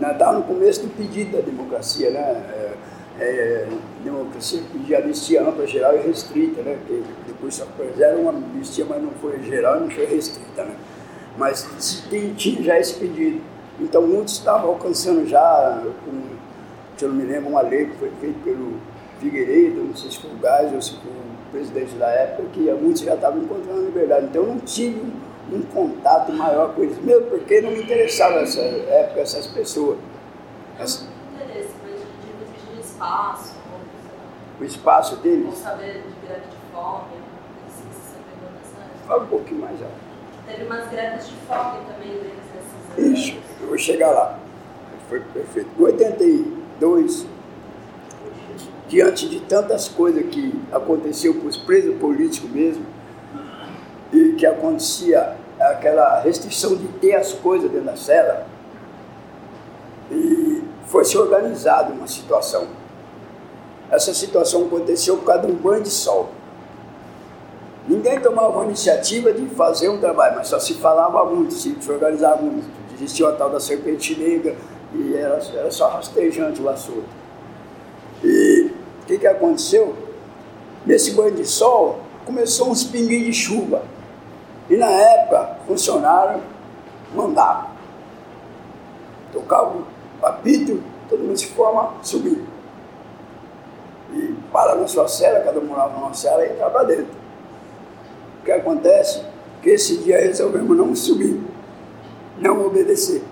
está no começo do pedido da democracia, né? É, é, democracia pedia anistia ampla, geral e restrita, né? Que depois só fizeram uma anistia, mas não foi geral não foi restrita, né? Mas tinha já esse pedido. Então muitos estavam alcançando já, com, se eu não me lembro, uma lei que foi feita pelo Figueiredo, não sei se foi o Gás ou se foi o presidente da época, que muitos já estavam encontrando a liberdade. Então eu não tive um, contato maior com eles, mesmo porque não me interessava nessa época essas pessoas. Essa, interesse, mas de espaço, ou, o espaço ou deles. saber de greve de fome, se você pegou nessa. Fala um pouquinho mais alto. Teve umas greves de fome também deles nesses Isso, anos. eu vou chegar lá. Foi perfeito. Em 82, diante de tantas coisas que aconteceu com os presos políticos mesmo, e que acontecia aquela restrição de ter as coisas dentro da cela, e foi se organizada uma situação. Essa situação aconteceu por causa de um banho de sol. Ninguém tomava a iniciativa de fazer um trabalho, mas só se falava muito, se organizava muito. Existia a tal da serpente negra e era, era só rastejante lá solto. E o que, que aconteceu? Nesse banho de sol, começou uns pinguinhos de chuva. E na época, funcionário mandava. Tocava o apito, todo mundo se forma, subir. E para na sua cela, cada um morava numa cela e entrava para dentro. O que acontece? Que esse dia resolvemos não subir, não obedecer,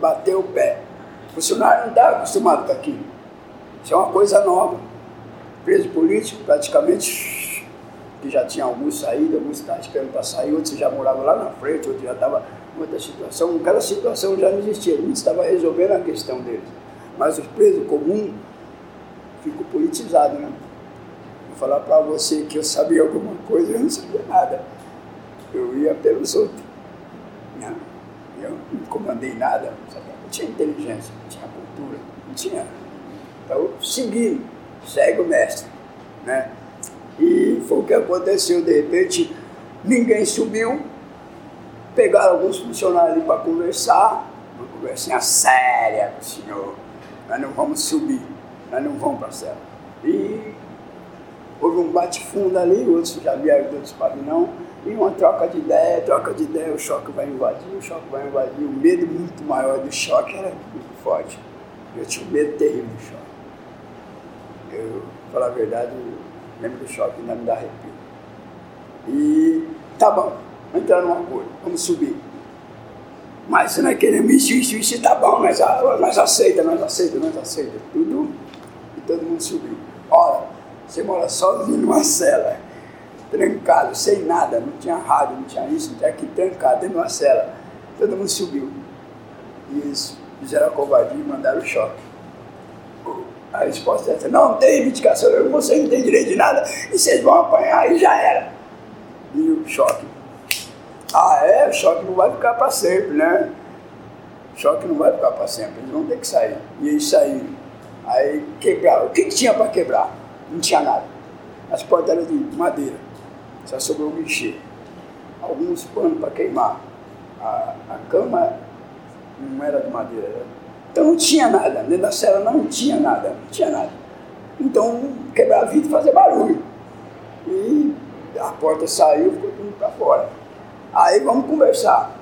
bater o pé. O funcionário não está acostumado com aquilo. Isso é uma coisa nova. Preso político, praticamente, que já tinha alguns saído, alguns estavam esperando para sair, outros já moravam lá na frente, outros já estavam em outra situação. Cada situação já não existia, muitos estavam resolvendo a questão deles. Mas os presos comuns ficam politizados, né? Vou falar para você que eu sabia alguma coisa, eu não sabia nada. Eu ia pelos outros. Não, eu não comandei nada, não, sabia. não tinha inteligência, não tinha cultura, não tinha. Então, segui, segue o mestre. Né? E foi o que aconteceu, de repente, ninguém subiu, pegaram alguns funcionários para conversar, uma conversinha séria com o senhor, nós não vamos subir, nós não vamos para a cela. E houve um bate-fundo ali, outros já vieram de outros pavilhão, e uma troca de ideia, troca de ideia, o choque vai invadir, o choque vai invadir. O medo muito maior do choque era muito forte. Eu tinha um medo terrível do choque. Eu, falar a verdade, lembro do choque, ainda me dá arrepio. E tá bom, vamos entrar num acordo, vamos subir. Mas se nós queremos isso, isso, isso, tá bom, nós aceita, nós aceita, nós aceita. Tudo, e todo mundo subiu. Ora, você mora sozinho numa cela, trancado, sem nada, não tinha rádio, não tinha isso, não tinha aqui, trancado dentro de uma cela. Todo mundo subiu. E eles fizeram a covardia e mandaram o choque. A resposta é não tem reivindicação, você não tem direito de nada, e vocês vão apanhar e já era. E o choque. Ah, é, o choque não vai ficar para sempre, né? O choque não vai ficar para sempre, eles vão ter que sair. E eles saíram. Aí quebraram. O que, que tinha para quebrar? Não tinha nada. As portas eram de madeira, só sobrou o guichê. Alguns panos para queimar. A, a cama não era de madeira, era então não tinha nada, dentro da cela não tinha nada, não tinha nada. Então quebrar vidro e fazer barulho. E a porta saiu, ficou tudo para fora. Aí vamos conversar.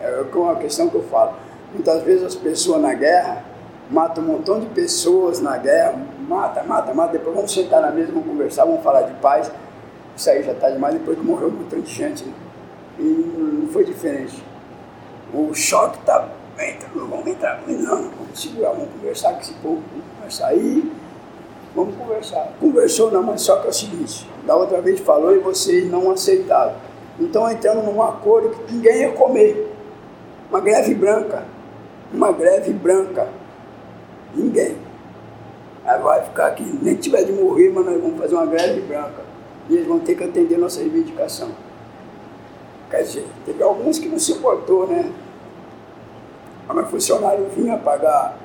É uma questão que eu falo. Muitas vezes as pessoas na guerra matam um montão de pessoas na guerra, mata, mata, mata, depois vamos sentar na mesa, vamos conversar, vamos falar de paz. Isso aí já está demais, depois que morreu um montão de gente. Né? E não foi diferente. O choque está Entra, não vamos entrar, não, vamos segurar, vamos conversar com esse povo, vamos conversar aí, vamos conversar. Conversou não, mas só que é o seguinte, da outra vez falou e vocês não aceitaram. Então entramos num acordo que ninguém ia comer. Uma greve branca. Uma greve branca. Ninguém. Aí vai ficar aqui, nem tiver de morrer, mas nós vamos fazer uma greve branca. E eles vão ter que atender nossa reivindicação. Quer dizer, teve alguns que não se importou, né? Mas funcionário vinha pagar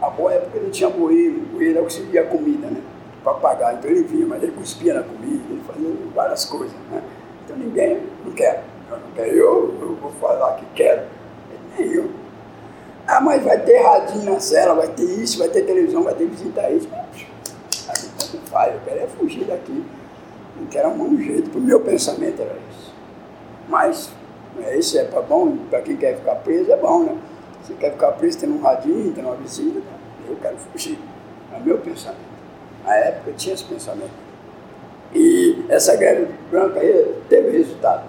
a boia porque ele tinha bueiro, o bueiro é o que servia a comida, né? Para pagar. Então ele vinha, mas ele cuspia na comida, ele fazia várias coisas, né? Então ninguém não quer. Eu não quero, eu, eu vou falar que quero. Nem eu. Ah, mas vai ter radinho na cela, vai ter isso, vai ter televisão, vai ter visita isso. Mas, tanto faz, eu quero é fugir daqui. Não quero arrumar um jeito, o meu pensamento era isso. Mas, é, isso é para bom, para quem quer ficar preso, é bom, né? Você quer ficar preso tendo um radinho, tendo uma visita? Eu quero fugir. É o meu pensamento. Na época eu tinha esse pensamento. E essa greve branca aí teve resultado.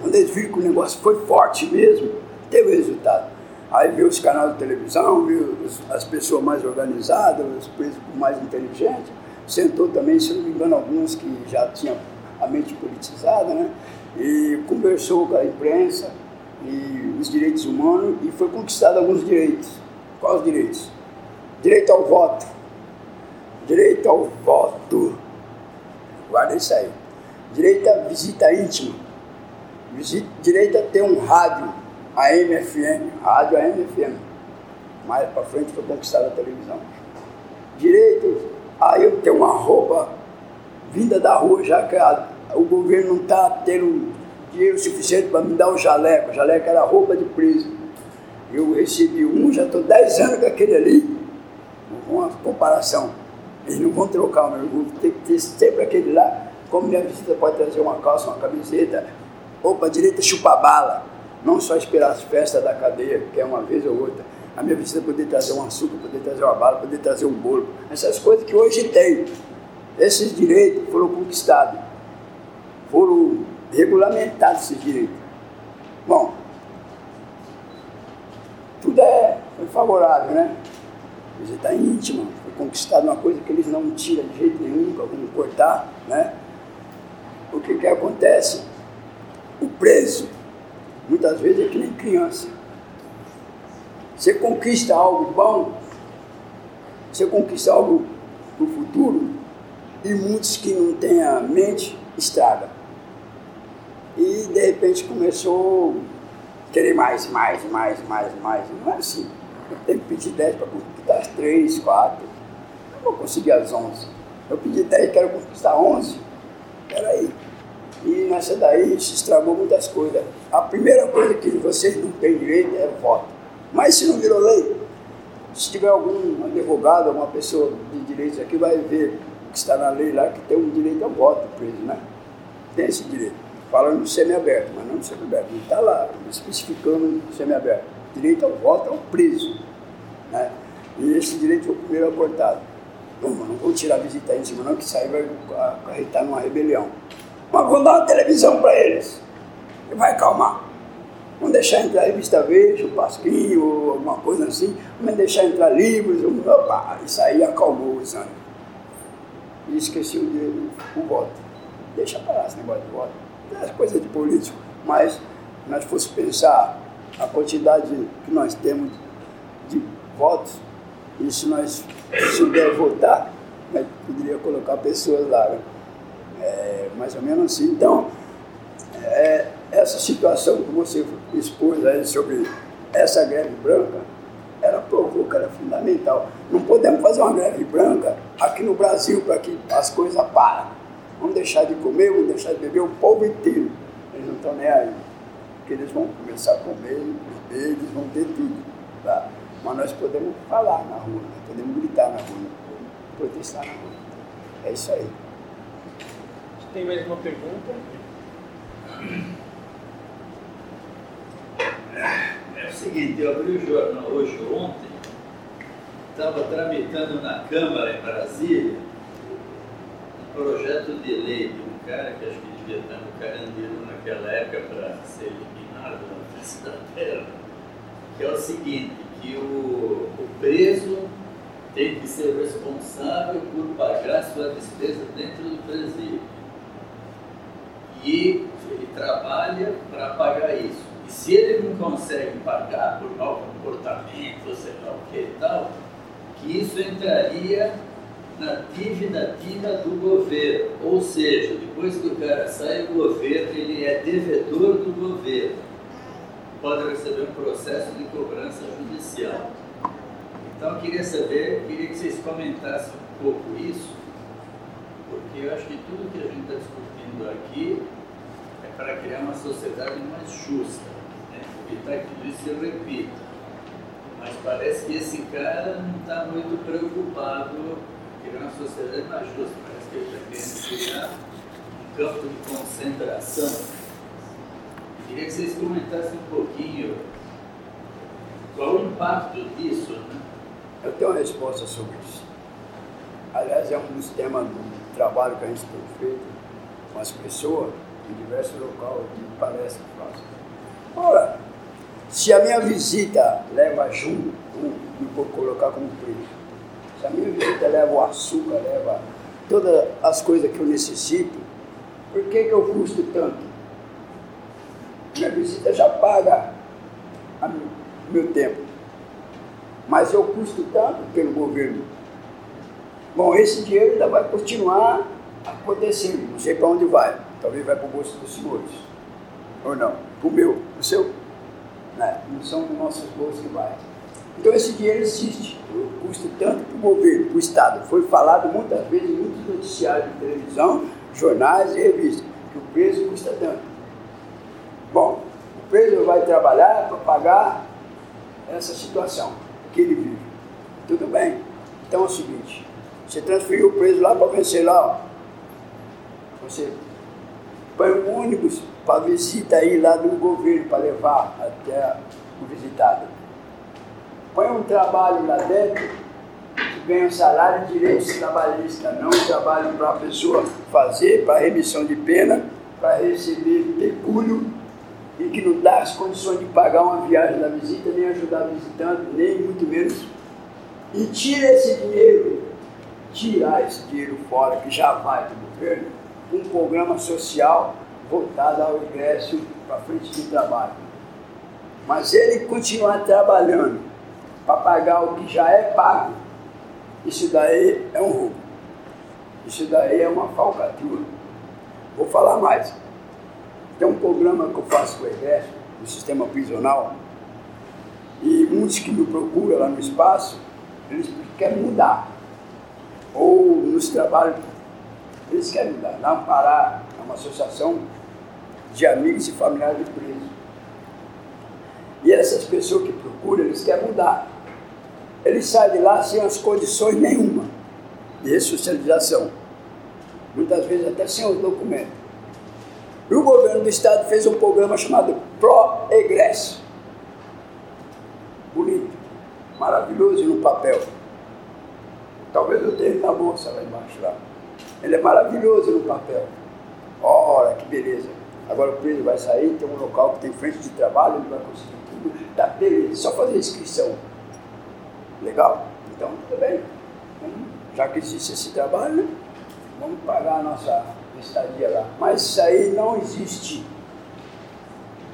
Quando eles viram que o negócio foi forte mesmo, teve resultado. Aí viu os canais de televisão, viu as pessoas mais organizadas, os presos mais inteligentes. Sentou também, se não me engano, alguns que já tinham a mente politizada, né? E conversou com a imprensa e os direitos humanos e foi conquistado alguns direitos. Quais os direitos? Direito ao voto. Direito ao voto. Guarda isso aí. Direito à visita íntima. Direito a ter um rádio, AM, FM. Rádio AM, FM. Mais para frente foi conquistada a televisão. Direito a eu ter uma roupa vinda da rua, já que a, o governo não está tendo dinheiro suficiente para me dar um jaleco. O jaleco era roupa de preso. Eu recebi um, já estou 10 anos com aquele ali. Uma comparação. Eles não vão trocar o meu, eu vou ter que ter sempre aquele lá. Como minha visita pode trazer uma calça, uma camiseta, roupa direita chupar bala. Não só esperar as festas da cadeia, que é uma vez ou outra. A minha visita poder trazer um açúcar, poder trazer uma bala, poder trazer um bolo. Essas coisas que hoje tem. Esses direitos foram conquistados. Foram regulamentado esse direito. Bom, tudo é foi favorável, né? Visita íntima, foi conquistado uma coisa que eles não tiram de jeito nenhum, vão cortar, né? O que que acontece? O preso, muitas vezes é que nem criança. Você conquista algo bom, você conquista algo para o futuro, e muitos que não têm a mente estragam. E de repente começou a querer mais, mais, mais, mais, mais. Não é assim. Eu tenho que pedir 10 para conquistar as 3, 4. Eu vou conseguir as 11. Eu pedi 10 e quero conquistar 11. Peraí. E nessa daí se estragou muitas coisas. A primeira coisa que vocês não têm direito é voto. Mas se não virou lei, se tiver algum advogado, alguma pessoa de direitos aqui, vai ver que está na lei lá que tem um direito ao voto preso, né? Tem esse direito falando de semiaberto, mas não de semiaberto. Não está lá especificando semiaberto. Direito ao voto ao preso. Né? E esse direito foi o primeiro acortado. Não, não vou tirar a visita em cima, não, que isso aí vai acarretar numa rebelião. Mas vou dar uma televisão para eles. e vai acalmar. Vamos deixar entrar revista Veja, o Pasquinho, ou alguma coisa assim. Vamos deixar entrar livros. Opa, isso aí acalmou os ânimos. E esqueci o, o voto. Deixa parar esse negócio de voto. É coisa de político. Mas, nós fosse pensar a quantidade que nós temos de votos, e se nós souber votar, nós poderia colocar pessoas lá. Né? É, mais ou menos assim. Então, é, essa situação que você expôs aí sobre essa greve branca, ela provou que era fundamental. Não podemos fazer uma greve branca aqui no Brasil para que as coisas parem. Vamos deixar de comer, vamos deixar de beber o povo inteiro. Eles não estão nem aí. Porque eles vão começar a comer, beber, eles vão ter tudo. Tá? Mas nós podemos falar na rua, podemos gritar na rua, protestar na rua. É isso aí. Tem mais uma pergunta? É o seguinte, eu abri o jornal hoje ontem, estava tramitando na Câmara em Brasília projeto de lei de um cara que acho que devia estar no Carandiru naquela época para ser eliminado da face da terra, que é o seguinte, que o, o preso tem que ser responsável por pagar sua despesa dentro do presídio. E ele trabalha para pagar isso. E se ele não consegue pagar por mau comportamento, sei lá o que e tal, que isso entraria na dívida do governo. Ou seja, depois que o cara sai do governo, ele é devedor do governo. Pode receber um processo de cobrança judicial. Então eu queria saber, queria que vocês comentassem um pouco isso, porque eu acho que tudo que a gente está discutindo aqui é para criar uma sociedade mais justa evitar que tudo isso se repita. Mas parece que esse cara não está muito preocupado criar uma sociedade mais justa. Parece que ele está querendo criar um campo de concentração. queria que vocês comentassem um pouquinho qual o impacto disso. Né? Eu tenho uma resposta sobre isso. Aliás, é um dos temas do trabalho que a gente tem feito com as pessoas em diversos locais que parece que faz. Ora, se a minha visita leva junto, vou colocar como preço, se a minha visita leva o açúcar, leva todas as coisas que eu necessito, por que, que eu custo tanto? Minha visita já paga o meu tempo. Mas eu custo tanto pelo governo. Bom, esse dinheiro ainda vai continuar acontecendo. Não sei para onde vai. Talvez vai para o bolso dos senhores. Ou não. Para o meu. O seu né? não são dos nossos bolsos que vai. Então esse dinheiro existe, custa tanto para o governo, para o Estado. Foi falado muitas vezes em muitos noticiários de televisão, jornais e revistas, que o preso custa tanto. Bom, o preso vai trabalhar para pagar essa situação que ele vive. Tudo bem. Então é o seguinte, você transferiu o preso lá para vencer lá, você põe um ônibus para visita aí lá do governo, para levar até o visitado. Põe um trabalho lá dentro que ganha um salário de direitos trabalhistas, não um trabalho para a pessoa fazer, para remissão de pena, para receber pecúlio e que não dá as condições de pagar uma viagem da visita, nem ajudar visitante, nem muito menos. E tira esse dinheiro, tirar esse dinheiro fora, que já vai para o governo, um programa social voltado ao ingresso para frente de trabalho. Mas ele continuar trabalhando para pagar o que já é pago, isso daí é um roubo. Isso daí é uma falcatrua. Vou falar mais. Tem um programa que eu faço com o Exército, no sistema prisional, e muitos que me procuram lá no espaço, eles querem mudar. Ou nos trabalhos, eles querem mudar. Na Ampará, é uma associação de amigos e familiares de presos. E essas pessoas que procuram, eles querem mudar. Eles saem de lá sem as condições nenhuma de ressocialização. Muitas vezes até sem os documentos. E o governo do estado fez um programa chamado Pro-Egresso. Bonito, maravilhoso no papel. Talvez eu tenha na bolsa lá embaixo lá. Ele é maravilhoso no papel. Ora, que beleza. Agora o preso vai sair, tem um local que tem frente de trabalho, ele vai conseguir tudo, tá beleza, só fazer inscrição. Legal? Então, tudo bem. Já que existe esse trabalho, vamos pagar a nossa estadia lá. Mas isso aí não existe.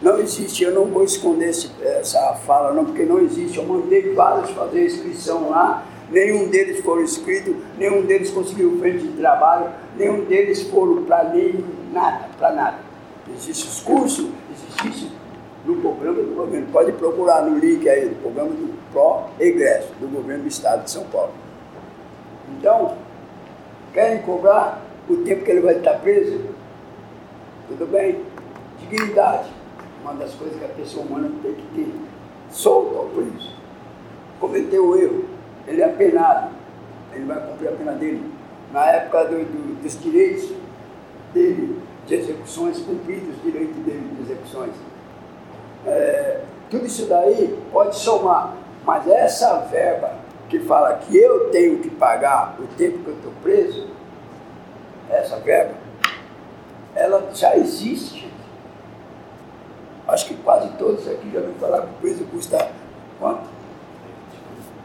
Não existe, eu não vou esconder esse, essa fala não, porque não existe. Eu mandei vários fazer inscrição lá, nenhum deles foram inscritos, nenhum deles conseguiu frente de trabalho, nenhum deles foram para lei, nada, para nada. Existem os cursos, existe no programa do governo. Pode procurar no link aí, no programa do Pró-Egresso, do governo do estado de São Paulo. Então, querem cobrar o tempo que ele vai estar preso? Tudo bem. Dignidade. Uma das coisas que a pessoa humana tem que ter. Solta ao preso. Cometeu o erro. Ele é apenado. Ele vai cumprir a pena dele. Na época do, do, dos direitos dele, de execuções, cumprir os direitos dele de execuções. É, tudo isso daí pode somar, mas essa verba que fala que eu tenho que pagar o tempo que eu estou preso, essa verba, ela já existe. Acho que quase todos aqui já ouviram falar que o preso custa quanto?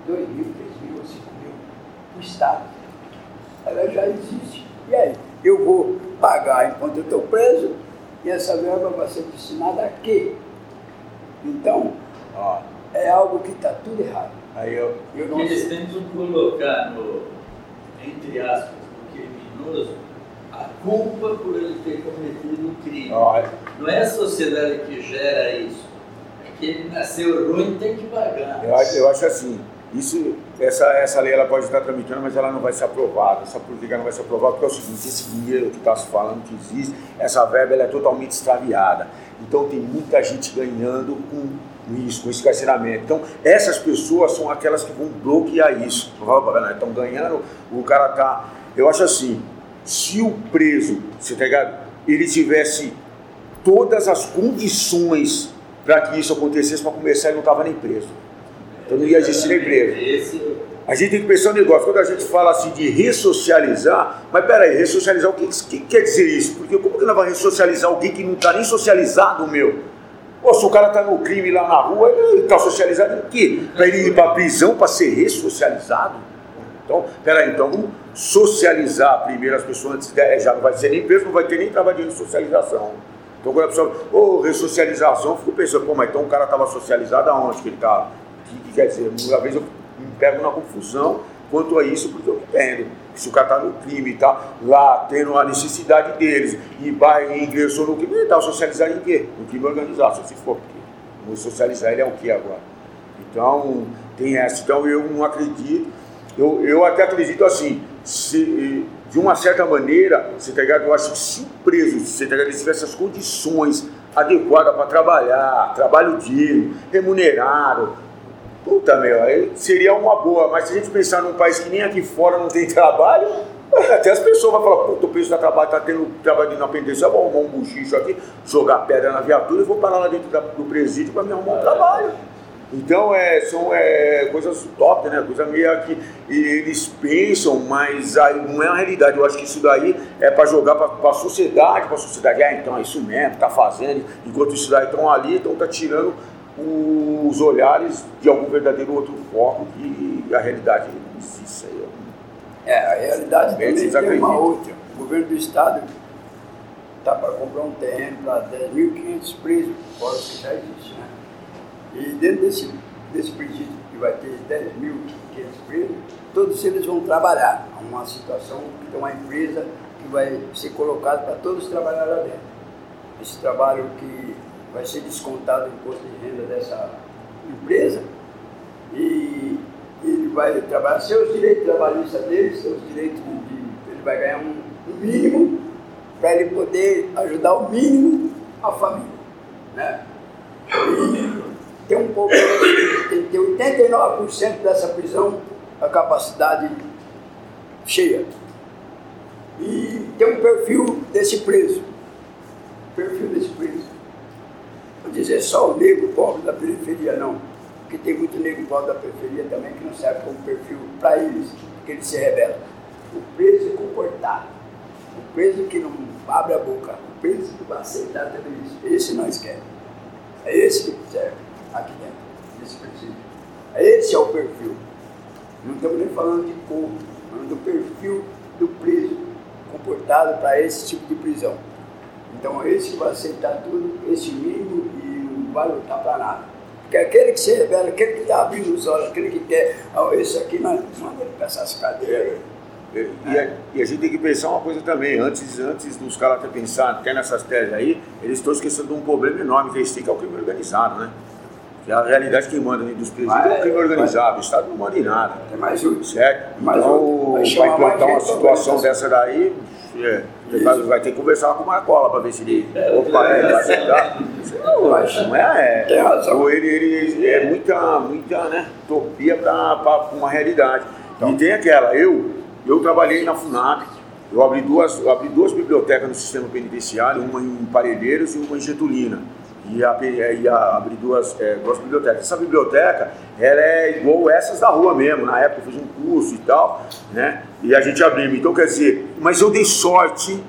2 mil, 3 mil ou 5 mil. O Estado. Ela já existe. E aí? Eu vou pagar enquanto eu estou preso e essa verba vai ser destinada a quê? Então, ó, é algo que está tudo errado. Aí eu, Eu não Eles tentam colocar no, entre aspas, no criminoso, a culpa por ele ter cometido um crime. ó, Não é a sociedade que gera isso. É que ele nasceu ruim e tem que pagar. eu, acho- eu acho assim, isso, essa, essa lei ela pode estar tramitando, mas ela não vai ser aprovada. Que ela não vai ser aprovada? Porque é o seguinte, esse dinheiro que está se falando que existe, essa verba ela é totalmente extraviada. Então tem muita gente ganhando com isso, com esse carceramento. Então essas pessoas são aquelas que vão bloquear isso. Estão ganhando, o cara tá. Eu acho assim, se o preso, você tá ligado? Ele tivesse todas as condições para que isso acontecesse, para começar, ele não estava nem preso. Então não ia existir. Esse, A gente tem que pensar um negócio, quando a gente fala assim de ressocializar, mas peraí, ressocializar, o que, que quer dizer isso? Porque como que nós vamos ressocializar alguém que não está nem socializado, meu? Pô, se o cara está no crime lá na rua, ele está socializado em quê? Para ele ir para a prisão para ser ressocializado? Então, peraí, então vamos socializar primeiro as pessoas antes de, é, já não vai ser nem preso, não vai ter nem trabalho de ressocialização. Então quando a pessoa, ô, ressocialização, eu fico pensando, pô, mas então o cara estava socializado aonde que ele está? O que, que quer dizer? Uma vez eu me pego na confusão quanto a isso, porque eu entendo. Se o cara está no crime, está lá tendo a necessidade deles, e vai e ingressou no crime, ele está socializado em quê? No crime organizado, só se for. Porque vamos socializar ele é o que agora? Então, tem essa. Então eu não acredito. Eu, eu até acredito assim, se, de uma certa maneira, você tá ligado? Eu acho que se o preso, você tá ligado? Tivesse as condições adequadas para trabalhar, trabalho digno, remunerado, puta meu, aí seria uma boa. Mas se a gente pensar num país que nem aqui fora não tem trabalho, até as pessoas vão falar, puta, o preço da trabalho tá tendo trabalho de eu vou arrumar um buchicho aqui, jogar pedra na viatura e vou parar lá dentro da- do presídio para me arrumar um trabalho. Então é, são é, coisas top, né? Coisa meio que eles pensam, mas aí não é a realidade. Eu acho que isso daí é para jogar para a sociedade, para a sociedade. Ah, então é isso mesmo, tá fazendo. Enquanto isso daí estão ali, então tá tirando os olhares de algum verdadeiro outro foco que a realidade não existe. Aí. É, a realidade também tem uma acreditam? outra. O governo do estado está para comprar um terreno para 10.500 presos, fora o que já existe, né? E dentro desse, desse presídio que vai ter 10.500 presos, todos eles vão trabalhar. É uma situação que tem uma empresa que vai ser colocada para todos trabalhar lá dentro. Esse trabalho que vai ser descontado o imposto de dessa empresa e ele vai trabalhar seus direitos trabalhistas dele, seus direitos de- ele vai ganhar um, um mínimo para ele poder ajudar o mínimo a família, né? E tem um pouco, tem que ter 89% dessa prisão a capacidade cheia. E tem um perfil desse preso, perfil desse preso. Vou dizer só o negro pobre da periferia, não. Porque tem muito negro pobre da periferia também que não serve como perfil para eles, porque eles se rebelam. O preso comportado. O preso que não abre a boca. O preso vai aceitar tudo isso. Esse nós queremos. É esse que serve aqui dentro, nesse presídio. Esse é o perfil. Não estamos nem falando de corpo, falando do perfil do preso comportado para esse tipo de prisão. Então, esse vai aceitar tudo, esse mínimo e não vai lutar para nada. Porque aquele que se revela, aquele que está abrindo os olhos, aquele que quer, oh, esse aqui nós mandamos ele para essas cadeiras. E, e a, e a gente tem que pensar uma coisa também, antes, antes dos caras até pensar, até nessas teses aí, eles estão esquecendo de um problema enorme que eles têm, que é o crime organizado, né? Que é a realidade que manda dentro dos presídios é o crime organizado, o Estado não manda em nada. É mais um. Certo? Mais então. Vai para implantar uma situação dessa daí, é, vai, vai ter que conversar com o Marcola para ver se ele. Opa, é, vai aceitar. Não, não é. Tem razão. Ele, ele é muita, muita né, utopia para uma realidade. Então. E tem aquela, eu, eu trabalhei na FUNAP, eu abri duas, abri duas bibliotecas no sistema penitenciário, uma em Parelheiros e uma em Getulina. E, a, e a, abri duas, é, duas bibliotecas. Essa biblioteca, ela é igual essas da rua mesmo. Na época eu fiz um curso e tal, né? E a gente abriu. Então, quer dizer, mas eu dei sorte,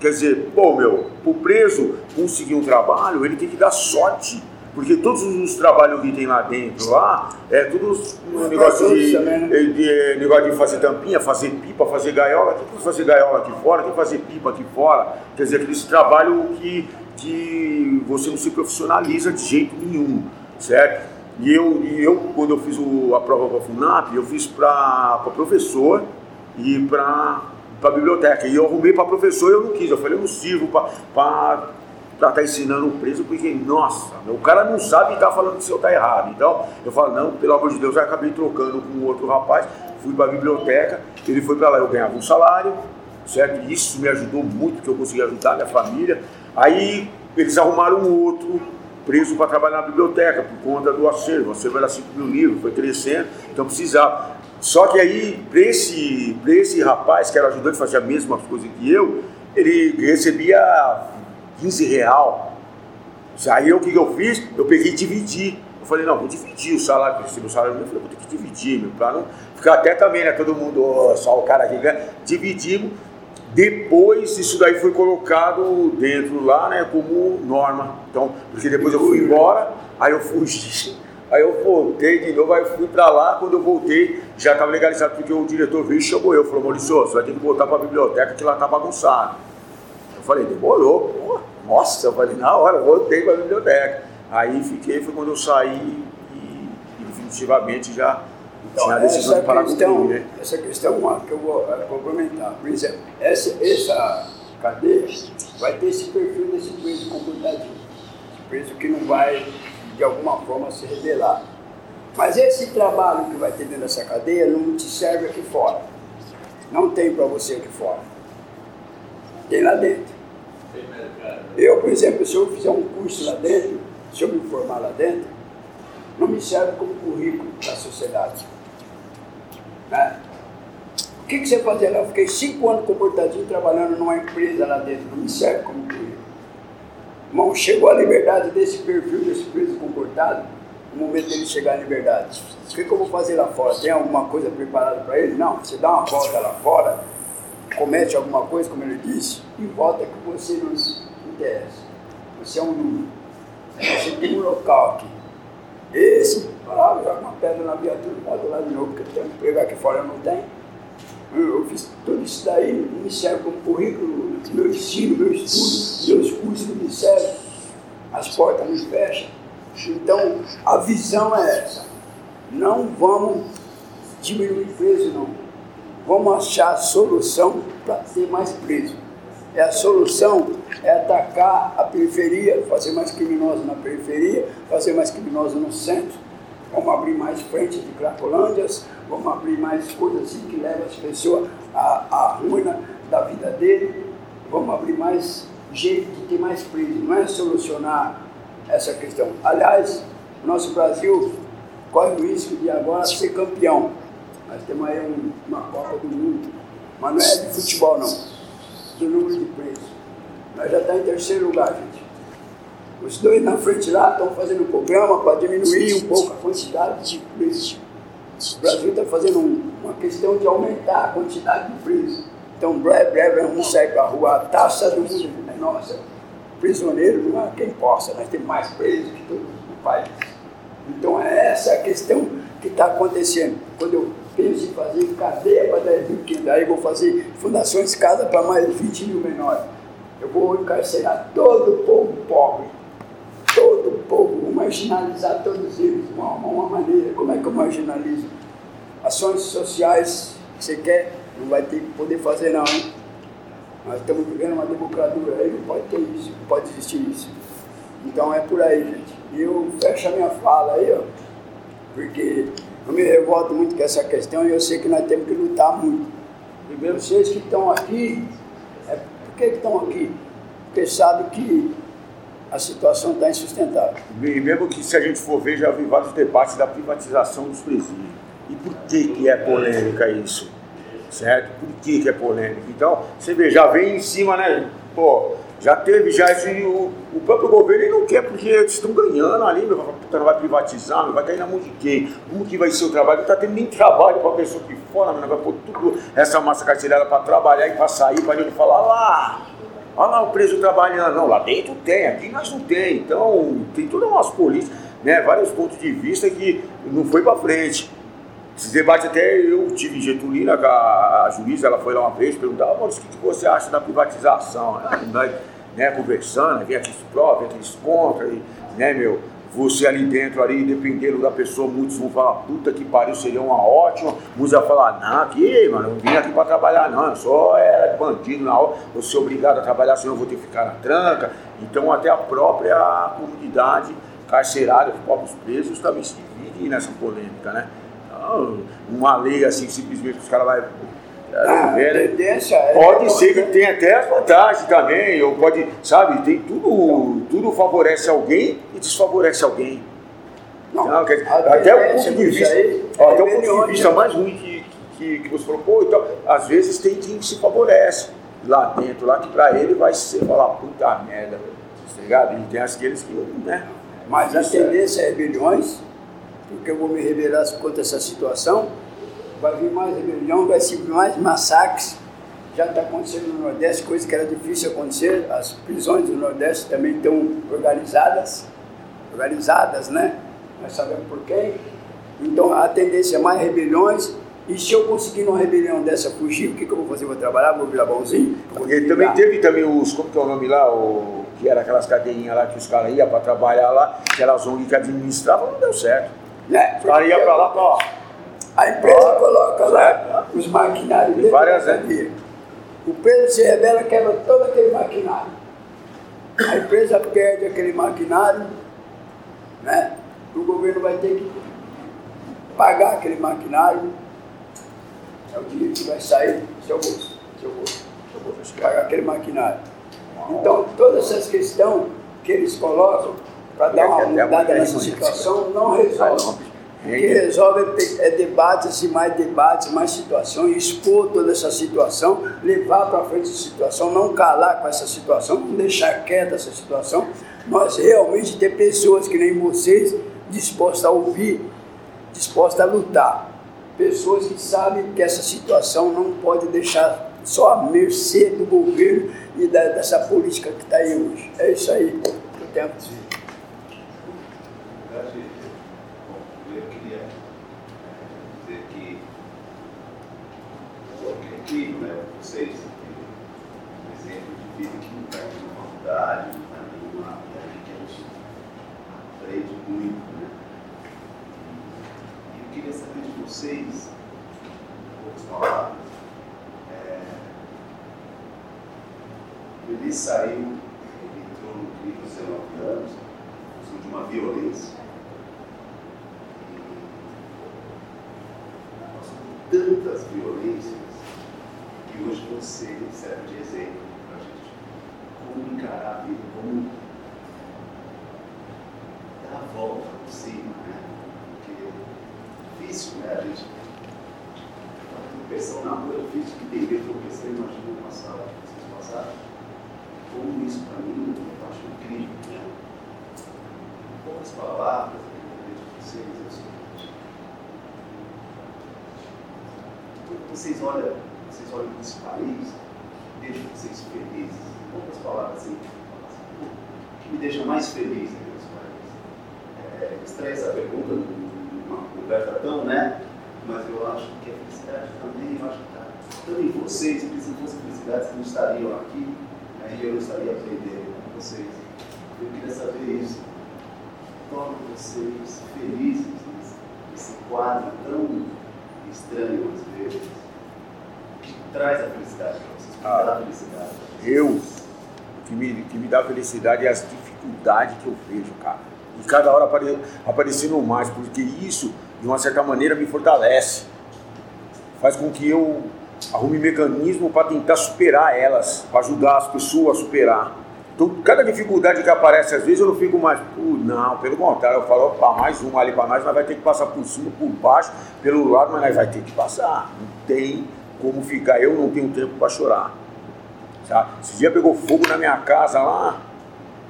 quer dizer, pô, meu, o preso conseguir um trabalho, ele tem que dar sorte. Porque todos os trabalhos que tem lá dentro, lá, é tudo um negócio de, né? de- de- negócio de fazer tampinha, fazer pipa, fazer gaiola. Tem que fazer gaiola aqui fora, tem que fazer pipa aqui fora. Quer dizer, aquele trabalho que, que você não se profissionaliza de jeito nenhum, certo? E eu, e eu quando eu fiz o- a prova para a FUNAP, eu fiz para professor e para a biblioteca. E eu arrumei para professor e eu não quis. Eu falei, eu não sirvo para estar tá ensinando o preso, porque, nossa, o cara não sabe e está falando que o seu está errado. Então, eu falo, não, pelo amor de Deus, eu acabei trocando com outro rapaz, fui para a biblioteca, ele foi para lá, eu ganhava um salário, certo? Isso me ajudou muito, porque eu consegui ajudar minha família. Aí eles arrumaram um outro preso para trabalhar na biblioteca, por conta do acervo. O acervo era 5 mil livros, foi crescendo, então precisava. Só que aí, para esse, esse rapaz, que era ajudante, fazia a mesma coisa que eu, ele recebia 15 real. Aí o que, que eu fiz? Eu peguei e dividi. Eu falei, não, vou dividir o salário, eu recebi o salário meu, eu falei, vou ter que dividir, meu, para não ficar até também, né, todo mundo, ó, só o cara aqui ganha. Dividimos. Depois, isso daí foi colocado dentro lá, né, como norma. Então, porque depois eu fui embora, aí eu fugi, aí eu voltei de novo, aí eu fui pra lá, quando eu voltei, já estava legalizado, porque o diretor veio e chamou eu, falou, Maurício, você vai ter que voltar pra biblioteca que lá tá bagunçado. Falei, demorou, pô. Nossa, eu falei, na hora, voltei para a biblioteca. Aí fiquei, foi quando eu saí e, e definitivamente já tinha a decisão de parar com questão, crime, né? essa questão ó, que eu vou eh, complementar. Por exemplo, essa, essa cadeia vai ter esse perfil desse preso comportadinho. Esse preso que não vai, de alguma forma, se rebelar. Mas esse trabalho que vai ter dentro dessa cadeia não te serve aqui fora. Não tem para você aqui fora. Tem lá dentro. Eu, por exemplo, se eu fizer um curso lá dentro, se eu me formar lá dentro, não me serve como currículo para a sociedade. Né? O que, que você fazia lá? Eu fiquei cinco anos comportadinho trabalhando numa empresa lá dentro, não me serve como currículo. Irmão, chegou a liberdade desse perfil, desse preso comportado, o momento dele chegar à liberdade. O que, que eu vou fazer lá fora? Tem alguma coisa preparada para ele? Não, você dá uma volta lá fora, comete alguma coisa, como ele disse, e volta que você não interessa. Você é um número. Você tem um local aqui. Esse, ah, joga uma pedra na viatura volta lá de novo, porque tem um emprego aqui fora, não tenho. Eu, fiz tudo isso daí, me serve como currículo, meu ensino, meu estudo, meus cursos me servem, as portas me fecham. Então, a visão é essa. Não vamos diminuir preso, não. Vamos achar a solução para ter mais preso. É a solução é atacar a periferia, fazer mais criminosos na periferia, fazer mais criminosos no centro. Vamos abrir mais frentes de cracolândias, vamos abrir mais coisas assim que levam as pessoas à, à ruína da vida dele. Vamos abrir mais jeito de ter mais preso. Não é solucionar essa questão. Aliás, nosso Brasil corre o risco de agora ser campeão. Nós temos aí um- uma Copa do Mundo, mas não é de futebol não, do número de presos. Nós já estamos em terceiro lugar, gente. Os dois na frente lá estão fazendo um programa para diminuir um pouco a quantidade de presos. O Brasil está fazendo um- uma questão de aumentar a quantidade de presos. Então, breve, breve, vamos sair para a rua, a taça do mundo é nossa. Prisioneiro não é quem possa, nós temos mais presos que todos os país. Então, é essa a questão que está acontecendo. Quando eu penso em fazer cadeia para 10 mil quilos, aí vou fazer fundações casa para mais 20 mil menores. Eu vou encarcerar todo o povo pobre, todo o povo, vou marginalizar todos eles de uma, uma maneira. Como é que eu marginalizo? Ações sociais que você quer, não vai ter que poder fazer não. Hein? Nós estamos vivendo uma democracia aí, não pode ter isso, não pode existir isso. Então é por aí, gente. E eu fecho a minha fala aí, ó, porque eu me revolto muito com essa questão e eu sei que nós temos que lutar muito. Primeiro, vocês que estão aqui, é, por que, estão aqui? Porque sabem que a situação está insustentável. E mesmo que se a gente for ver, já vi vários debates da privatização dos presídios. E por que, que é polêmica isso? Certo? Por que, que é polêmica? Então, você vê, já vem em cima, né? Pô, já teve, já esse, o, o próprio governo ele não quer porque eles estão ganhando ali, meu, puta, não vai privatizar, vai cair na mão de quem? Como que vai ser o trabalho? Não está tendo nem trabalho para a pessoa que fora, não vai pôr tudo essa massa carcerária para trabalhar e para sair, para ele falar lá. Olha lá o preso trabalhando. Não, lá dentro tem, aqui nós não tem. Então, tem todas umas polícias, né, vários pontos de vista que não foi para frente. Esse debate até eu tive em Getulina, a, a juíza, ela foi lá uma vez, perguntava, o que, que você acha da privatização? Nós, né, conversando, vem aqueles pró, vem aqueles contra, e, né, meu, você ali dentro, ali, dependendo da pessoa, muitos vão falar, puta que pariu, seria uma ótima, muitos vão falar, não, aqui, mano, eu não vim aqui para trabalhar, não, eu só era bandido na hora, eu sou obrigado a trabalhar, senão eu vou ter que ficar na tranca. Então até a própria comunidade carcerária, os próprios presos também se dividem nessa polêmica, né? Uma lei assim, simplesmente os caras vão. Ah, ver, tendência é pode ser que tenha até as vantagens também, ou pode, sabe, tem tudo, tudo favorece alguém e desfavorece alguém. Não, Então, quer dizer, até o ponto de vista, aí ó, é até o ponto de vista né? mais ruim que, que, que você falou, pô, então, às vezes tem quem se favorece lá dentro, lá que pra ele vai ser falar, puta merda, tá ligado? E tem aqueles que, né? Mas a é- tendência é rebeliões, porque eu vou me rebelar contra essa situação. Vai vir mais rebelião, vai vir mais massacres. Já está acontecendo no Nordeste, coisa que era difícil acontecer. As prisões do Nordeste também estão organizadas, organizadas, né? Nós sabemos por quem. Então a tendência é mais rebeliões. E se eu conseguir numa rebelião dessa fugir, o que, que eu vou fazer? Vou trabalhar, vou virar bonzinho? Porque também teve também os, como que é o nome lá, o, que era aquelas cadeinhas lá que os caras iam para trabalhar lá, aquelas ONG que administravam, não deu certo. Né? Iam para lá, ó, A empresa coloca lá os maquinários dentro várias, da cadeia. O preso se rebela, quebra todo aquele maquinário. A empresa perde aquele maquinário, né? O governo vai ter que pagar aquele maquinário. É o dinheiro que vai sair do seu bolso, seu bolso, seu bolso, pagar aquele maquinário. Então, todas essas questões que eles colocam para dar uma Até mudada nessa situação não resolve. O que resolve é é debates e mais debates, mais situações, expor toda essa situação, levar para frente essa situação, não calar com essa situação, não deixar quieta essa situação. Nós realmente ter pessoas que nem vocês dispostas a ouvir, dispostas a lutar. Pessoas que sabem que essa situação não pode deixar só à mercê do governo e da- dessa política que está aí hoje. É isso aí que eu tenho a dizer. Na verdade, bom, eu queria eh, dizer que o objetivo, né, vocês, um exemplo de vida que não está aqui faculdade, não está nenhuma, e a gente aprende muito, né? E eu queria saber de vocês, em poucas palavras, o Eli saiu, ele entrou no crime aos 19 anos, função de uma violência. E tantas violências que hoje você serve de exemplo para a gente. Como encarar a vida, como dar a volta por cima, né? Porque é difícil, né? A gente tropeção na rua é difícil entender tropeção, imagina que vocês passaram. Como isso para mim, eu acho incrível, né? Poucas palavras, aqui de vocês, é o seguinte. Quando vocês olham vocês olham para esse país, que deixa vocês felizes? Em poucas palavras, assim, o que me deixa mais feliz nesse país? É, estranha essa pergunta numa conversa tão, né? Mas eu acho que a felicidade também, eu acho que está tanto em vocês, porque se não fosse felicidade, vocês não estariam aqui, aí eu não estaria aprendendo com vocês. Eu queria saber isso. Torna vocês felizes nesse, quadro tão estranho às vezes, traz a felicidade para vocês, que Ah. dá felicidade. Eu, o que me, que me dá felicidade é as dificuldades que eu vejo, cara. E cada hora apare, aparecendo mais, porque isso, de uma certa maneira, me fortalece. Faz com que eu arrume mecanismo para tentar superar elas, para ajudar as pessoas a superar. Então, cada dificuldade que aparece, às vezes eu não fico mais, "Pô, não, pelo contrário, eu falo, opa, mais uma ali para nós, nós vai ter que passar por cima, por baixo, pelo lado, mas nós vai ter que passar. Não tem como ficar, eu não tenho tempo para chorar. Sabe? Esse dia pegou fogo na minha casa lá,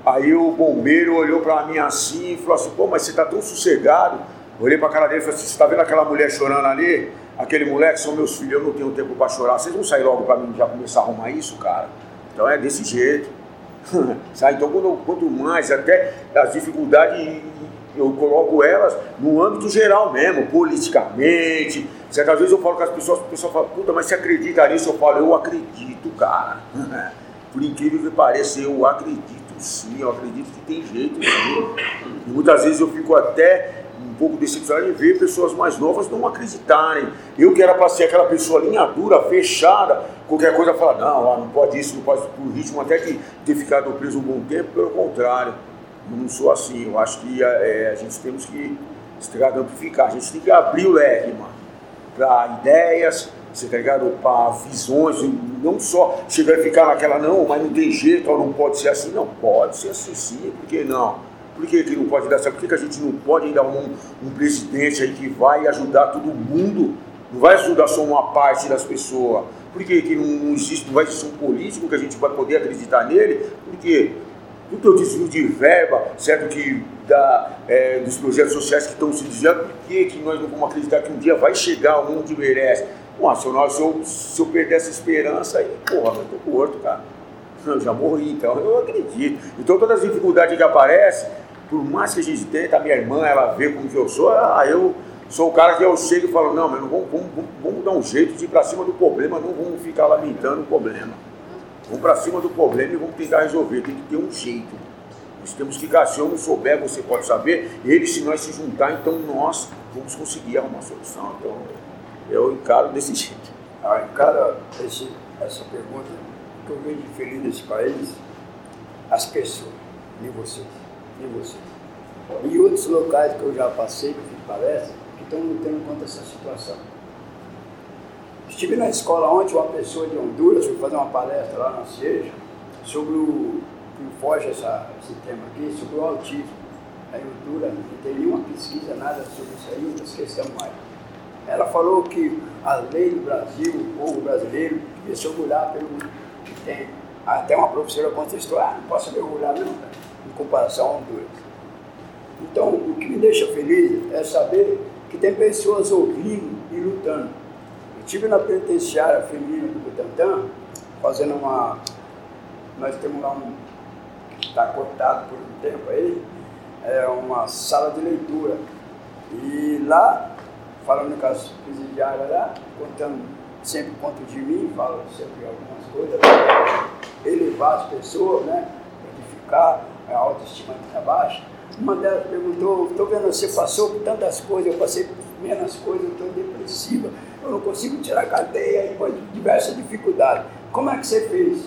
aí o bombeiro olhou para mim assim e falou assim, pô, mas você tá tão sossegado. Olhei para a cara dele e falei assim, você tá vendo aquela mulher chorando ali? Aquele moleque são meus filhos, eu não tenho tempo para chorar. Vocês vão sair logo para mim já começar a arrumar isso, cara? Então é desse jeito. Sabe? Então quando, quanto mais, até as dificuldades, eu coloco elas no âmbito geral mesmo, politicamente. Certas vezes eu falo com as pessoas, as pessoas falam, puta, mas você acredita nisso? Eu falo, eu acredito, cara. Por incrível que pareça, eu acredito sim, eu acredito que tem jeito sim. E muitas vezes eu fico até um pouco decepcionado em ver pessoas mais novas não acreditarem. Eu que era para ser aquela pessoa linha dura, fechada, qualquer coisa falar, não, não pode isso, não pode por ritmo até que ter ficado preso um bom tempo, pelo contrário. Eu não sou assim, eu acho que é, a gente temos que amplificar, a gente tem que abrir o leque, mano para ideias, você tá ligado? Para visões, não só chegar e ficar naquela, não, mas não tem jeito, não pode ser assim. Não, pode ser assim sim, por que não? Por que, que não pode dar certo? Por que, que a gente não pode ainda um, um presidente aí que vai ajudar todo mundo? Não vai ajudar só uma parte das pessoas. Por que, que não, não existe, não vai existir um político que a gente vai poder acreditar nele? Por quê? O desvio de verba, certo? Que da, é, dos projetos sociais que estão se desviando, por que, que nós não vamos acreditar que um dia vai chegar o mundo que merece? Bom, se, eu, se, eu, se eu perder essa esperança, aí, porra, eu tô morto, cara. Eu já morri, então eu acredito. Então todas as dificuldades que aparecem, por mais que a gente tenta, a minha irmã, ela vê como que eu sou, ah, eu sou o cara que eu chego e falo, não, mas não vamos, vamos, vamos, vamos dar um jeito de ir para cima do problema, não vamos ficar lamentando o problema. Vamos para cima do problema e vamos tentar resolver. Tem que ter um jeito. Nós temos que, se eu não souber, você pode saber. Ele, se nós se juntar, então nós vamos conseguir arrumar solução. Então, eu encaro desse jeito. Ah, cara, esse, essa pergunta o que eu vejo feliz nesse país, as pessoas, nem vocês, nem vocês. E outros locais que eu já passei, que palestra, que estão lutando contra essa situação. Estive na escola ontem, uma pessoa de Honduras foi fazer uma palestra lá na Seja sobre o, que foge essa, esse tema aqui, sobre o autismo. A Honduras não tem nenhuma pesquisa, nada sobre isso aí, outras questões mais. Ela falou que a lei do Brasil, o povo brasileiro, devia se orgulhar pelo que tem. Até uma professora contestou, ah, não posso me orgulhar não, em comparação a Honduras. Então, o que me deixa feliz é saber que tem pessoas ouvindo e lutando. Estive na penitenciária feminina do Butantã, fazendo uma. Nós temos lá um. está cortado por um tempo aí, é uma sala de leitura. E lá, falando com as presidiárias lá, contando sempre conto de mim, falo sempre algumas coisas, elevar as pessoas, né? Edificar a autoestima está baixa. Uma delas perguntou, estou vendo, você passou por tantas coisas, eu passei por menos coisas, eu estou depressiva, eu não consigo tirar a cadeia, diversas dificuldades. Como é que você fez?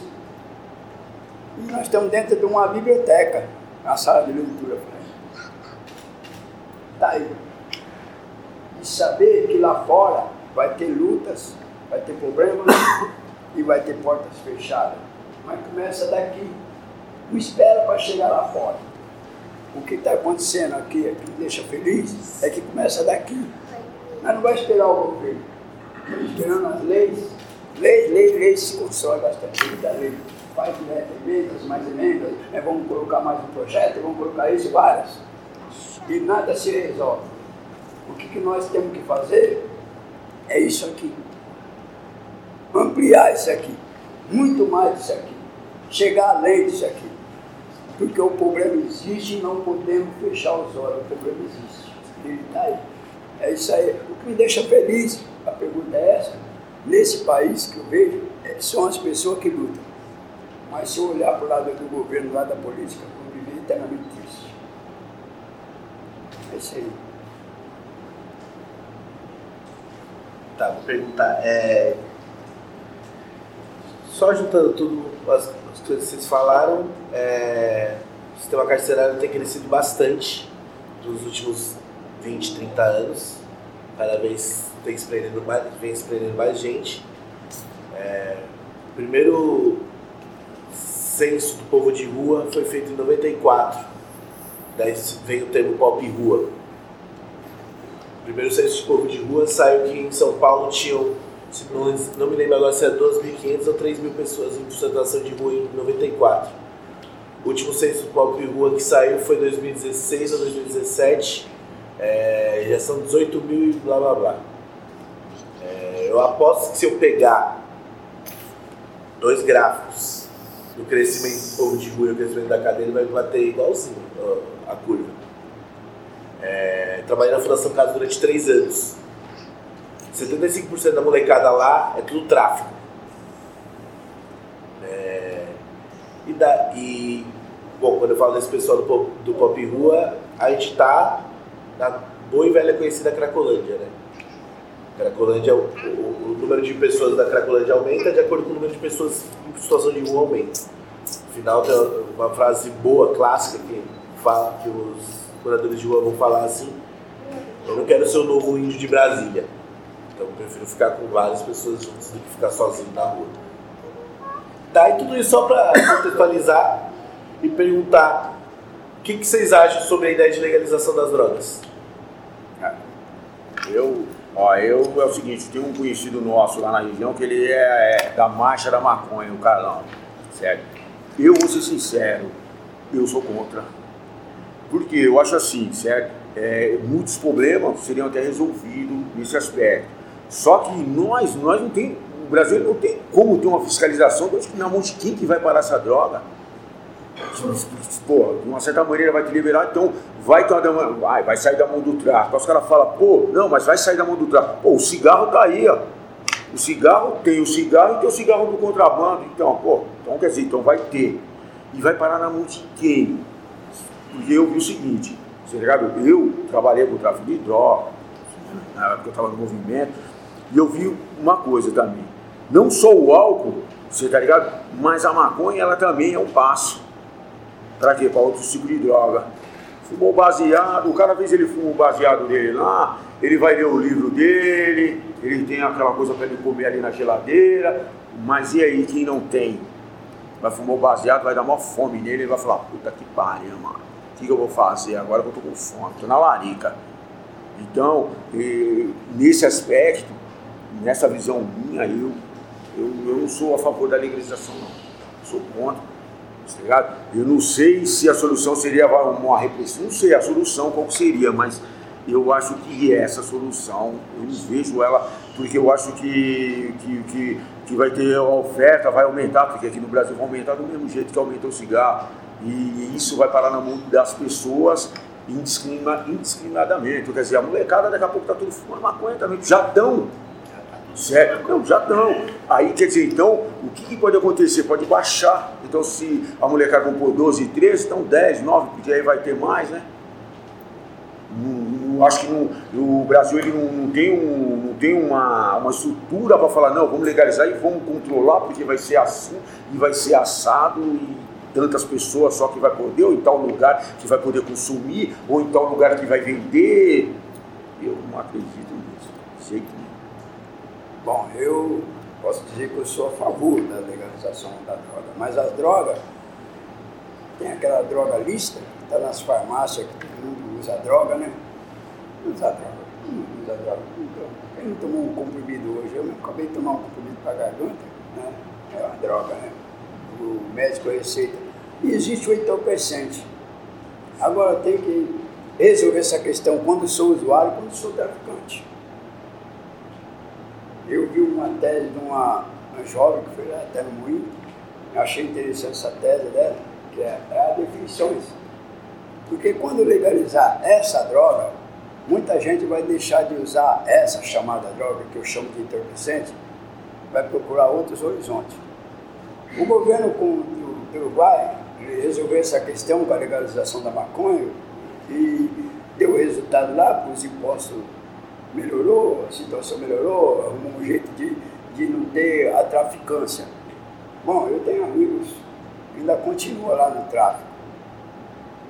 E nós estamos dentro de uma biblioteca, uma sala de leitura. Está aí. E saber que lá fora vai ter lutas, vai ter problemas e vai ter portas fechadas. Mas começa daqui. Não espera para chegar lá fora. O que está acontecendo aqui, que me deixa feliz, é que começa daqui. Mas não vai esperar o governo. Estamos esperando as leis. Leis, leis, leis se constrói bastante da lei. Faz né, emendas, mais emendas, né, vamos colocar mais um projeto, vamos colocar isso, várias. E nada se resolve. O que, que nós temos que fazer é isso aqui. ampliar isso aqui, muito mais disso aqui, chegar além disso aqui. Porque o problema existe e não podemos fechar os olhos, o problema existe. Ele está aí. É isso aí. Que me deixa feliz, a pergunta é essa, nesse país que eu vejo, é, são as pessoas que lutam. Mas se eu olhar para o lado do governo, do lado da política, eu viver eternamente triste. É isso aí. Tá, vou perguntar. É... Só juntando tudo as, as coisas que vocês falaram, é... o sistema carcerário tem crescido bastante nos últimos 20, 30 anos. Cada vez tem se prendendo mais, vem se prendendo mais gente. É... O primeiro censo do povo de rua foi feito em 94. Daí veio o termo pop rua. O primeiro censo de povo de rua saiu que em São Paulo tinham, não, não me lembro agora se é 2.500 ou 3.000 pessoas em situação de rua em 94. O último censo do pop rua que saiu foi em 2016 ou 2017. É, já são 18 mil e blá blá blá. É, eu aposto que se eu pegar dois gráficos do crescimento povo de rua e o crescimento da cadeia, ele vai bater igualzinho a curva. É, trabalhei na Fundação Casa durante três anos. 75% da molecada lá é tudo tráfico. É, e, da, e, bom, quando eu falo desse pessoal do, do Pop Rua, a gente tá na boa e velha conhecida Cracolândia, né? Cracolândia, o, o, o número de pessoas da Cracolândia aumenta de acordo com o número de pessoas em situação de rua aumenta. No final tem uma frase boa, clássica, que fala que os moradores de rua vão falar assim, eu não quero ser o novo índio de Brasília. Então eu prefiro ficar com várias pessoas juntas do que ficar sozinho na rua. Tá, e tudo isso só para contextualizar e perguntar o que, que vocês acham sobre a ideia de legalização das drogas? Eu, ó, eu é o seguinte, tem um conhecido nosso lá na região que ele é, é da marcha da maconha, o Carlão. Sério. Eu vou ser sincero, eu sou contra. Porque eu acho assim, certo? É, muitos problemas seriam até resolvidos nesse aspecto. Só que nós, nós não tem, o Brasil não tem como ter uma fiscalização na mão de quem que vai parar essa droga. Pô, de uma certa maneira vai te liberar, então vai, ter uma, vai, vai sair da mão do tráfico. Os caras falam, pô, não, mas vai sair da mão do tráfico. Pô, o cigarro tá aí, ó. O cigarro tem o cigarro e tem o cigarro do contrabando. Então, pô, então quer dizer, então vai ter. E vai parar na mão de quem? Porque eu vi o seguinte, você tá ligado? Eu trabalhei com tráfico de droga, na época eu estava no movimento, e eu vi uma coisa também. Não só o álcool, você tá ligado? Mas a maconha, ela também é um passo. Para quê? Para outro tipo de droga. Fumou baseado, cada vez ele fuma o baseado dele lá, ele vai ler o livro dele, ele tem aquela coisa para ele comer ali na geladeira, mas e aí quem não tem? Vai fumar o baseado, vai dar maior fome nele, ele vai falar, puta que pariu, mano. O que, que eu vou fazer agora que eu tô com fome? Tô na larica. Então, eh, nesse aspecto, nessa visão minha, eu, eu, eu não sou a favor da legalização, não. Sou contra. Tá ligado? Eu não sei se a solução seria uma repressão, não sei a solução qual seria, mas eu acho que essa solução, eu vejo ela, porque eu acho que, que, que, que vai ter a oferta, vai aumentar, porque aqui no Brasil vai aumentar do mesmo jeito que aumentou o cigarro. E isso vai parar na mão das pessoas indiscriminadamente. Quer dizer, a molecada daqui a pouco está tudo fumando maconha também. Já estão. Certo? Não, já estão. Aí, quer dizer, então, o que, que pode acontecer? Pode baixar. Então, se a molecada compor 12 e 13, então 10, 9, porque aí vai ter mais, né? Acho que não- o Brasil ele não, tem, um, não tem uma, uma estrutura para falar, não, vamos legalizar e vamos controlar, porque vai ser assim e vai ser assado e tantas pessoas só que vai poder, ou em tal lugar que vai poder consumir, ou em tal lugar que vai vender. Eu não acredito nisso, jeito nenhum. Bom, eu posso dizer que eu sou a favor da legalização da droga, mas as drogas, tem aquela droga lista, que está nas farmácias, que todo mundo usa droga, né? Usa droga, mundo usa droga. Então, quem não tomou um comprimido hoje? Eu acabei de tomar um comprimido para garganta, né? É uma droga, né? O médico receita. E existe o entorpecente. Agora tem que resolver essa questão quando sou usuário, quando sou traficante. Eu vi uma tese de uma uma jovem que foi lá até no Moinho. Eu achei interessante essa tese dela, que é, é a definições. Porque quando legalizar essa droga, muita gente vai deixar de usar essa chamada droga, que eu chamo de entorpecente, vai procurar outros horizontes. O governo do, do Uruguai resolveu essa questão com a legalização da maconha e deu resultado lá, os impostos melhorou, a situação melhorou, um jeito de, de não ter a traficância. Bom, eu tenho amigos que ainda continuam lá no tráfico.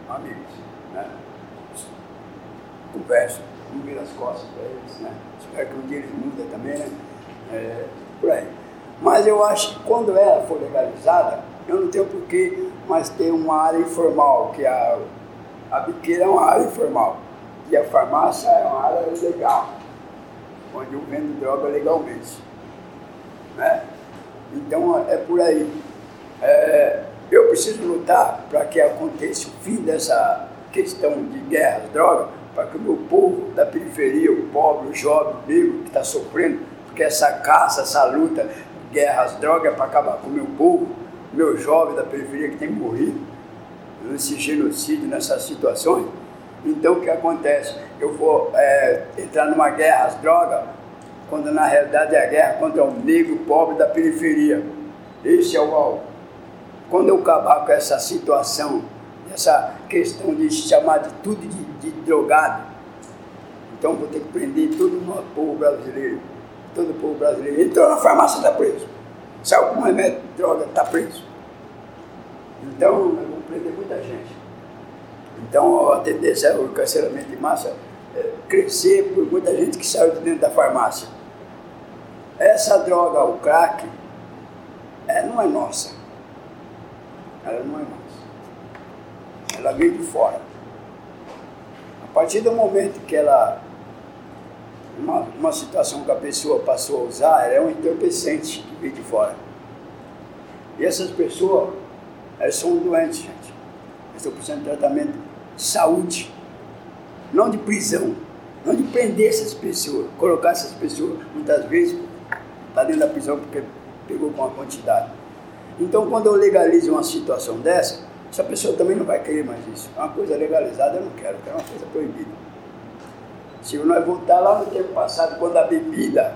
Amigos, né? Converso, não vira as costas para eles, né? Espero que um dia eles mudem também, né? É, por aí. Mas eu acho que quando ela for legalizada, eu não tenho porquê mais ter uma área informal, que a, a biqueira é uma área informal. E a farmácia é uma área legal, onde eu vendo droga legalmente. Né? Então é por aí. É, eu preciso lutar para que aconteça o fim dessa questão de guerra às drogas, para que o meu povo da periferia, o pobre, o jovem, o negro que está sofrendo, porque essa caça, essa luta, guerra às drogas é para acabar com o meu povo, meu jovem da periferia que tem morrido nesse genocídio, nessas situações. Então o que acontece? Eu vou é, entrar numa guerra às drogas, quando na realidade é a guerra contra o negro pobre da periferia. Esse é o alvo. Quando eu acabar com essa situação, essa questão de chamar de tudo de, de drogado, então vou ter que prender todo o nosso povo brasileiro. Todo o povo brasileiro. Entrou na farmácia, está preso. Saiu com remédio de droga, está preso. Então, vamos prender muita gente. Então, a tendência é o encarceramento de massa é, crescer por muita gente que saiu de dentro da farmácia. Essa droga, o crack, é, não é nossa. Ela não é nossa. Ela veio de fora. A partir do momento que ela. Uma, uma situação que a pessoa passou a usar, ela é um entorpecente que veio de fora. E essas pessoas, elas são doentes, gente. Elas estão precisando de tratamento de saúde, não de prisão, não de prender essas pessoas, colocar essas pessoas, muitas vezes, está dentro da prisão porque pegou com uma quantidade. Então, quando eu legalizo uma situação dessa, essa pessoa também não vai querer mais isso. Uma coisa legalizada eu não quero, quero uma coisa proibida. Se nós voltar lá no tempo passado, quando a bebida,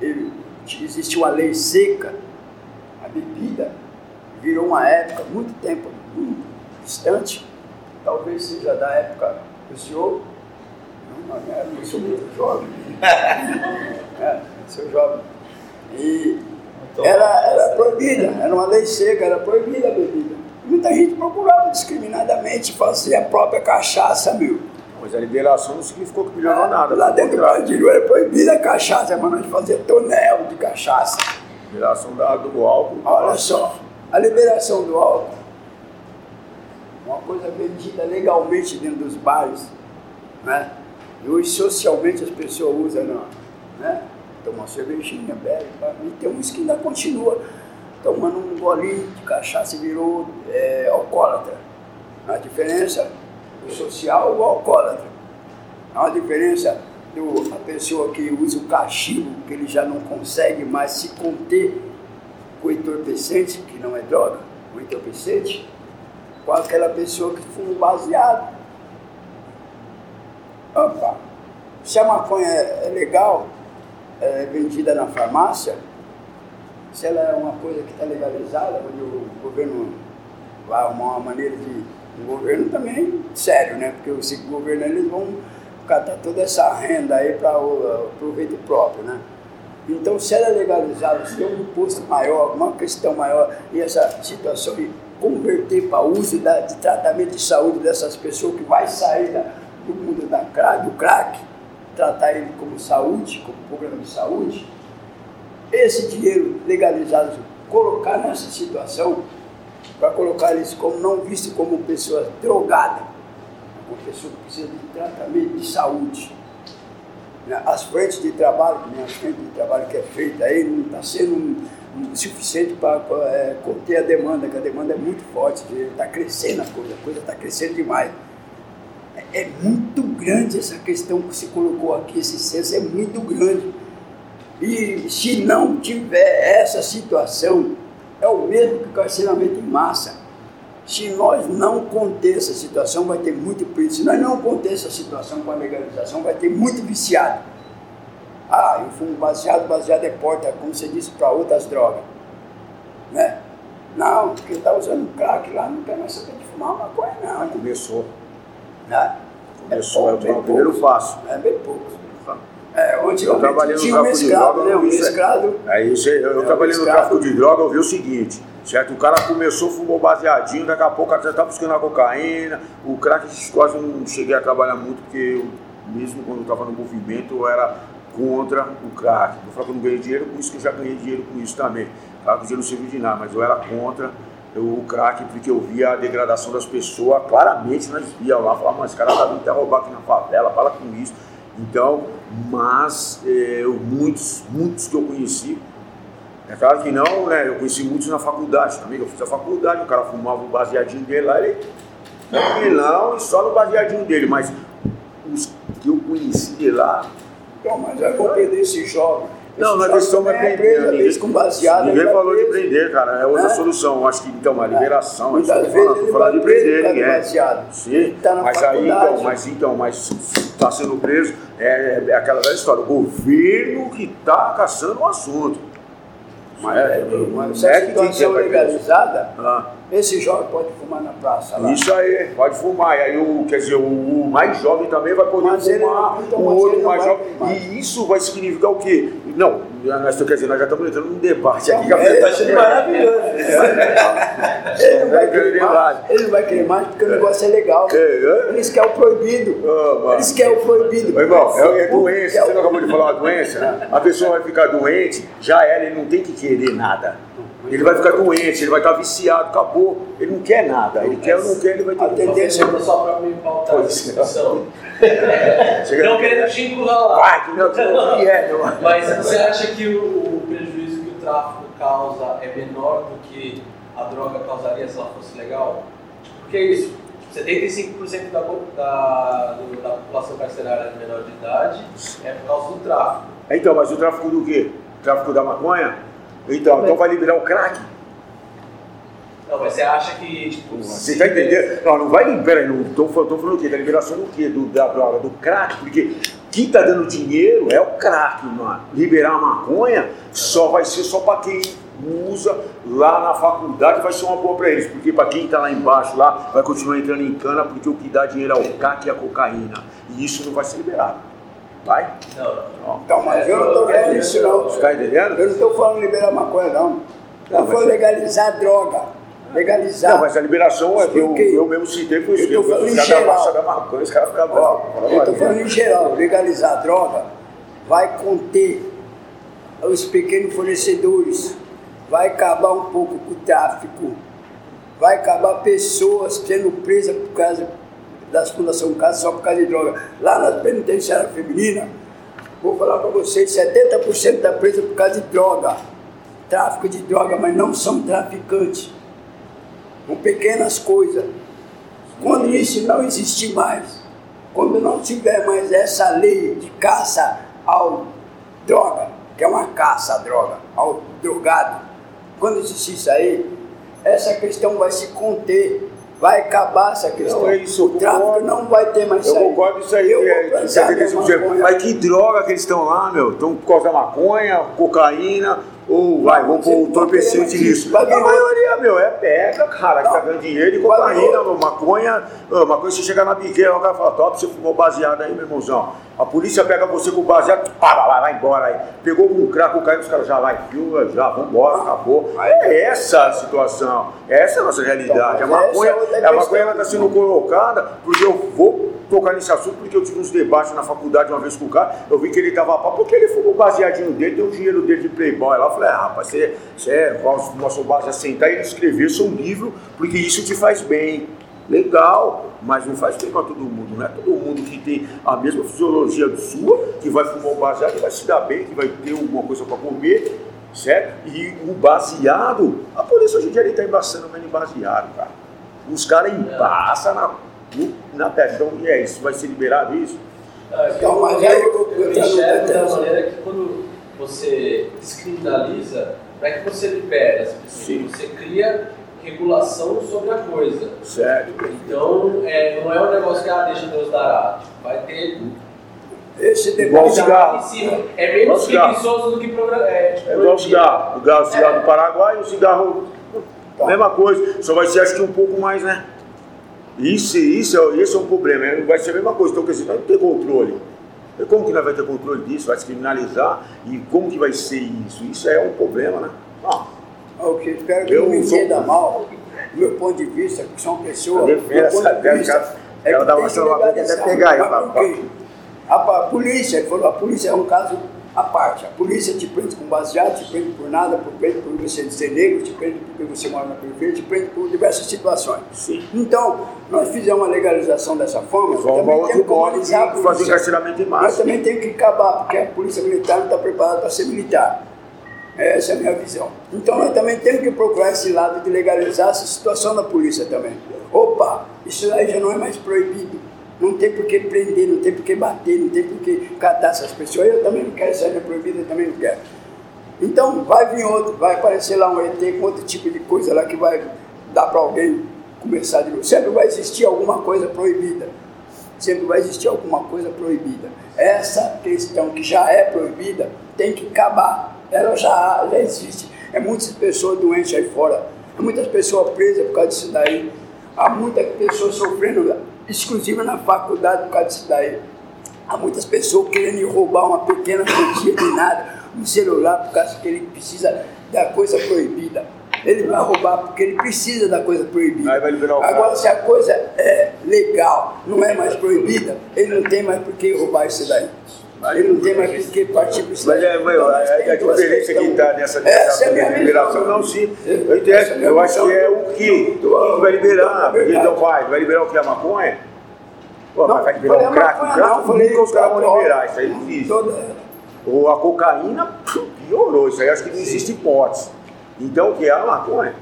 existe uma lei seca, a bebida virou uma época, muito tempo, muito distante, talvez seja da época do senhor, não, não, é, eu sou muito jovem, é, sou jovem, e era, era proibida, era uma lei seca, era proibida a bebida. Muita gente procurava discriminadamente fazer a própria cachaça, meu. Mas a liberação não significou que melhorou nada. Lá dentro do Brasil era proibida a cachaça, mas nós fazia tonel de cachaça. Liberação da, do álcool. Olha só, a liberação do álcool, uma coisa vendida legalmente dentro dos bares, né? E hoje socialmente as pessoas usam, não, né? Toma uma cervejinha, bebe, e tem uns que ainda continua tomando um golinho de cachaça e virou é, alcoólatra. A diferença do social o alcoólatra. Uma diferença do a pessoa que usa o cachimbo, que ele já não consegue mais se conter com o entorpecente, que não é droga, o entorpecente, com aquela pessoa que fuma baseado. Opa, se a maconha é legal, é vendida na farmácia, se ela é uma coisa que está legalizada, onde o governo vai arrumar uma maneira de. O governo também sério, né? Porque os governo eles vão catar toda essa renda aí para o proveito próprio, né? Então, se ela é legalizada, se tem um imposto maior, uma questão maior, e essa situação de converter para uso da, de tratamento de saúde dessas pessoas que vai sair da, do mundo da crack, do crack, tratar ele como saúde, como programa de saúde, esse dinheiro legalizado, colocar nessa situação, para colocar eles como não visto como pessoa drogada, uma pessoa que precisa de tratamento de saúde. As frentes de trabalho, a frente de trabalho que é feita aí, não está sendo suficiente para é, conter a demanda, que a demanda é muito forte, está crescendo a coisa, a coisa está crescendo demais. É, muito grande essa questão que se colocou aqui, esse senso é muito grande. E se não tiver essa situação, é o mesmo que o carceramento em massa. Se nós não conter essa situação, vai ter muito preso. Se nós não conter essa situação com a legalização, vai ter muito viciado. Ah, eu fumo baseado, baseado é porta, como você disse, para outras drogas. Né? Não, porque está usando crack lá, não quer mais saber de fumar maconha, não. Começou. Né? Começou, é, pouco, o primeiro passo. É bem pouco. É, onde Eu trabalhei no tráfico de droga, né? eu vi aí. você- eu, eu É, trabalhei no tráfico de droga, eu vi o seguinte, certo? O cara começou, fumou baseadinho, daqui a pouco cara já tá buscando a cocaína, o crack quase não cheguei a trabalhar muito, porque eu, mesmo quando eu estava no movimento, eu era contra o crack. Eu falo que eu não ganhei dinheiro com isso, que eu já ganhei dinheiro com isso também. Claro que o dinheiro não serviu de nada, mas eu era contra o crack, porque eu via a degradação das pessoas, claramente nós via lá, falava, mas esse cara tá vindo roubar aqui na favela, fala com isso. Então, mas eh, eu- muitos, muitos que eu conheci, é claro que não, né? Eu conheci muitos na faculdade também, eu fiz a faculdade, o cara fumava o baseadinho dele lá, ele tranquilão e só no baseadinho dele, mas os que eu conheci de lá, Então, mas eu vou perder esse jovem. Não, também é prendendo. preso, às vezes, com baseado. ninguém falou de prender, cara, é outra Né? solução. Acho que então, uma liberação, é que Muitas vezes falando, ele tô falando vai de prender ninguém. baseado. Sim, tá mas aí então, mas então, mas está sendo preso, é, é aquela velha história, o governo que está caçando o assunto. Mas, É, não se é a que quer vai preso. legalizada, Ah. Esse jovem pode fumar na praça lá. Isso aí, pode fumar. E aí, o, quer dizer, o, o mais jovem também vai poder Mas fumar, então, o mas outro mais jovem. fumar. E isso vai significar o quê? Não, nós, quer dizer, nós já estamos entrando num debate aqui. Que a é, Tá achando maravilhoso. Ele não vai É, querer é, mais, ele não vai querer mais porque o negócio é legal. É, é? Eles querem o proibido. Mano. Eles querem o proibido. Ô, irmão, é, é doença. Você não acabou de falar uma doença? A pessoa vai ficar doente, já era, ele não tem que querer nada. Ele vai ficar doente, ele vai estar viciado, acabou. Ele não quer nada. Ele quer ou não quer, ele vai ter A que tendência Só, pra me pautar Pois essa discussão. Chega- Não querendo te encurralar. Vai, que não, que não que é, meu. Mas você acha que o, prejuízo que o tráfico causa é menor do que a droga causaria se ela fosse legal? Porque é isso. 75% da, da, da população carcerária é menor de idade é por causa do tráfico. Então, mas o tráfico do quê? O tráfico da maconha? Então, então vai liberar o crack? Não, mas você acha que. Tipo, Você tá entendendo? Não, não vai. Peraí, não tô, falando- o quê? Da liberação do quê? Do, da droga, do crack? Porque quem tá dando dinheiro é o crack, mano. Liberar a maconha só vai ser só pra quem usa lá na faculdade, vai ser uma boa pra eles. Porque pra quem tá lá embaixo, lá, vai continuar entrando em cana, porque o que dá dinheiro é o crack e a cocaína. E isso não vai ser liberado. Vai? Não. Então, mas eu não estou falando isso não. Você tá entendendo? Eu não estou falando liberar maconha não. Eu Não, estou falando mas- legalizar a droga. Legalizar. Não, mas a liberação é que eu, eu mesmo citei foi isso. eu tô falando em geral. da maconha, os caras ficam Ó, bravos. eu estou falando em geral, legalizar a droga vai conter os pequenos fornecedores, vai acabar um pouco com o tráfico, vai acabar pessoas sendo presas por causa das fundações Casa só por causa de droga. Lá na penitenciária feminina, vou falar para vocês, 70% da presa por causa de droga, tráfico de droga, mas não são traficantes. Com pequenas coisas. Quando isso não existir mais, quando não tiver mais essa lei de caça ao droga, que é uma caça à droga, ao drogado, quando existir isso aí, essa questão vai se conter, vai acabar essa questão. Não, é isso, o tráfico concordo. não vai ter mais Eu isso aí. concordo isso aí. Eu que vou é, plantar minha 75%. maconha. Mas que droga que eles estão lá, meu? Estão por causa da maconha, cocaína, ou vai, vamos pôr o entorpecente nisso. A maioria, meu, é pega, cara, que tá ganhando dinheiro, e cocaína, meu, maconha. ô, Maconha, você chegar na biqueira, o cara fala, top, você fumou baseado aí, meu irmãozão. A polícia pega você com baseado, pá, vai, vai embora aí. Pegou com crack, cocaína, os caras já vai, viu, já, vambora, acabou. É essa a situação, essa é a nossa realidade. A Então, mas maconha, é a maconha ela está sendo colocada, porque eu vou tocar nesse assunto, porque eu tive uns debates na faculdade uma vez com o cara, eu vi que ele tava pá, porque ele fumou baseadinho dele, deu o dinheiro dele de playboy lá, eu falei, ah, rapaz, você, você é nosso, base a sentar e escrever seu livro, porque isso te faz bem. Legal, mas não faz bem para todo mundo, não é todo mundo que tem a mesma fisiologia do sua, que vai fumar o baseado, que vai se dar bem, que vai ter alguma coisa para comer, certo? E o baseado, a polícia hoje em dia está embaçando mesmo em baseado, cara. Os caras embaçam na, na pedra. Então, e é isso? Vai ser liberado isso? Não, é que Então, eu, mas eu, aí eu- eu eu eu maneira que quando você descriminaliza, não é que você libera, Sim. você cria regulação sobre a coisa. Certo. Então, é, não é um negócio que ah, deixa Deus dará. Tipo, vai ter. Esse Igual cigarro. Em cima. É menos cigarro. preguiçoso do que programa. É, tipo, É igual o cigarro. O cigarro, cigarro do Paraguai e o cigarro. Mesma coisa. Só vai ser acho que um pouco mais, né? Isso, isso é, esse é um problema. né? Vai ser a mesma coisa. Então, quer dizer, não tem controle. Como que nós vamos ter controle disso? Vai se criminalizar? E como que vai ser isso? Isso é um problema, né? Ah, O que espero que Eu não me sou- entenda mal, do meu ponto de vista, que são pessoas. Eu do defendo essa de vista, é ela que dá tem uma legalizar. até pegar aí, Mas pá, por quê? A, a polícia, ele falou, a polícia é um caso à parte. A polícia te prende com baseado, te prende por nada, te prende por você ser negro, te prende porque você mora na periferia, te prende por diversas situações. Sim. Então, nós fizemos uma legalização dessa forma, Vamos também temos que humanizar a de fazer polícia. encarceramento em Nós massa. também temos que acabar, porque a polícia militar não está preparada para ser militar. Essa é a minha visão. Então nós também temos que procurar esse lado de legalizar essa situação da polícia também. Opa, isso aí já não é mais proibido. Não tem por que prender, não tem por que bater, não tem por que catar essas pessoas. Eu também não quero, isso aí não é proibido, eu também não quero. Então vai vir outro, vai aparecer lá um ET com outro tipo de coisa lá que vai dar para alguém começar de novo. Sempre vai existir alguma coisa proibida. Sempre vai existir alguma coisa proibida. Essa questão que já é proibida tem que acabar. Ela já, já existe. É muitas pessoas doentes aí fora. Muitas pessoas presas por causa disso daí. Há muitas pessoas sofrendo, exclusiva na faculdade por causa disso daí. Há muitas pessoas querendo roubar uma pequena quantia de nada, um celular, por causa que ele precisa da coisa proibida. Ele vai roubar porque ele precisa da coisa proibida. Agora, se a coisa é legal, não é mais proibida, ele não tem mais por que roubar isso daí. Ele não tem mais que partir para isso Mas é, meu, a, a temos duas diferença que está nessa Essa é a liberação, não, sim. Eu é a entendo. Eu acho que é o que? Quem que vai liberar? Então vai, vai liberar o que? A maconha? Pô, Não, mas vai liberar o a crack? O crack nunca os caras vão liberar, isso aí é difícil. Ou a cocaína, piorou, isso aí acho que não existe hipótese. Então o que é a maconha?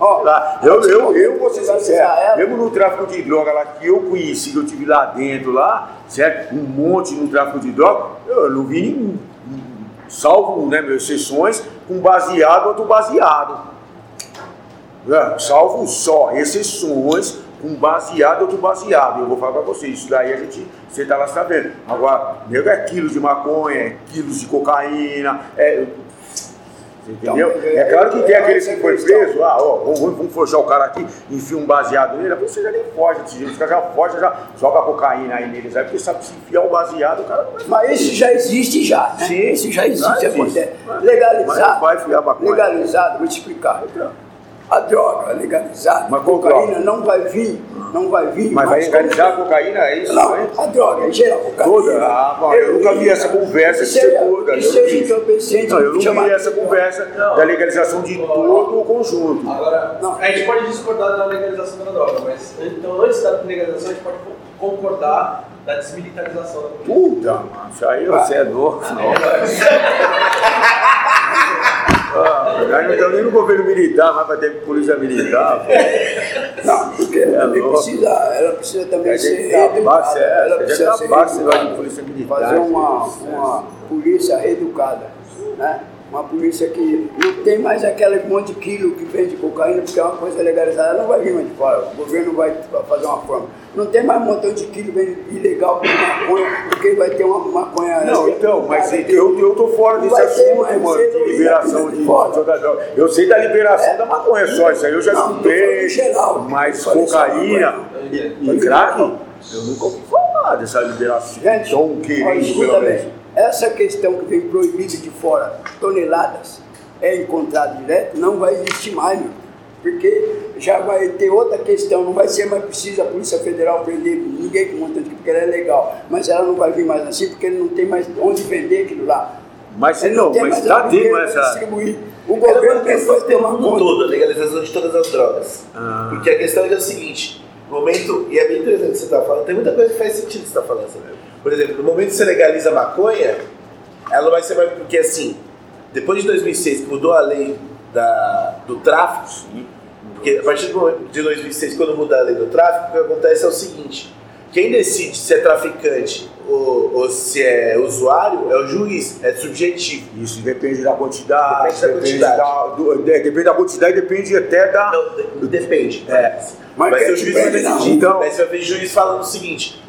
Ó, Lá, eu, eu, eu vou ser sincero, mesmo no tráfico de droga lá que eu conheci, que eu tive lá dentro, lá, certo? Um monte no tráfico de droga, eu não vi nenhum, salvo né, meus exceções, com baseado outro baseado. É, salvo só exceções com baseado outro baseado. Eu vou falar pra vocês, isso daí a gente, você tá lá sabendo. Agora, nego é quilos de maconha, é quilos de cocaína, é. Você entendeu? Então, é claro que tem é aqueles que essa foi preso, ah, ó, vamos, vamos forjar o cara aqui, enfia um baseado nele, você já nem foge desse jeito, os caras já fogem, já joga cocaína aí neles, aí porque sabe se enfiar o baseado, o cara não vai Mas isso já existe já, né? Sim, isso já existe, já existe. Mas- Legalizado, mas vai enfiar maconha. legalizado, vou te explicar. A droga legalizada, Mas a cocaína droga? não vai vir, não vai vir. Mas vai legalizar a cocaína, é isso? Não, né? a droga em geral, cocaína. Toda? Ah, bom, eu nunca vi essa conversa Isso de ser é- toda. Isso eu é vi. entorpecente. Não, eu não chama- vi essa conversa da legalização de todo o conjunto. Agora, Não. a gente pode discordar da legalização da droga, mas então antes da legalização a gente pode concordar da desmilitarização da polícia. Puta, mano, isso aí você é louco. Não. Ah, nós não estamos nem no governo militar, mas vai ter polícia militar. pô. Não, porque É ela louco. precisa, ela precisa também ser reeducada. certo? Ela A gente precisa ser negócio de reeducada. polícia militar. Fazer uma, uma polícia reeducada, né? Uma polícia que não tem mais aquele monte de quilo que vende cocaína, porque é uma coisa legalizada, ela não vai vir mais de fora. O governo vai fazer uma forma. Não tem mais um montão de quilo ilegal de maconha, porque vai ter uma maconha. Não, então, mas eu, eu tô fora desse ter assunto, mais, mano, de liberação de droga. Eu sei da liberação da maconha só, isso aí eu já Não, escutei, geral. mas cocaína e, e crack, eu nunca ouvi falar dessa liberação. Gente, querendo, escuta pelo menos. Essa questão que vem proibida de fora, toneladas, é encontrado direto, não vai existir mais, meu. Porque já vai ter outra questão, não vai ser mais preciso a Polícia Federal prender ninguém com montante, porque ela é legal. Mas ela não vai vir mais assim, porque ele não tem mais onde vender aquilo lá. Mas Ele não, tem mas mais tá vender, essa. distribuir. O Era governo que ter uma conta. todo, a legalização de todas as drogas. Ah. Porque a questão é o seguinte, no momento, e é bem interessante o que você está falando, tem muita coisa que faz sentido que você está falando. sabe? Por exemplo, no momento que você legaliza a maconha, ela vai ser mais. Porque assim, depois de 2006, que mudou a lei da, do tráfico, porque a partir do momento de 2006, quando muda a lei do tráfico, o que acontece é o seguinte: Quem decide se é traficante ou, ou se é usuário é o juiz, é subjetivo. Isso depende da quantidade. Depende da quantidade. da- do- de- depende da quantidade, depende até da. Não, de- depende. É. Mas quer o juiz vai decidir. Então- Daí você vai ver juiz falando o seguinte: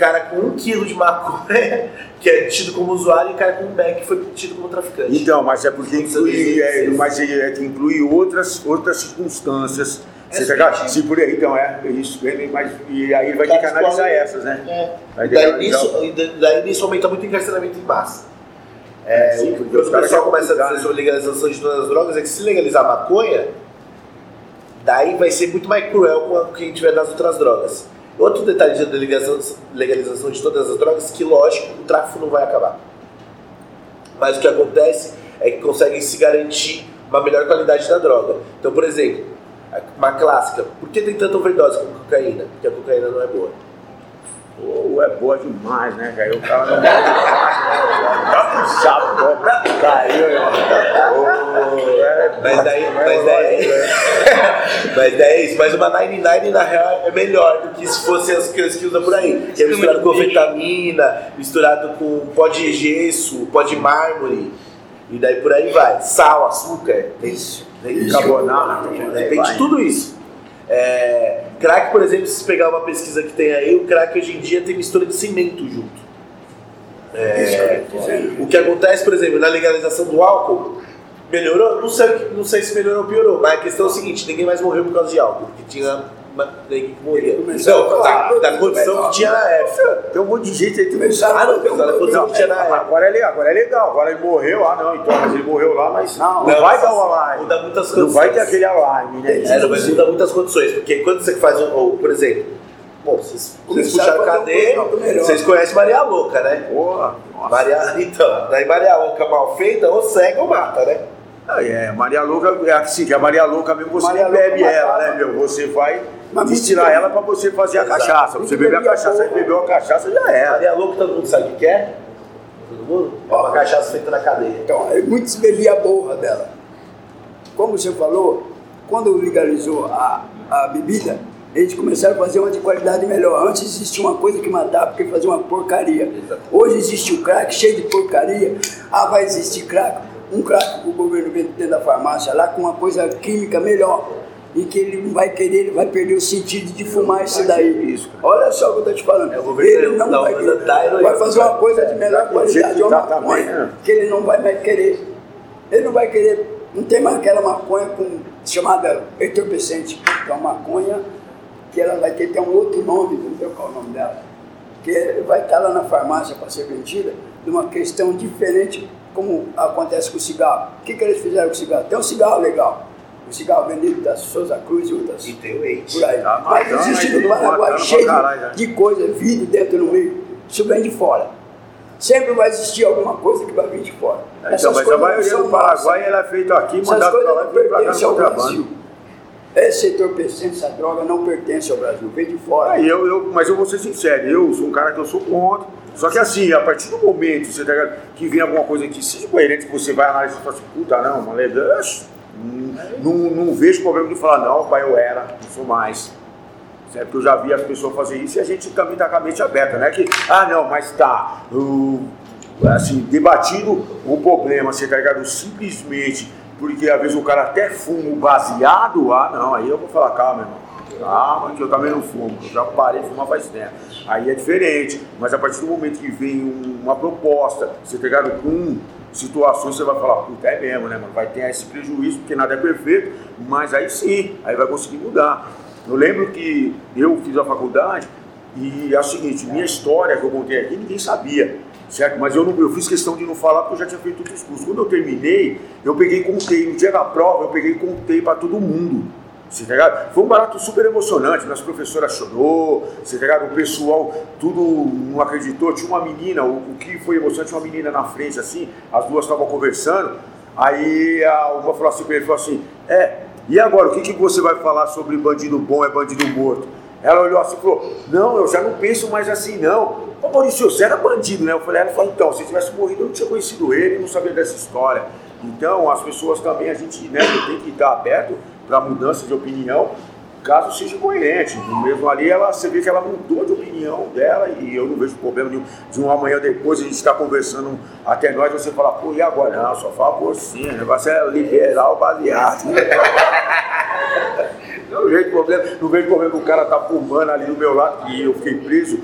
cara com um quilo de maconha, que é tido como usuário, e cara com um beck que foi tido como traficante. Então, mas é porque inclui, é, isso. mas é, é inclui outras, outras circunstâncias. É Você tá. Se por aí, então é isso, ele- mas, e aí ele vai ter que Cada analisar essas, né? É. Vai ter que Daí nisso, da- daí nisso aumenta muito o encarceramento em massa. É, Sim, o- porque quando o pessoal começa a dizer né? sobre legalização de todas as drogas, é que se legalizar a maconha, daí vai ser muito mais cruel com quem tiver nas outras drogas. Outro detalhe da legalização, de todas as drogas, que lógico, o tráfico não vai acabar. Mas o que acontece é que conseguem se garantir uma melhor qualidade da droga. Então, por exemplo, uma clássica, por que tem tanta overdose com cocaína? Porque a cocaína não é boa. Pô, é boa demais, né, cara? O cara não dá um sapo, cobra, caiu, Mas daí, mas daí, mas daí é isso. Mas uma 99 na real é melhor do que se fossem as que que usa por aí. Que é misturado com vitamina, misturado com pó de gesso, pó de mármore. E daí por aí vai. Sal, açúcar. Tem isso. Tem Carbonato, de tudo isso. É, crack, por exemplo, se você pegar uma pesquisa que tem aí, o crack hoje em dia tem mistura de cimento junto. É, o que acontece, por exemplo, na legalização do álcool, melhorou? Não sei, não sei se melhorou ou piorou, mas a questão é o seguinte: ninguém mais morreu por causa de álcool, porque tinha que morria. Não, da, da condição que tinha na época. Tem um monte de gente aí que Ah, não, da condição que tinha na época. Agora é, legal, agora é legal, agora ele morreu, ah não, então, mas ele morreu lá, mas não, Não, vai mas dar o alarme. muda muitas Não condições. vai ter aquele alarme, né? É, não, mas muda muitas condições, porque quando você faz, um, ou, por exemplo, bom, vocês, vocês puxaram um cadeia, vocês conhecem Maria Louca, né? Porra, nossa. Maria, então, daí Maria Louca mal feita, ou cega ou mata, né? Ah, é, Maria Louca, é assim, que a Maria Louca mesmo, você Maria não bebe ela, né, meu? Você vai Mas destilar muito ela pra você fazer a Exato. cachaça. Você Muito beber a cachaça, aí bebeu a cachaça, já era. Maria Louca, todo mundo sabe o que que é? Todo mundo? É uma cachaça feita na cadeia. Então, aí muitos bebiam a borra dela. Como você falou, quando legalizou a, a bebida, eles começaram a fazer uma de qualidade melhor. Antes existia uma coisa que matava, porque fazia uma porcaria. Hoje existe o crack cheio de porcaria. Ah, vai existir crack. Um crack que o governo vende dentro da farmácia lá com uma coisa química melhor. E que ele não vai querer, ele vai perder o sentido de fumar isso daí. isso. Olha só o que eu tô te falando. Ele não vai querer. Vai fazer uma coisa de melhor qualidade, uma maconha, né? que ele não vai mais querer. Ele não vai querer. Não tem mais aquela maconha com, chamada entorpecente, que é uma maconha que ela vai ter, ter um outro nome, não sei qual é o nome dela, que vai estar lá na farmácia para ser vendida, de uma questão diferente, como acontece com o cigarro. O que, que eles fizeram com o cigarro? Tem um cigarro legal, o cigarro vendido da Souza Cruz e outras E tem o Eite. por aí. Tá Mas existe no mundo Paraguai cheio caralho, né? de, de coisa, vidro dentro no meio. Isso vem de fora. Sempre vai existir alguma coisa que vai vir de fora. Então, Essas mas a maioria do Paraguai ela é feita aqui, mandada pra lá e pra cá no. Brasil. Esse entorpecente, essa droga não pertence ao Brasil, vem de fora. Aí eu, eu, mas eu vou ser sincero, eu sou um cara que eu sou contra. Só que assim, a partir do momento você tá que vem alguma coisa que seja coerente, você vai analisar e fala assim, puta, não, legal, não, não vejo problema de falar, não, pai, eu era, não sou mais. Certo? Porque eu já vi as pessoas fazer isso e a gente também tá com a mente aberta, né? Que, ah, não, mas tá, assim, debatido o problema, você tá ligado? Simplesmente porque às vezes o cara até fuma o baseado, ah, não, aí eu vou falar, calma, irmão. Calma, que eu também não fumo, eu já parei de fumar faz tempo. Aí é diferente, mas a partir do momento que vem um- uma proposta, você tá ligado? Com situações, você vai falar, puta, é mesmo, né, mano? Vai ter esse prejuízo, porque nada é perfeito, mas aí sim, aí vai conseguir mudar. Eu lembro que eu fiz a faculdade e é o seguinte, minha história que eu contei aqui, ninguém sabia, certo? Mas eu, não, eu fiz questão de não falar porque eu já tinha feito outros cursos. Quando eu terminei, eu peguei e contei, no dia da prova, eu peguei e contei para todo mundo. Você tá? Foi um barato super emocionante, minhas professoras chorou, você tá? O pessoal tudo não acreditou. Tinha uma menina, o, o que foi emocionante, uma menina na frente assim, as duas estavam conversando, aí a uma falou assim pra ele, falou assim, é, e agora, o que, que você vai falar sobre bandido bom é bandido morto? Ela olhou assim e falou, não, eu já não penso mais assim não. Ô Maurício, você era bandido, né? Eu falei, ela falou, então, se tivesse morrido eu não tinha conhecido ele, não sabia dessa história. Então, as pessoas também, a gente né, tem que estar aberto para mudanças de opinião. caso seja coerente. Mesmo ali, ela, você vê que ela mudou de opinião dela e eu não vejo problema nenhum. De uma manhã depois a gente está conversando até nós, você fala, pô, e agora? Não, só fala por sim, o negócio é liberar o baseado. não vejo problema, não vejo problema o cara tá fumando ali do meu lado e eu fiquei preso.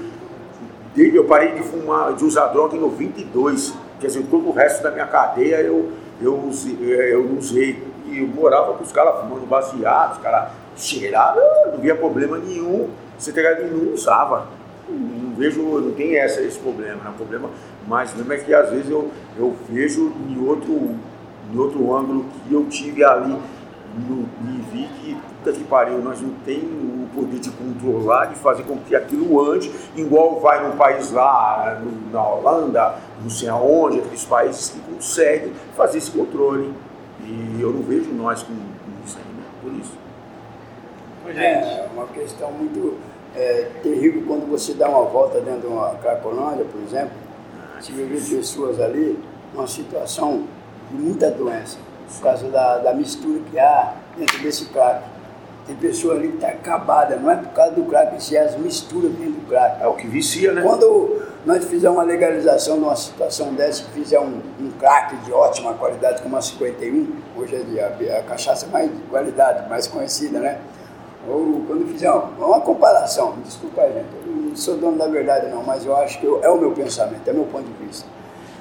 Eu parei de fumar, de usar droga em 92. Quer dizer, todo o resto da minha cadeia eu, eu, eu não usei. Eu morava com os caras fumando baseado, os caras cheiravam, não via problema nenhum. Você pegar não usava. Não vejo, não tem essa, esse problema, né? O problema mais mesmo é que às vezes eu, eu vejo em outro, em outro ângulo que eu tive ali no, e vi que, puta que pariu, nós não tem o poder de controlar, de fazer com que aquilo ande, igual vai num país lá, no, na Holanda, não sei aonde, aqueles países que conseguem fazer esse controle. E eu não vejo nós com, com isso ainda, por isso. É uma questão muito é, terrível quando você dá uma volta dentro de uma Cracolândia, por exemplo, se vê pessoas ali numa situação de muita doença, por causa da, da mistura que há dentro desse crack. Tem pessoa ali que está acabada, não é por causa do crack, se é as misturas dentro do crack. É o que vicia, né? Quando nós fizermos uma legalização de uma situação dessa, fizer um, um crack de ótima qualidade, como a 51, hoje é a, a cachaça mais de qualidade, mais conhecida, né? Ou quando fizer uma, uma comparação, desculpa gente, eu não sou dono da verdade não, mas eu acho que eu, é o meu pensamento, é o meu ponto de vista.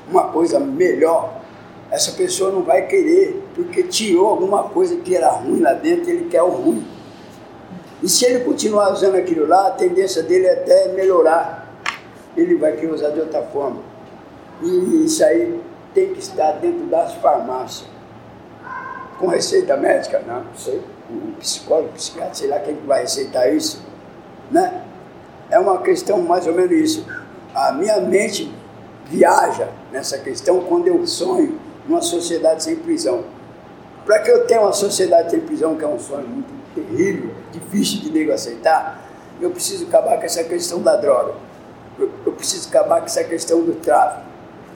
Uma coisa melhor, essa pessoa não vai querer, porque tirou alguma coisa que era ruim lá dentro, ele quer o ruim. E se ele continuar usando aquilo lá, a tendência dele é até melhorar. Ele vai querer usar de outra forma. E isso aí tem que estar dentro das farmácias. Com receita médica? Não, não sei. O psicólogo, o psiquiatra, sei lá quem vai receitar isso. Né? É uma questão mais ou menos isso. A minha mente viaja nessa questão quando eu sonho numa sociedade sem prisão. Para que eu tenha uma sociedade sem prisão, que é um sonho muito terrível, difícil de nego aceitar, eu preciso acabar com essa questão da droga. Eu, preciso acabar com essa questão do tráfico.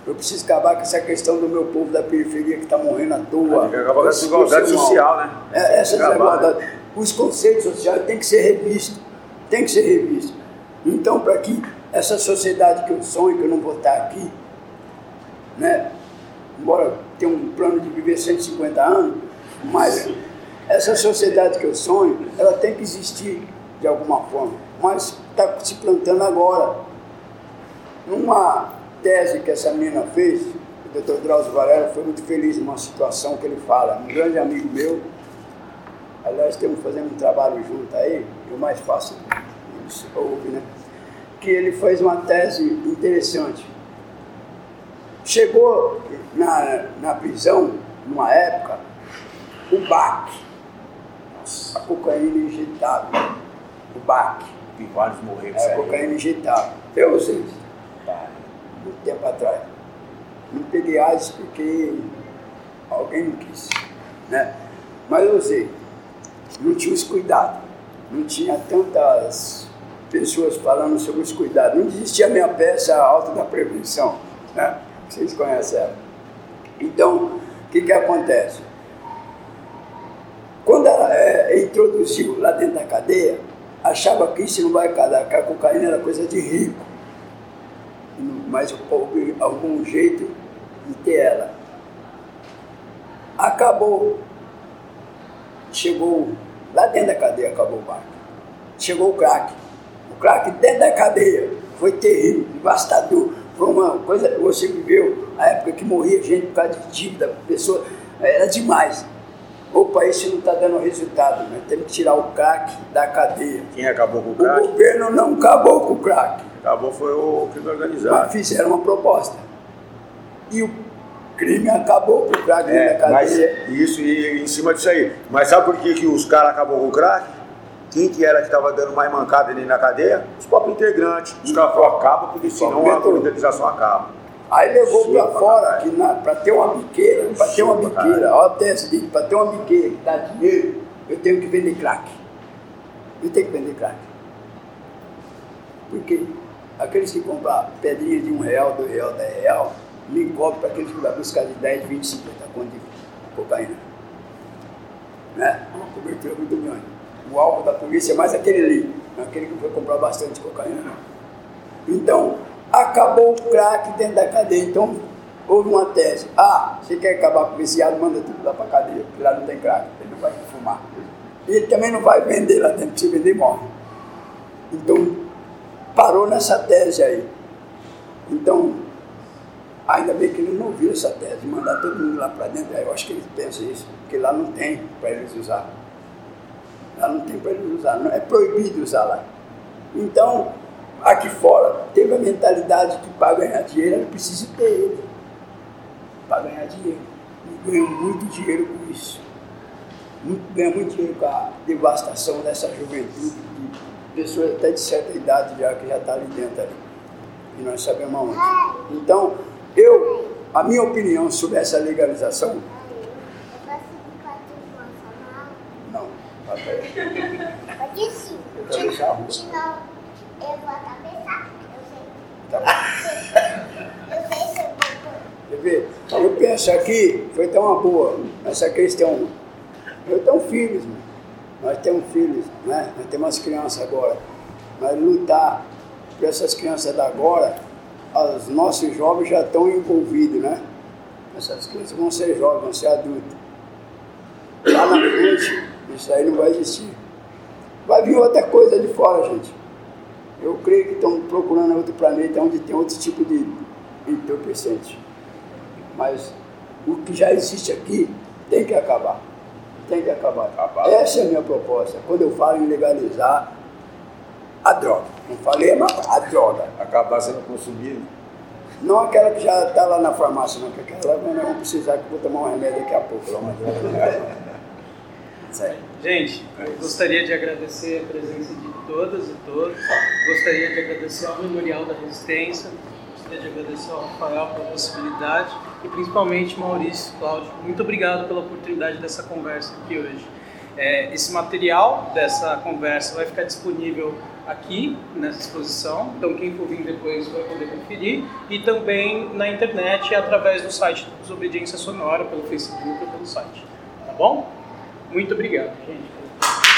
Eu preciso acabar com essa questão do meu povo da periferia que está morrendo à toa. Tem que acabar com essa desigualdade social, né? É, essa desigualdade. Os conceitos sociais têm que ser revistos. Tem que ser revistos. Então, para que essa sociedade que eu sonho, que eu não vou estar aqui, né? embora tenha um plano de viver 150 anos, mas essa sociedade que eu sonho, ela tem que existir de alguma forma, mas está se plantando agora. Numa tese que essa menina fez, o Dr. Drauzio Varela foi muito feliz numa situação que ele fala, um grande amigo meu, aliás, estamos fazendo um trabalho junto aí, o mais fácil, isso ouve, né? Que ele fez uma tese interessante. Chegou na, na prisão, numa época, o BAC, a cocaína injetável, o BAC, E vários morreram. é, a cocaína injetável. Eu isso, muito tempo atrás. Não peguei AIDS porque alguém não quis, né? Mas eu usei. Não tinha os cuidados, não tinha tantas pessoas falando sobre os cuidados. Não existia a minha peça alta da prevenção, né? Vocês conhecem ela. Então, o que, que acontece? Quando ela é, introduziu lá dentro da cadeia, achava que isso não vai casar, que a cocaína era coisa de rico. Mas houve algum jeito de ter ela. Acabou. Chegou lá dentro da cadeia, acabou o barco. Chegou o crack. O crack dentro da cadeia. Foi terrível, devastador. Foi uma coisa que você viveu, a época que morria gente por causa de dívida, pessoa, era demais. Opa, isso não está dando resultado, né? Temos que tirar o crack da cadeia. Quem acabou com o O crack? governo não acabou com o crack, Acabou foi o crime mas organizado. fizeram uma proposta. E o crime acabou com o crack dentro É, da mas cadeia. isso e em cima disso aí. Mas sabe por que, que os caras acabou com o crack? Quem que era que estava dando mais mancada ali na cadeia? Os próprios integrantes. Os caras falaram, acaba, porque senão a organização acaba. Aí levou para fora, para ter uma biqueira, para ter uma biqueira, ó, tem esse para ter uma biqueira que dá dinheiro, eu tenho que vender crack. Eu tenho que vender crack. Porque aqueles que compram pedrinha de um real, dois real, dez real, me cobram para aqueles que vão buscar de 10, 20, 50 conto de cocaína. Né? Uma cobertura muito grande. o alvo da polícia é mais aquele ali, aquele que foi comprar bastante cocaína, não. Então, acabou o crack dentro da cadeia. Então, houve uma tese. Ah, você quer acabar com o viciado, manda tudo lá para a cadeia, porque lá não tem crack, ele não vai fumar. E ele também não vai vender lá dentro, se vender, morre. Então, parou nessa tese aí. Então, ainda bem que eles não ouviram essa tese, mandar todo mundo lá para dentro. Eu acho que eles pensam isso, porque lá não tem para eles usar. Lá não tem para eles usar, não, é proibido usar lá. Então, aqui fora, teve a mentalidade que para ganhar dinheiro era preciso ter ele. Para ganhar dinheiro. E ganham muito dinheiro com isso. Ganha muito dinheiro com a devastação dessa juventude, de pessoas até de certa idade já que já está ali dentro ali. E nós sabemos aonde. Então, eu, a minha opinião sobre essa legalização. Não, papai. Pode sim. Eu quero deixar a. Senão eu vou atravessar. Eu sei. Tá bom. Eu sei se eu vou. Quer? Eu penso aqui, foi tão uma boa, essa questão. Eu tenho filhos, mano. Nós temos filhos, né? nós temos as crianças agora. Mas lutar por essas crianças da agora, os nossos jovens já estão envolvidos, né? Essas crianças vão ser jovens, vão ser adultos. Lá na frente, isso aí não vai existir. Vai vir outra coisa de fora, gente. Eu creio que estão procurando outro planeta onde tem outro tipo de entorpecente. Mas o que já existe aqui tem que acabar. Tem que acabar. Acabar. Essa é a minha proposta. Quando eu falo em legalizar a droga. Não falei a maconha, a droga. Acabar sendo consumido. Não aquela que já está lá na farmácia, não, porque aquela nós vamos precisar que eu vou tomar um remédio daqui a pouco. Mas... Gente, eu gostaria de agradecer a presença de todas e todos. Gostaria de agradecer ao Memorial da Resistência. Gostaria de agradecer ao Rafael pela possibilidade e principalmente Maurício, Cláudio. Muito obrigado pela oportunidade dessa conversa aqui hoje. É, esse material dessa conversa vai ficar disponível aqui nessa exposição, então quem for vir depois vai poder conferir e também na internet através do site do Desobediência Sonora, pelo Facebook ou pelo site. Tá bom? Muito obrigado, gente.